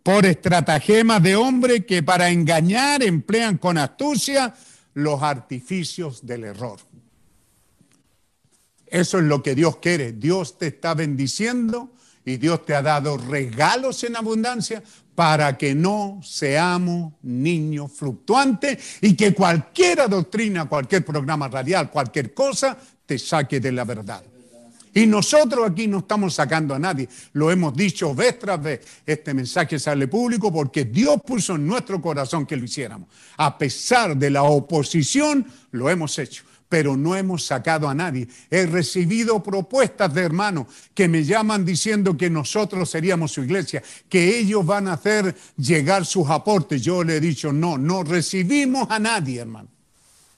por estratagemas de hombre que para engañar emplean con astucia los artificios del error. Eso es lo que Dios quiere. Dios te está bendiciendo y Dios te ha dado regalos en abundancia para que no seamos niños fluctuantes y que cualquier doctrina, cualquier programa radial, cualquier cosa te saque de la verdad. Y nosotros aquí no estamos sacando a nadie. Lo hemos dicho vez tras vez. Este mensaje sale público porque Dios puso en nuestro corazón que lo hiciéramos. A pesar de la oposición, lo hemos hecho. Pero no hemos sacado a nadie. He recibido propuestas de hermanos que me llaman diciendo que nosotros seríamos su iglesia, que ellos van a hacer llegar sus aportes. Yo le he dicho, no, no recibimos a nadie, hermano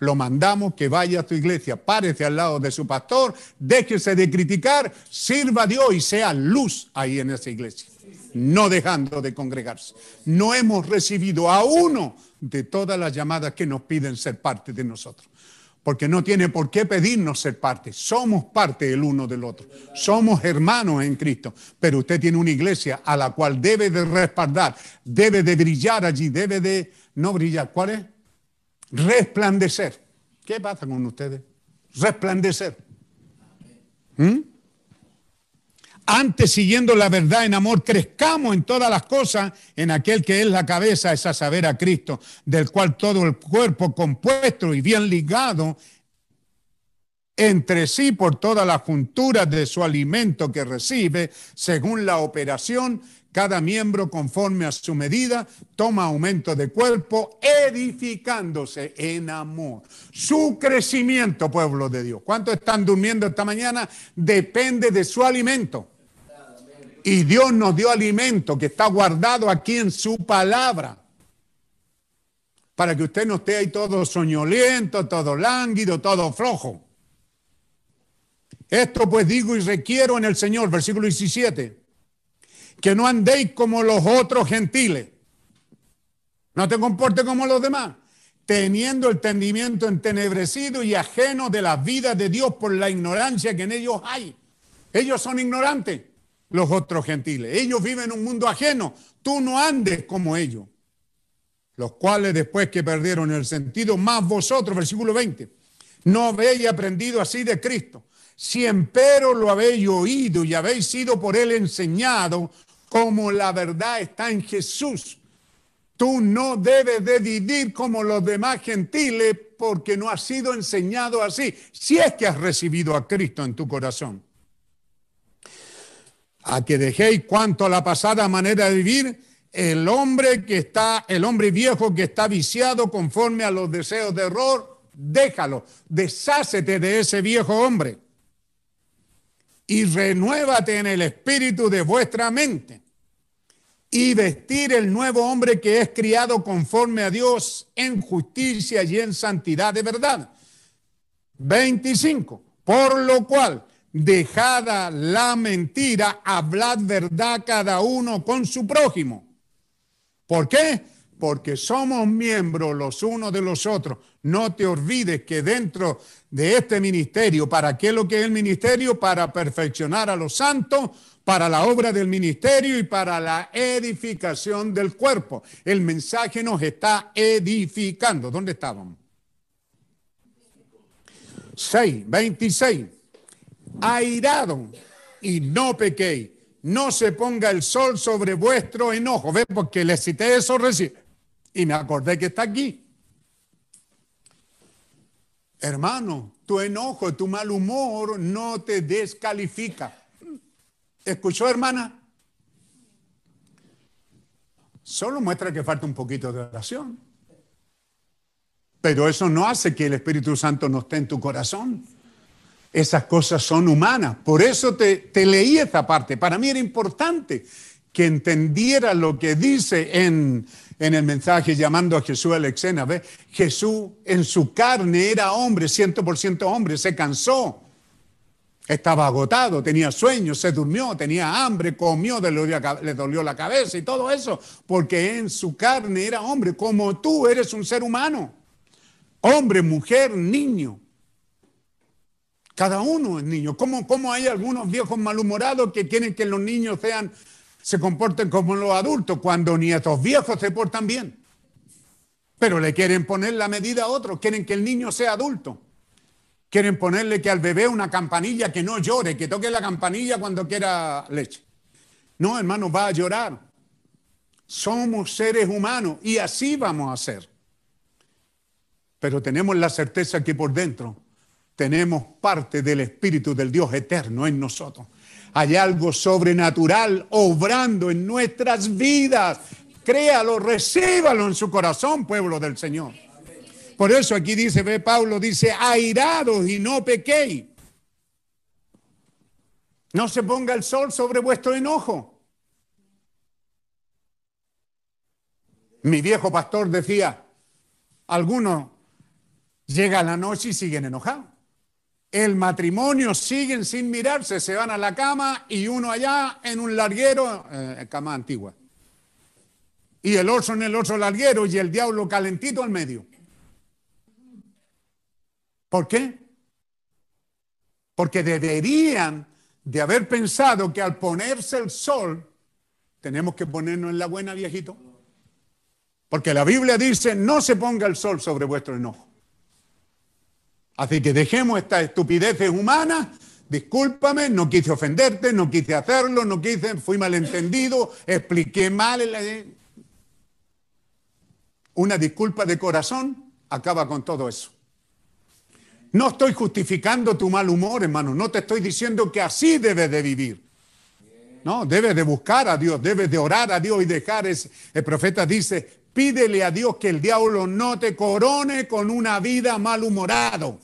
lo mandamos que vaya a tu iglesia, párese al lado de su pastor, déjese de criticar, sirva a Dios y sea luz ahí en esa iglesia, no dejando de congregarse. No hemos recibido a uno de todas las llamadas que nos piden ser parte de nosotros. Porque no tiene por qué pedirnos ser parte. Somos parte el uno del otro. Somos hermanos en Cristo. Pero usted tiene una iglesia a la cual debe de respaldar, debe de brillar allí, debe de no brillar. ¿Cuál es? Resplandecer. ¿Qué pasa con ustedes? Resplandecer. ¿Mm? Antes, siguiendo la verdad en amor, crezcamos en todas las cosas en aquel que es la cabeza, es a saber a Cristo, del cual todo el cuerpo compuesto y bien ligado entre sí por todas las junturas de su alimento que recibe, según la operación, cada miembro conforme a su medida toma aumento de cuerpo, edificándose en amor. Su crecimiento, pueblo de Dios. ¿Cuántos están durmiendo esta mañana? Depende de su alimento. Y Dios nos dio alimento que está guardado aquí en su palabra. Para que usted no esté ahí todo soñoliento, todo lánguido, todo flojo. Esto pues digo y requiero en el Señor, versículo 17, que no andéis como los otros gentiles. No te comportes como los demás, teniendo el entendimiento entenebrecido y ajeno de la vida de Dios por la ignorancia que en ellos hay. Ellos son ignorantes, los otros gentiles. Ellos viven en un mundo ajeno. Tú no andes como ellos. Los cuales después que perdieron el sentido, más vosotros, versículo 20, no habéis aprendido así de Cristo. Si empero lo habéis oído y habéis sido por él enseñado, como la verdad está en Jesús. Tú no debes de vivir como los demás gentiles porque no has sido enseñado así, si es que has recibido a Cristo en tu corazón. A que dejéis cuanto a la pasada manera de vivir, el hombre que está, el hombre viejo que está viciado conforme a los deseos de error, déjalo, deshácete de ese viejo hombre y renuévate en el espíritu de vuestra mente y vestir el nuevo hombre que es criado conforme a Dios en justicia y en santidad de verdad. 25. Por lo cual, dejada la mentira, hablad verdad cada uno con su prójimo. ¿Por qué? Porque somos miembros los unos de los otros. No te olvides que dentro de este ministerio, ¿para qué es lo que es el ministerio? Para perfeccionar a los santos, para la obra del ministerio y para la edificación del cuerpo. El mensaje nos está edificando. ¿Dónde estábamos? 6, 26. Airado y no pequéis. no se ponga el sol sobre vuestro enojo. ¿Ve? Porque le cité eso recién. Y me acordé que está aquí. Hermano, tu enojo, tu mal humor no te descalifica. ¿Escuchó, hermana? Solo muestra que falta un poquito de oración. Pero eso no hace que el Espíritu Santo no esté en tu corazón. Esas cosas son humanas. Por eso te, leí esta parte. Para mí era importante que entendiera lo que dice en, en el mensaje llamando a Jesús a la escena. Jesús en su carne era hombre, 100% hombre, se cansó. Estaba agotado, tenía sueño, se durmió, tenía hambre, comió, le dolió, le la cabeza y todo eso, porque en su carne era hombre, como tú eres un ser humano. Hombre, mujer, niño. Cada uno es niño. ¿Cómo, cómo hay algunos viejos malhumorados que quieren que los niños sean, se comporten como los adultos cuando ni estos viejos se portan bien? Pero le quieren poner la medida a otros, quieren que el niño sea adulto. Quieren ponerle que al bebé una campanilla que no llore, que toque la campanilla cuando quiera leche. No, hermano, va a llorar. Somos seres humanos y así vamos a ser. Pero tenemos la certeza que por dentro tenemos parte del Espíritu del Dios eterno en nosotros. Hay algo sobrenatural obrando en nuestras vidas. Créalo, recíbalo en su corazón, pueblo del Señor. Por eso aquí dice, ve Pablo, dice, airados y no pequéis. No se ponga el sol sobre vuestro enojo. Mi viejo pastor decía, algunos llegan la noche y siguen enojados. El matrimonio siguen sin mirarse, se van a la cama y uno allá en un larguero, eh, cama antigua. Y el oso en el oso larguero y el diablo calentito al medio. ¿Por qué? Porque deberían de haber pensado que al ponerse el sol, tenemos que ponernos en la buena, viejito. Porque la Biblia dice, no se ponga el sol sobre vuestro enojo. Así que dejemos estas estupideces humanas. Discúlpame, no quise ofenderte, no quise hacerlo, no quise, fui malentendido, expliqué mal. Una disculpa de corazón acaba con todo eso. No estoy justificando tu mal humor, hermano. No te estoy diciendo que así debes de vivir. No, debes de buscar a Dios, debes de orar a Dios y dejar. Ese. El profeta dice, pídele a Dios que el diablo no te corone con una vida malhumorado.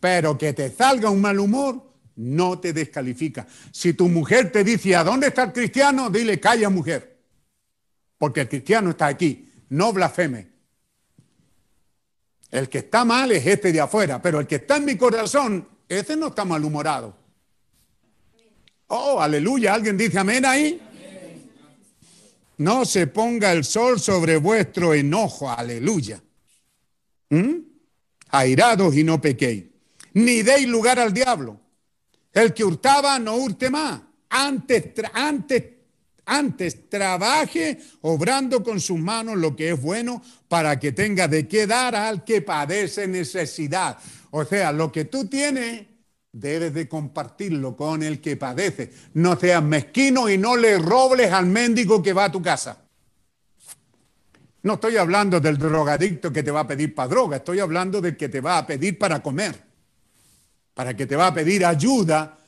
Pero que te salga un mal humor no te descalifica. Si tu mujer te dice, ¿a dónde está el cristiano? Dile, calla mujer. Porque el cristiano está aquí. No blasfeme. El que está mal es este de afuera, pero el que está en mi corazón, ese no está malhumorado. Oh, aleluya. ¿Alguien dice amén ahí? No se ponga el sol sobre vuestro enojo, aleluya. ¿Mm? Airados y no pequéis. Ni deis lugar al diablo. El que hurtaba, no hurte más. Antes, antes antes trabaje obrando con sus manos lo que es bueno para que tenga de qué dar al que padece necesidad. O sea, lo que tú tienes, debes de compartirlo con el que padece. No seas mezquino y no le robles al mendigo que va a tu casa. No estoy hablando del drogadicto que te va a pedir para droga, estoy hablando del que te va a pedir para comer, para que te va a pedir ayuda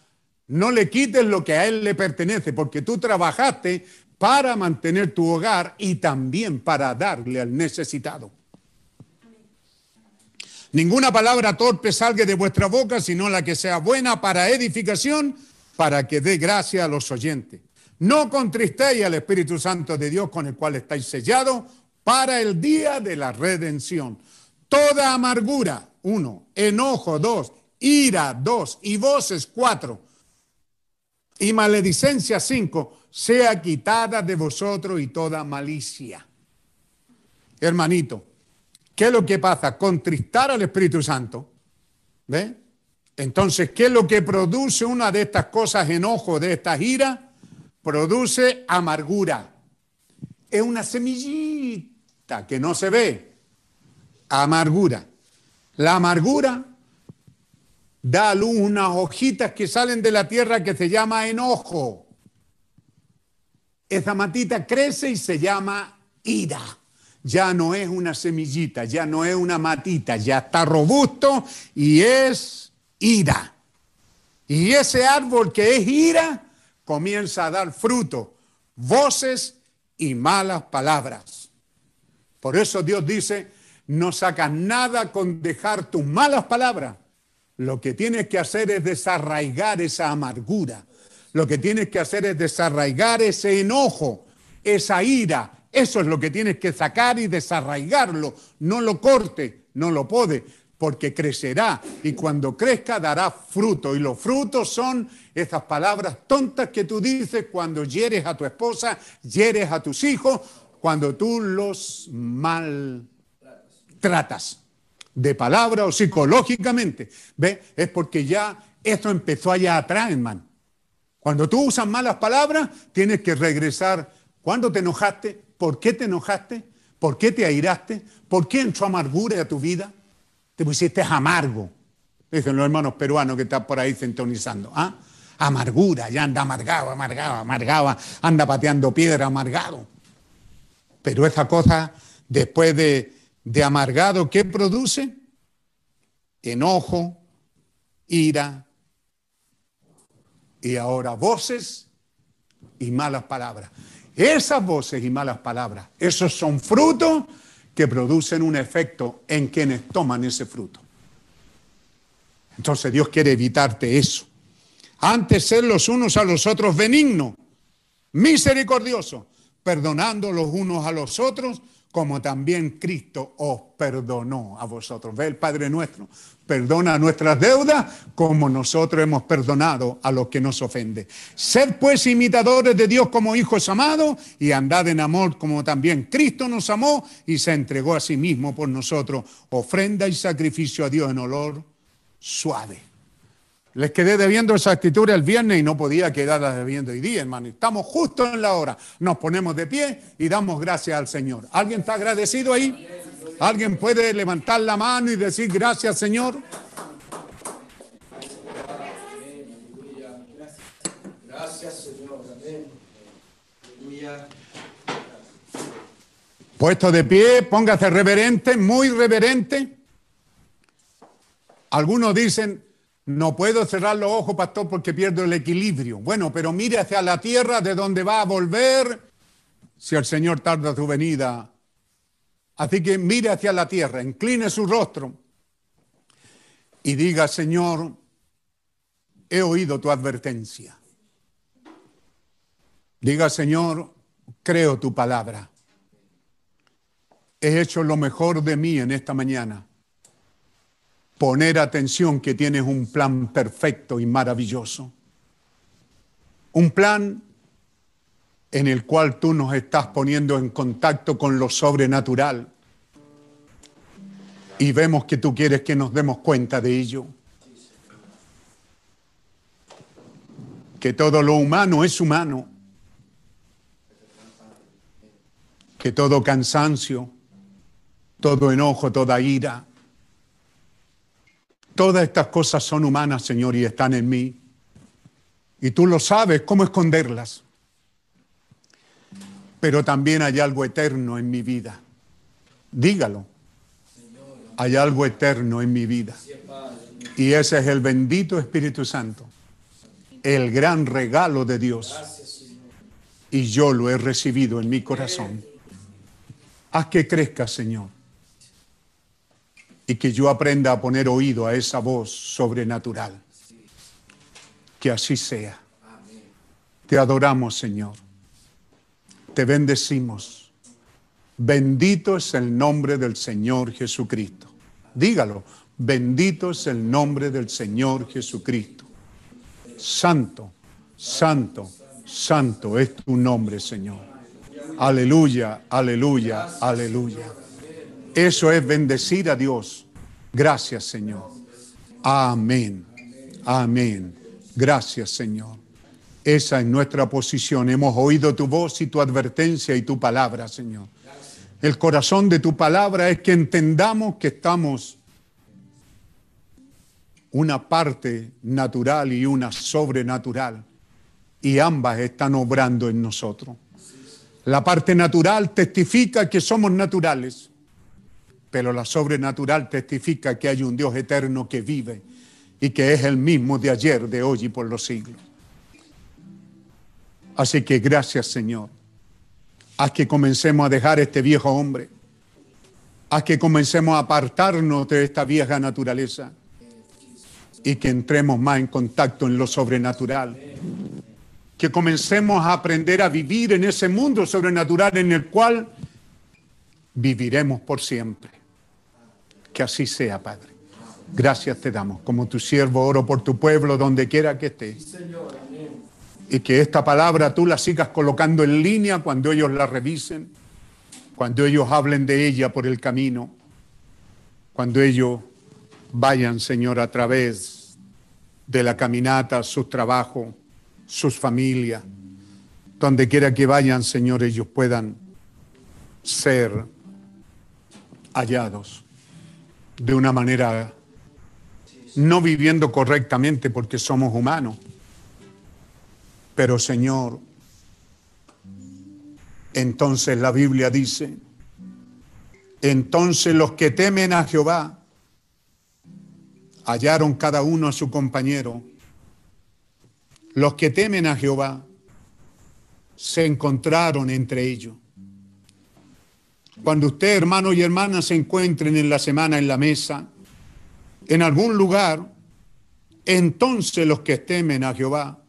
no le quites lo que a él le pertenece, porque tú trabajaste para mantener tu hogar y también para darle al necesitado. Ninguna palabra torpe salga de vuestra boca, sino la que sea buena para edificación, para que dé gracia a los oyentes. No contristéis al Espíritu Santo de Dios con el cual estáis sellados para el día de la redención. Toda amargura, uno, enojo, dos, ira, dos, y voces, cuatro y maledicencia 5, sea quitada de vosotros y toda malicia. Hermanito, ¿qué es lo que pasa? Contristar al Espíritu Santo. ¿Ve? Entonces, ¿qué es lo que produce una de estas cosas, enojo, de esta ira? Produce amargura. Es una semillita que no se ve. Amargura. La amargura da a luz unas hojitas que salen de la tierra que se llama enojo. esa matita crece y se llama ira. Ya no es una semillita, ya no es una matita, ya está robusto y es ira. Y ese árbol que es ira comienza a dar fruto, voces y malas palabras. Por eso Dios dice, no sacas nada con dejar tus malas palabras. Lo que tienes que hacer es desarraigar esa amargura. Lo que tienes que hacer es desarraigar ese enojo, esa ira. Eso es lo que tienes que sacar y desarraigarlo. No lo corte, no lo pode, porque crecerá y cuando crezca dará fruto. Y los frutos son esas palabras tontas que tú dices cuando hieres a tu esposa, hieres a tus hijos, cuando tú los maltratas de palabra o psicológicamente. ¿Ve? Es porque ya esto empezó allá atrás, hermano. Cuando tú usas malas palabras, tienes que regresar. ¿Cuándo te enojaste? ¿Por qué te enojaste? ¿Por qué te airaste? ¿Por qué entró amargura a tu vida? Te pusiste amargo. Dicen los hermanos peruanos que están por ahí sintonizando. ¿Ah? Amargura, ya anda amargado, amargado, amargado, anda pateando piedra, amargado. Pero esa cosa, después de, de amargado, ¿qué produce? Enojo, ira, y ahora voces y malas palabras. Esas voces y malas palabras, esos son frutos que producen un efecto en quienes toman ese fruto. Entonces Dios quiere evitarte eso. Antes ser los unos a los otros benignos, misericordiosos, perdonando los unos a los otros, como también Cristo os perdonó a vosotros. Ve el Padre nuestro, perdona nuestras deudas como nosotros hemos perdonado a los que nos ofenden. Sed pues imitadores de Dios como hijos amados y andad en amor como también Cristo nos amó y se entregó a sí mismo por nosotros, ofrenda y sacrificio a Dios en olor suave. Les quedé debiendo esa escritura el viernes y no podía quedar debiendo hoy día, hermano. Estamos justo en la hora. Nos ponemos de pie y damos gracias al Señor. ¿Alguien está agradecido ahí? ¿Alguien puede levantar la mano y decir gracias, Señor? Gracias, Señor. Aleluya. Puesto de pie, póngase reverente, muy reverente. Algunos dicen, no puedo cerrar los ojos, pastor, porque pierdo el equilibrio. Bueno, pero mire hacia la tierra de donde va a volver si el Señor tarda su venida. Así que mire hacia la tierra, incline su rostro y diga, Señor, he oído tu advertencia. Diga, Señor, creo tu palabra. He hecho lo mejor de mí en esta mañana poner atención que tienes un plan perfecto y maravilloso. Un plan en el cual tú nos estás poniendo en contacto con lo sobrenatural. Y vemos que tú quieres que nos demos cuenta de ello. Que todo lo humano es humano. Que todo cansancio, todo enojo, toda ira, Todas estas cosas son humanas, Señor, y están en mí. Y tú lo sabes, ¿cómo esconderlas? Pero también hay algo eterno en mi vida. Dígalo. Hay algo eterno en mi vida. Y ese es el bendito Espíritu Santo. El gran regalo de Dios. Y yo lo he recibido en mi corazón. Haz que crezca, Señor y que yo aprenda a poner oído a esa voz sobrenatural. Que así sea. Te adoramos, Señor. Te bendecimos. Bendito es el nombre del Señor Jesucristo. Dígalo, bendito es el nombre del Señor Jesucristo. Santo, santo, santo es tu nombre, Señor. Aleluya, aleluya, aleluya. Eso es bendecir a Dios. Gracias, Señor. Amén. Amén. Gracias, Señor. Esa es nuestra posición. Hemos oído tu voz y tu advertencia y tu palabra, Señor. El corazón de tu palabra es que entendamos que estamos una parte natural y una sobrenatural. Y ambas están obrando en nosotros. La parte natural testifica que somos naturales, pero la sobrenatural testifica que hay un Dios eterno que vive y que es el mismo de ayer, de hoy y por los siglos. Así que gracias Señor. Haz que comencemos a dejar este viejo hombre. Haz que comencemos a apartarnos de esta vieja naturaleza y que entremos más en contacto en lo sobrenatural. Que comencemos a aprender a vivir en ese mundo sobrenatural en el cual viviremos por siempre. Que así sea, Padre. Gracias te damos. Como tu siervo oro por tu pueblo, donde quiera que esté. Y que esta palabra tú la sigas colocando en línea cuando ellos la revisen, cuando ellos hablen de ella por el camino, cuando ellos vayan, Señor, a través de la caminata, sus trabajos, sus familias, donde quiera que vayan, Señor, ellos puedan ser hallados de una manera no viviendo correctamente porque somos humanos. Pero Señor, entonces la Biblia dice, entonces los que temen a Jehová hallaron cada uno a su compañero. Los que temen a Jehová se encontraron entre ellos. Cuando usted, hermano y hermana, se encuentren en la semana en la mesa, en algún lugar, entonces los que temen a Jehová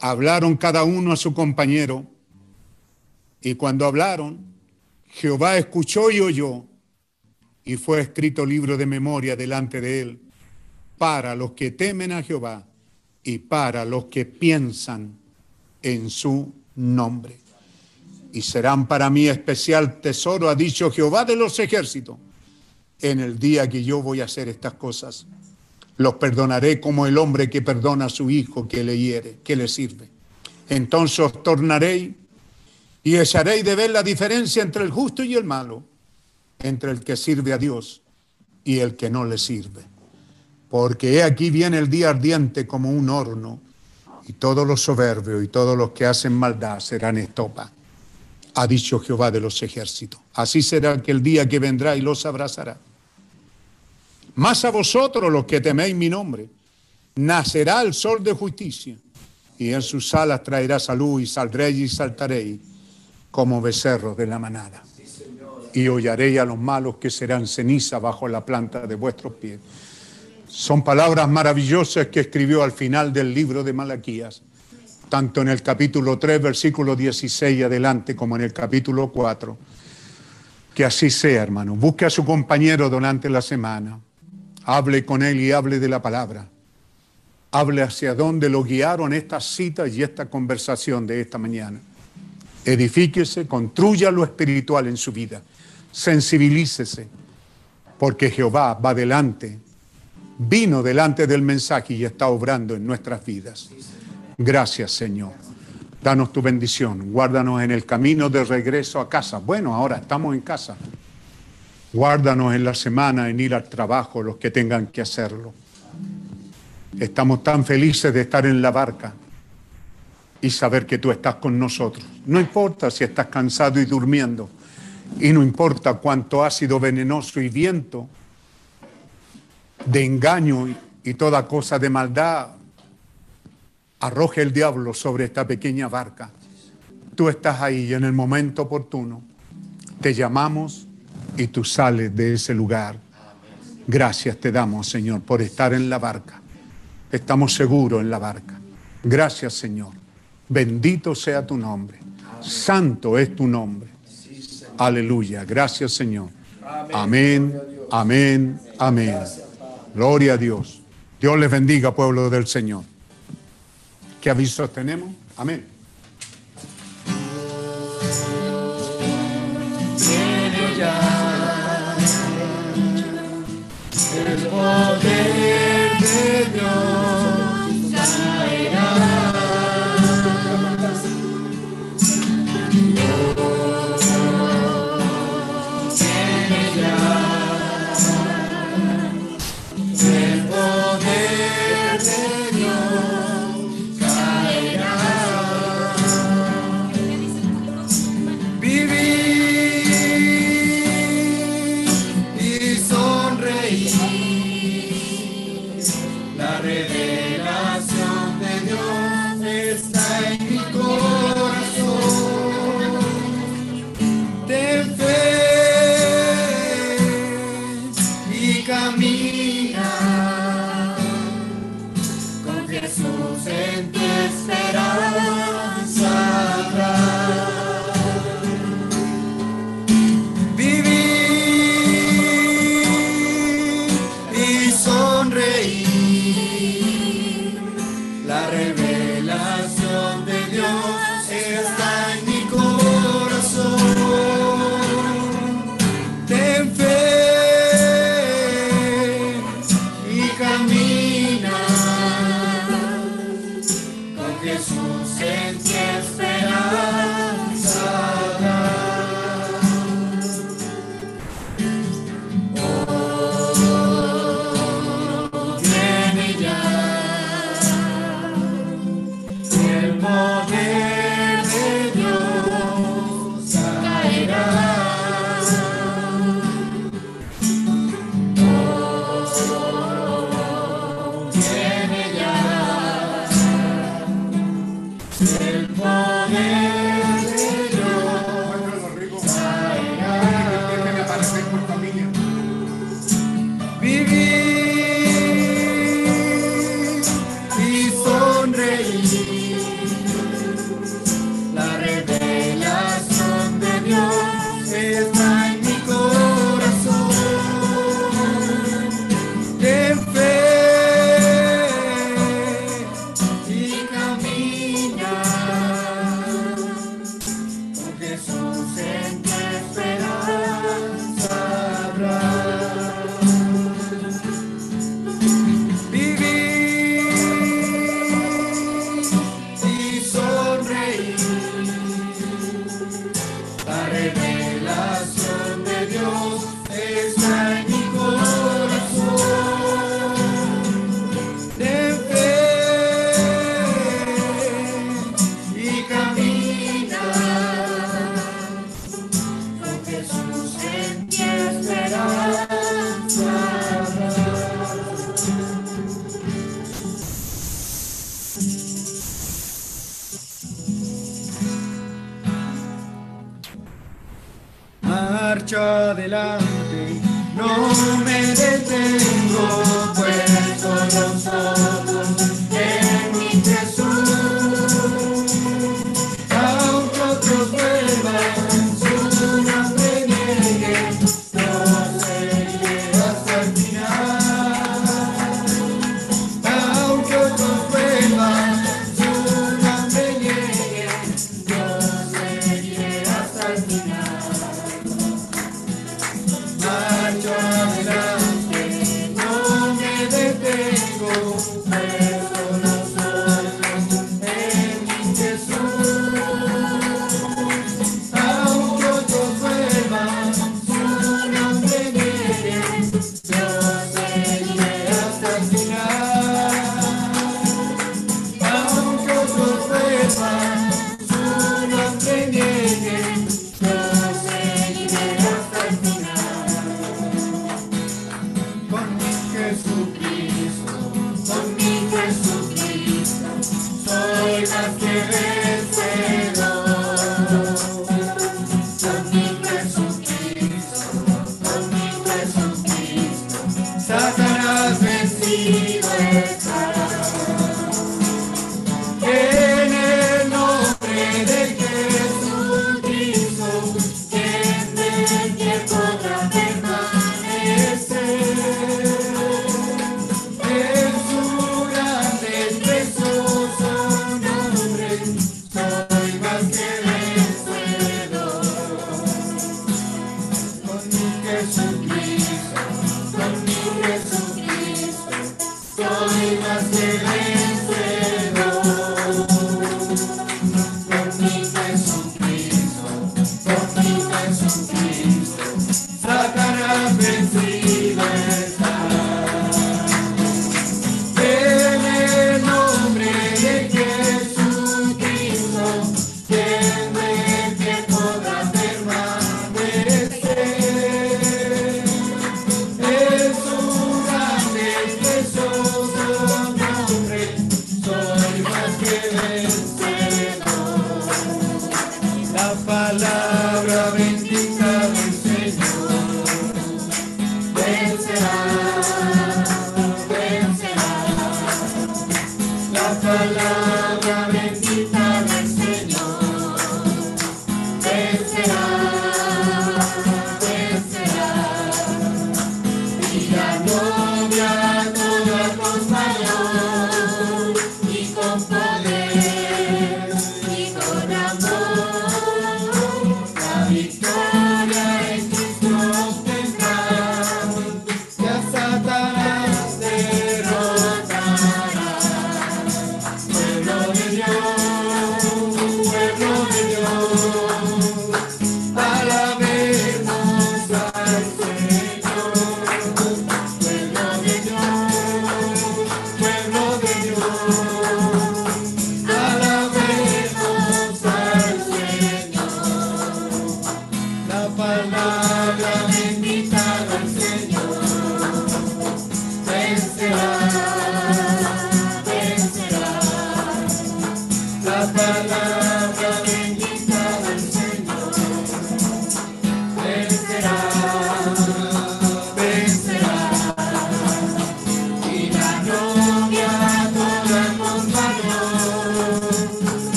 hablaron cada uno a su compañero, y cuando hablaron, Jehová escuchó y oyó, y fue escrito libro de memoria delante de él, para los que temen a Jehová y para los que piensan en su nombre. Y serán para mí especial tesoro, ha dicho Jehová de los ejércitos en el día que yo voy a hacer estas cosas. Los perdonaré como el hombre que perdona a su hijo que le hiere, que le sirve. Entonces os tornaréis y echaréis de ver la diferencia entre el justo y el malo, entre el que sirve a Dios y el que no le sirve. Porque he aquí viene el día ardiente como un horno, y todos los soberbios y todos los que hacen maldad serán estopa, ha dicho Jehová de los ejércitos. Así será aquel día que vendrá y los abrazará. Más a vosotros los que teméis mi nombre, nacerá el sol de justicia, y en sus alas traerá salud, y saldréis y saltaréis como becerros de la manada. Y hollaréis a los malos que serán ceniza bajo la planta de vuestros pies. Son palabras maravillosas que escribió al final del libro de Malaquías, tanto en el capítulo 3, versículo 16 y adelante, como en el capítulo 4. Que así sea, hermano. Busque a su compañero durante la semana Hable con él y hable de la palabra. Hable hacia dónde lo guiaron estas citas y esta conversación de esta mañana. Edifíquese, construya lo espiritual en su vida. Sensibilícese, porque Jehová va delante, vino delante del mensaje y está obrando en nuestras vidas. Gracias, Señor. Danos tu bendición. Guárdanos en el camino de regreso a casa. Bueno, ahora estamos en casa. Guárdanos en la semana en ir al trabajo los que tengan que hacerlo. Estamos tan felices de estar en la barca y saber que tú estás con nosotros. No importa si estás cansado y durmiendo, y no importa cuánto ácido venenoso y viento de engaño y toda cosa de maldad arroje el diablo sobre esta pequeña barca. Tú estás ahí en el momento oportuno te llamamos y tú sales de ese lugar. Gracias te damos, Señor, por estar en la barca. Estamos seguros en la barca. Gracias, Señor. Bendito sea tu nombre. Santo es tu nombre. Aleluya. Gracias, Señor. Amén, amén, amén. Gloria a Dios. Dios les bendiga, pueblo del Señor. ¿Qué avisos tenemos? Amén. El poder de Dios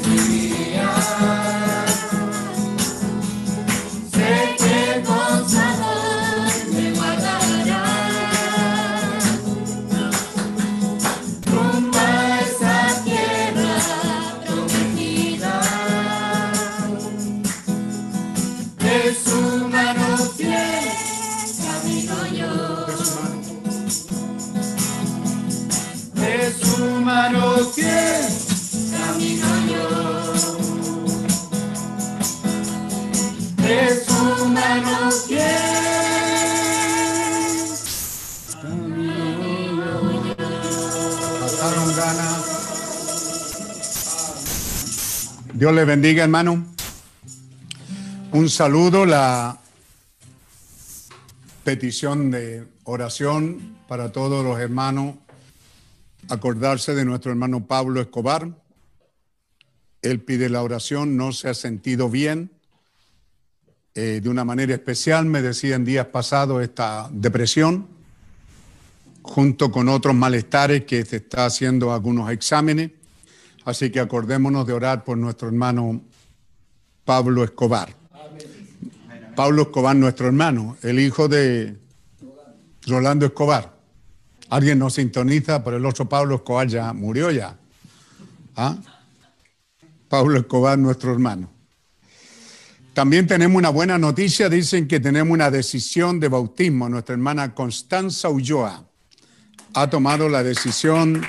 Hallelujah. Bendiga, hermano. Un saludo, la petición de oración para todos los hermanos. Acordarse de nuestro hermano Pablo Escobar. Él pide la oración, no se ha sentido bien. Eh, de una manera especial, me decían días pasados, esta depresión, junto con otros malestares que se está haciendo algunos exámenes. Así que acordémonos de orar por nuestro hermano Pablo Escobar. Pablo Escobar, nuestro hermano, el hijo de Rolando Escobar. Alguien nos sintoniza, pero el otro Pablo Escobar ya murió ya. ¿Ah? Pablo Escobar, nuestro hermano. También tenemos una buena noticia, dicen que tenemos una decisión de bautismo. Nuestra hermana Constanza Ulloa ha tomado la decisión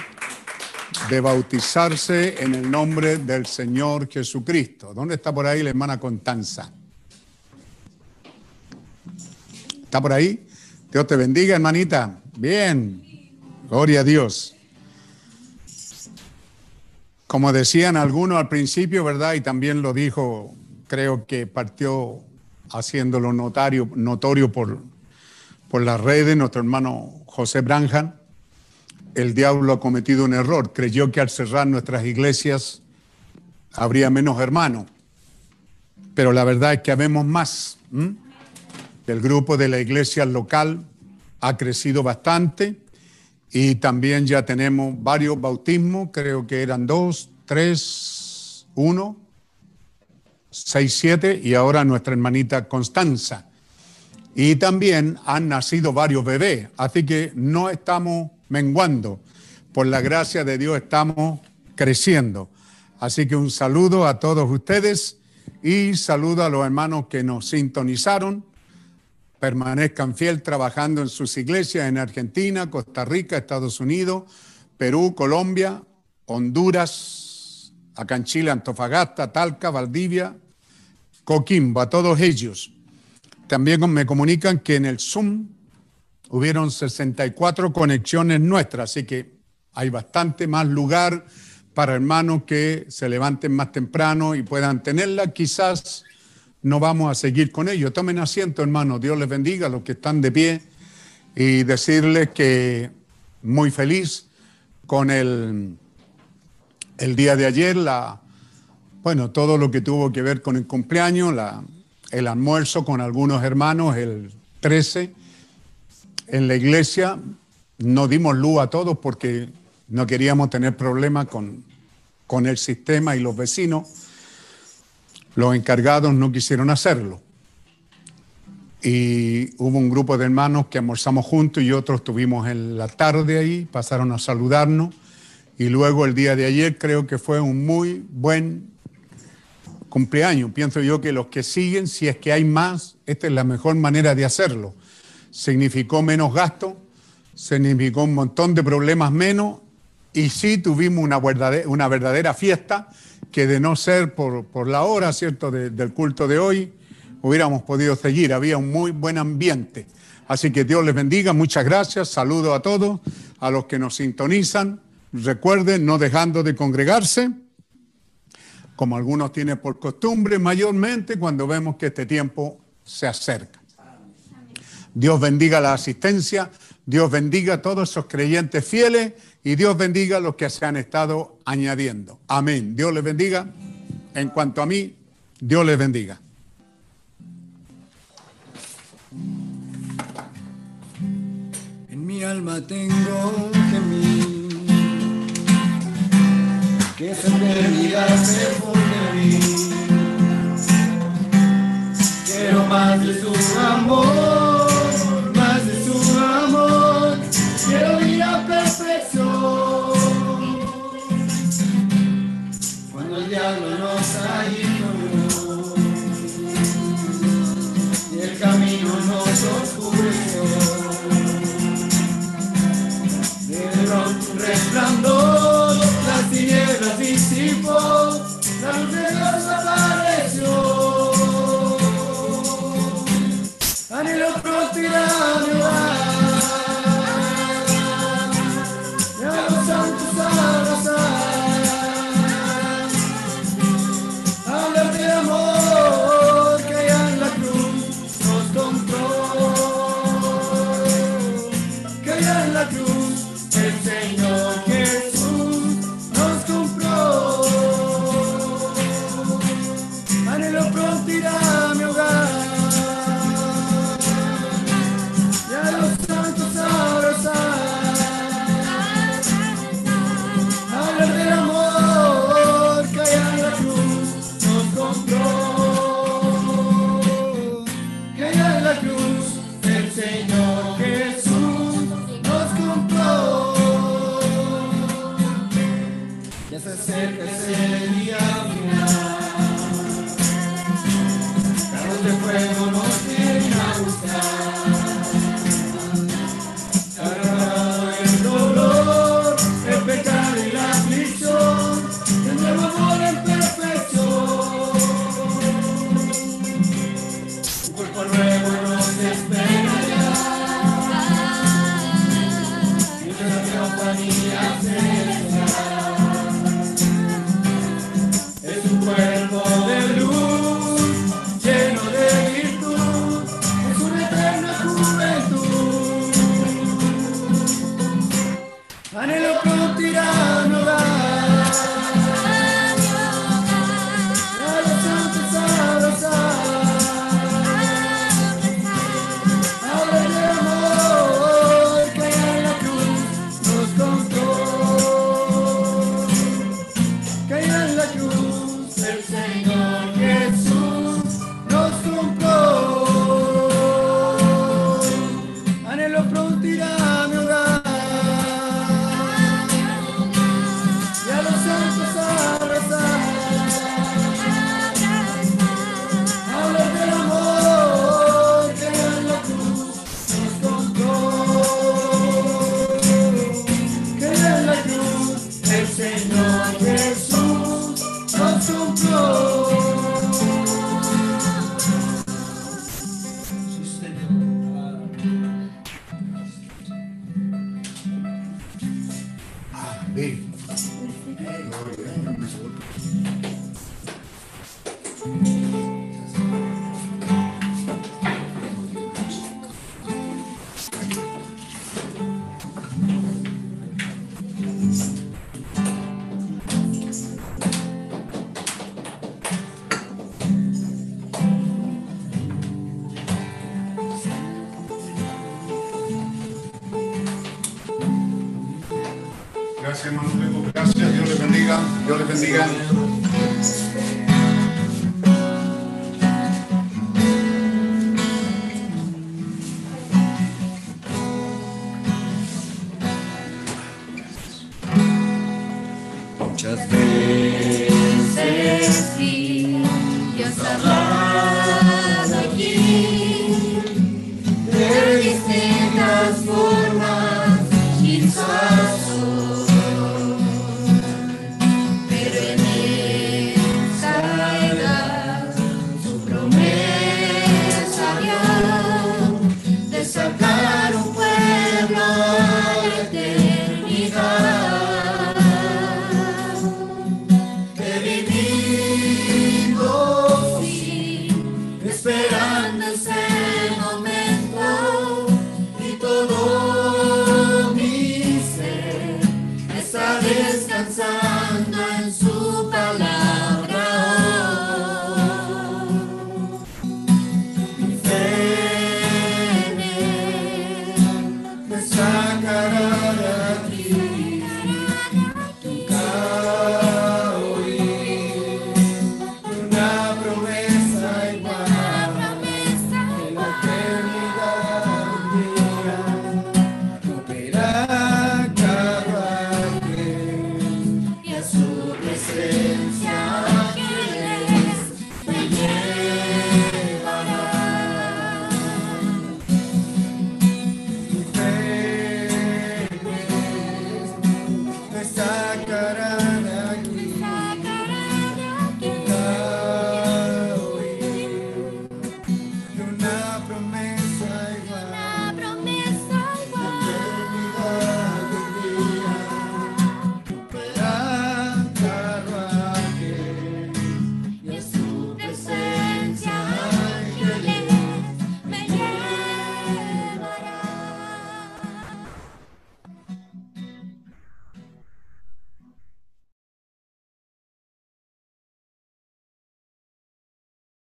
de bautizarse en el nombre del Señor Jesucristo. ¿Dónde está por ahí la hermana Constanza? ¿Está por ahí? Dios te bendiga, hermanita. Bien. Gloria a Dios. Como decían algunos al principio, ¿verdad? Y también lo dijo, creo que partió haciéndolo notario, notorio por, por las redes, nuestro hermano José Branjan. El diablo ha cometido un error. Creyó que al cerrar nuestras iglesias habría menos hermanos. Pero la verdad es que habemos más. El grupo de la iglesia local ha crecido bastante y también ya tenemos varios bautismos, creo que eran dos, tres, uno, seis, siete y ahora nuestra hermanita Constanza. Y también han nacido varios bebés, así que no estamos menguando. Por la gracia de Dios estamos creciendo. Así que un saludo a todos ustedes y saludo a los hermanos que nos sintonizaron permanezcan fiel trabajando en sus iglesias en Argentina, Costa Rica, Estados Unidos, Perú, Colombia, Honduras, acá en Chile, Antofagasta, Talca, Valdivia, Coquimbo, a todos ellos. También me comunican que en el Zoom hubieron 64 conexiones nuestras, así que hay bastante más lugar para hermanos que se levanten más temprano y puedan tenerla. Quizás no vamos a seguir con ello. Tomen asiento, hermanos. Dios les bendiga a los que están de pie y decirles que muy feliz con el, el día de ayer, bueno, todo lo que tuvo que ver con el cumpleaños, el almuerzo con algunos hermanos el 13 en la iglesia. No dimos luz a todos porque no queríamos tener problemas con, con el sistema y los vecinos los encargados no quisieron hacerlo. Y hubo un grupo de hermanos que almorzamos juntos y otros estuvimos en la tarde ahí, pasaron a saludarnos. Y luego el día de ayer creo que fue un muy buen cumpleaños. Pienso yo que los que siguen, si es que hay más, esta es la mejor manera de hacerlo. Significó menos gasto, significó un montón de problemas menos y sí tuvimos una verdadera, fiesta que de no ser por, la hora, ¿cierto?, de- del culto de hoy, hubiéramos podido seguir. Había un muy buen ambiente. Así que Dios les bendiga, muchas gracias, saludo a todos, a los que nos sintonizan. Recuerden, no dejando de congregarse, como algunos tienen por costumbre, mayormente cuando vemos que este tiempo se acerca. Dios bendiga la asistencia, Dios bendiga a todos esos creyentes fieles y Dios bendiga a los que se han estado añadiendo. Amén. Dios les bendiga. En cuanto a mí, Dios les bendiga. En mi alma tengo que su eternidad se mí. Quiero más de su amor, diablo nos ayudó y el camino nos oscureció. De resplandor, las tinieblas disipó, la luz de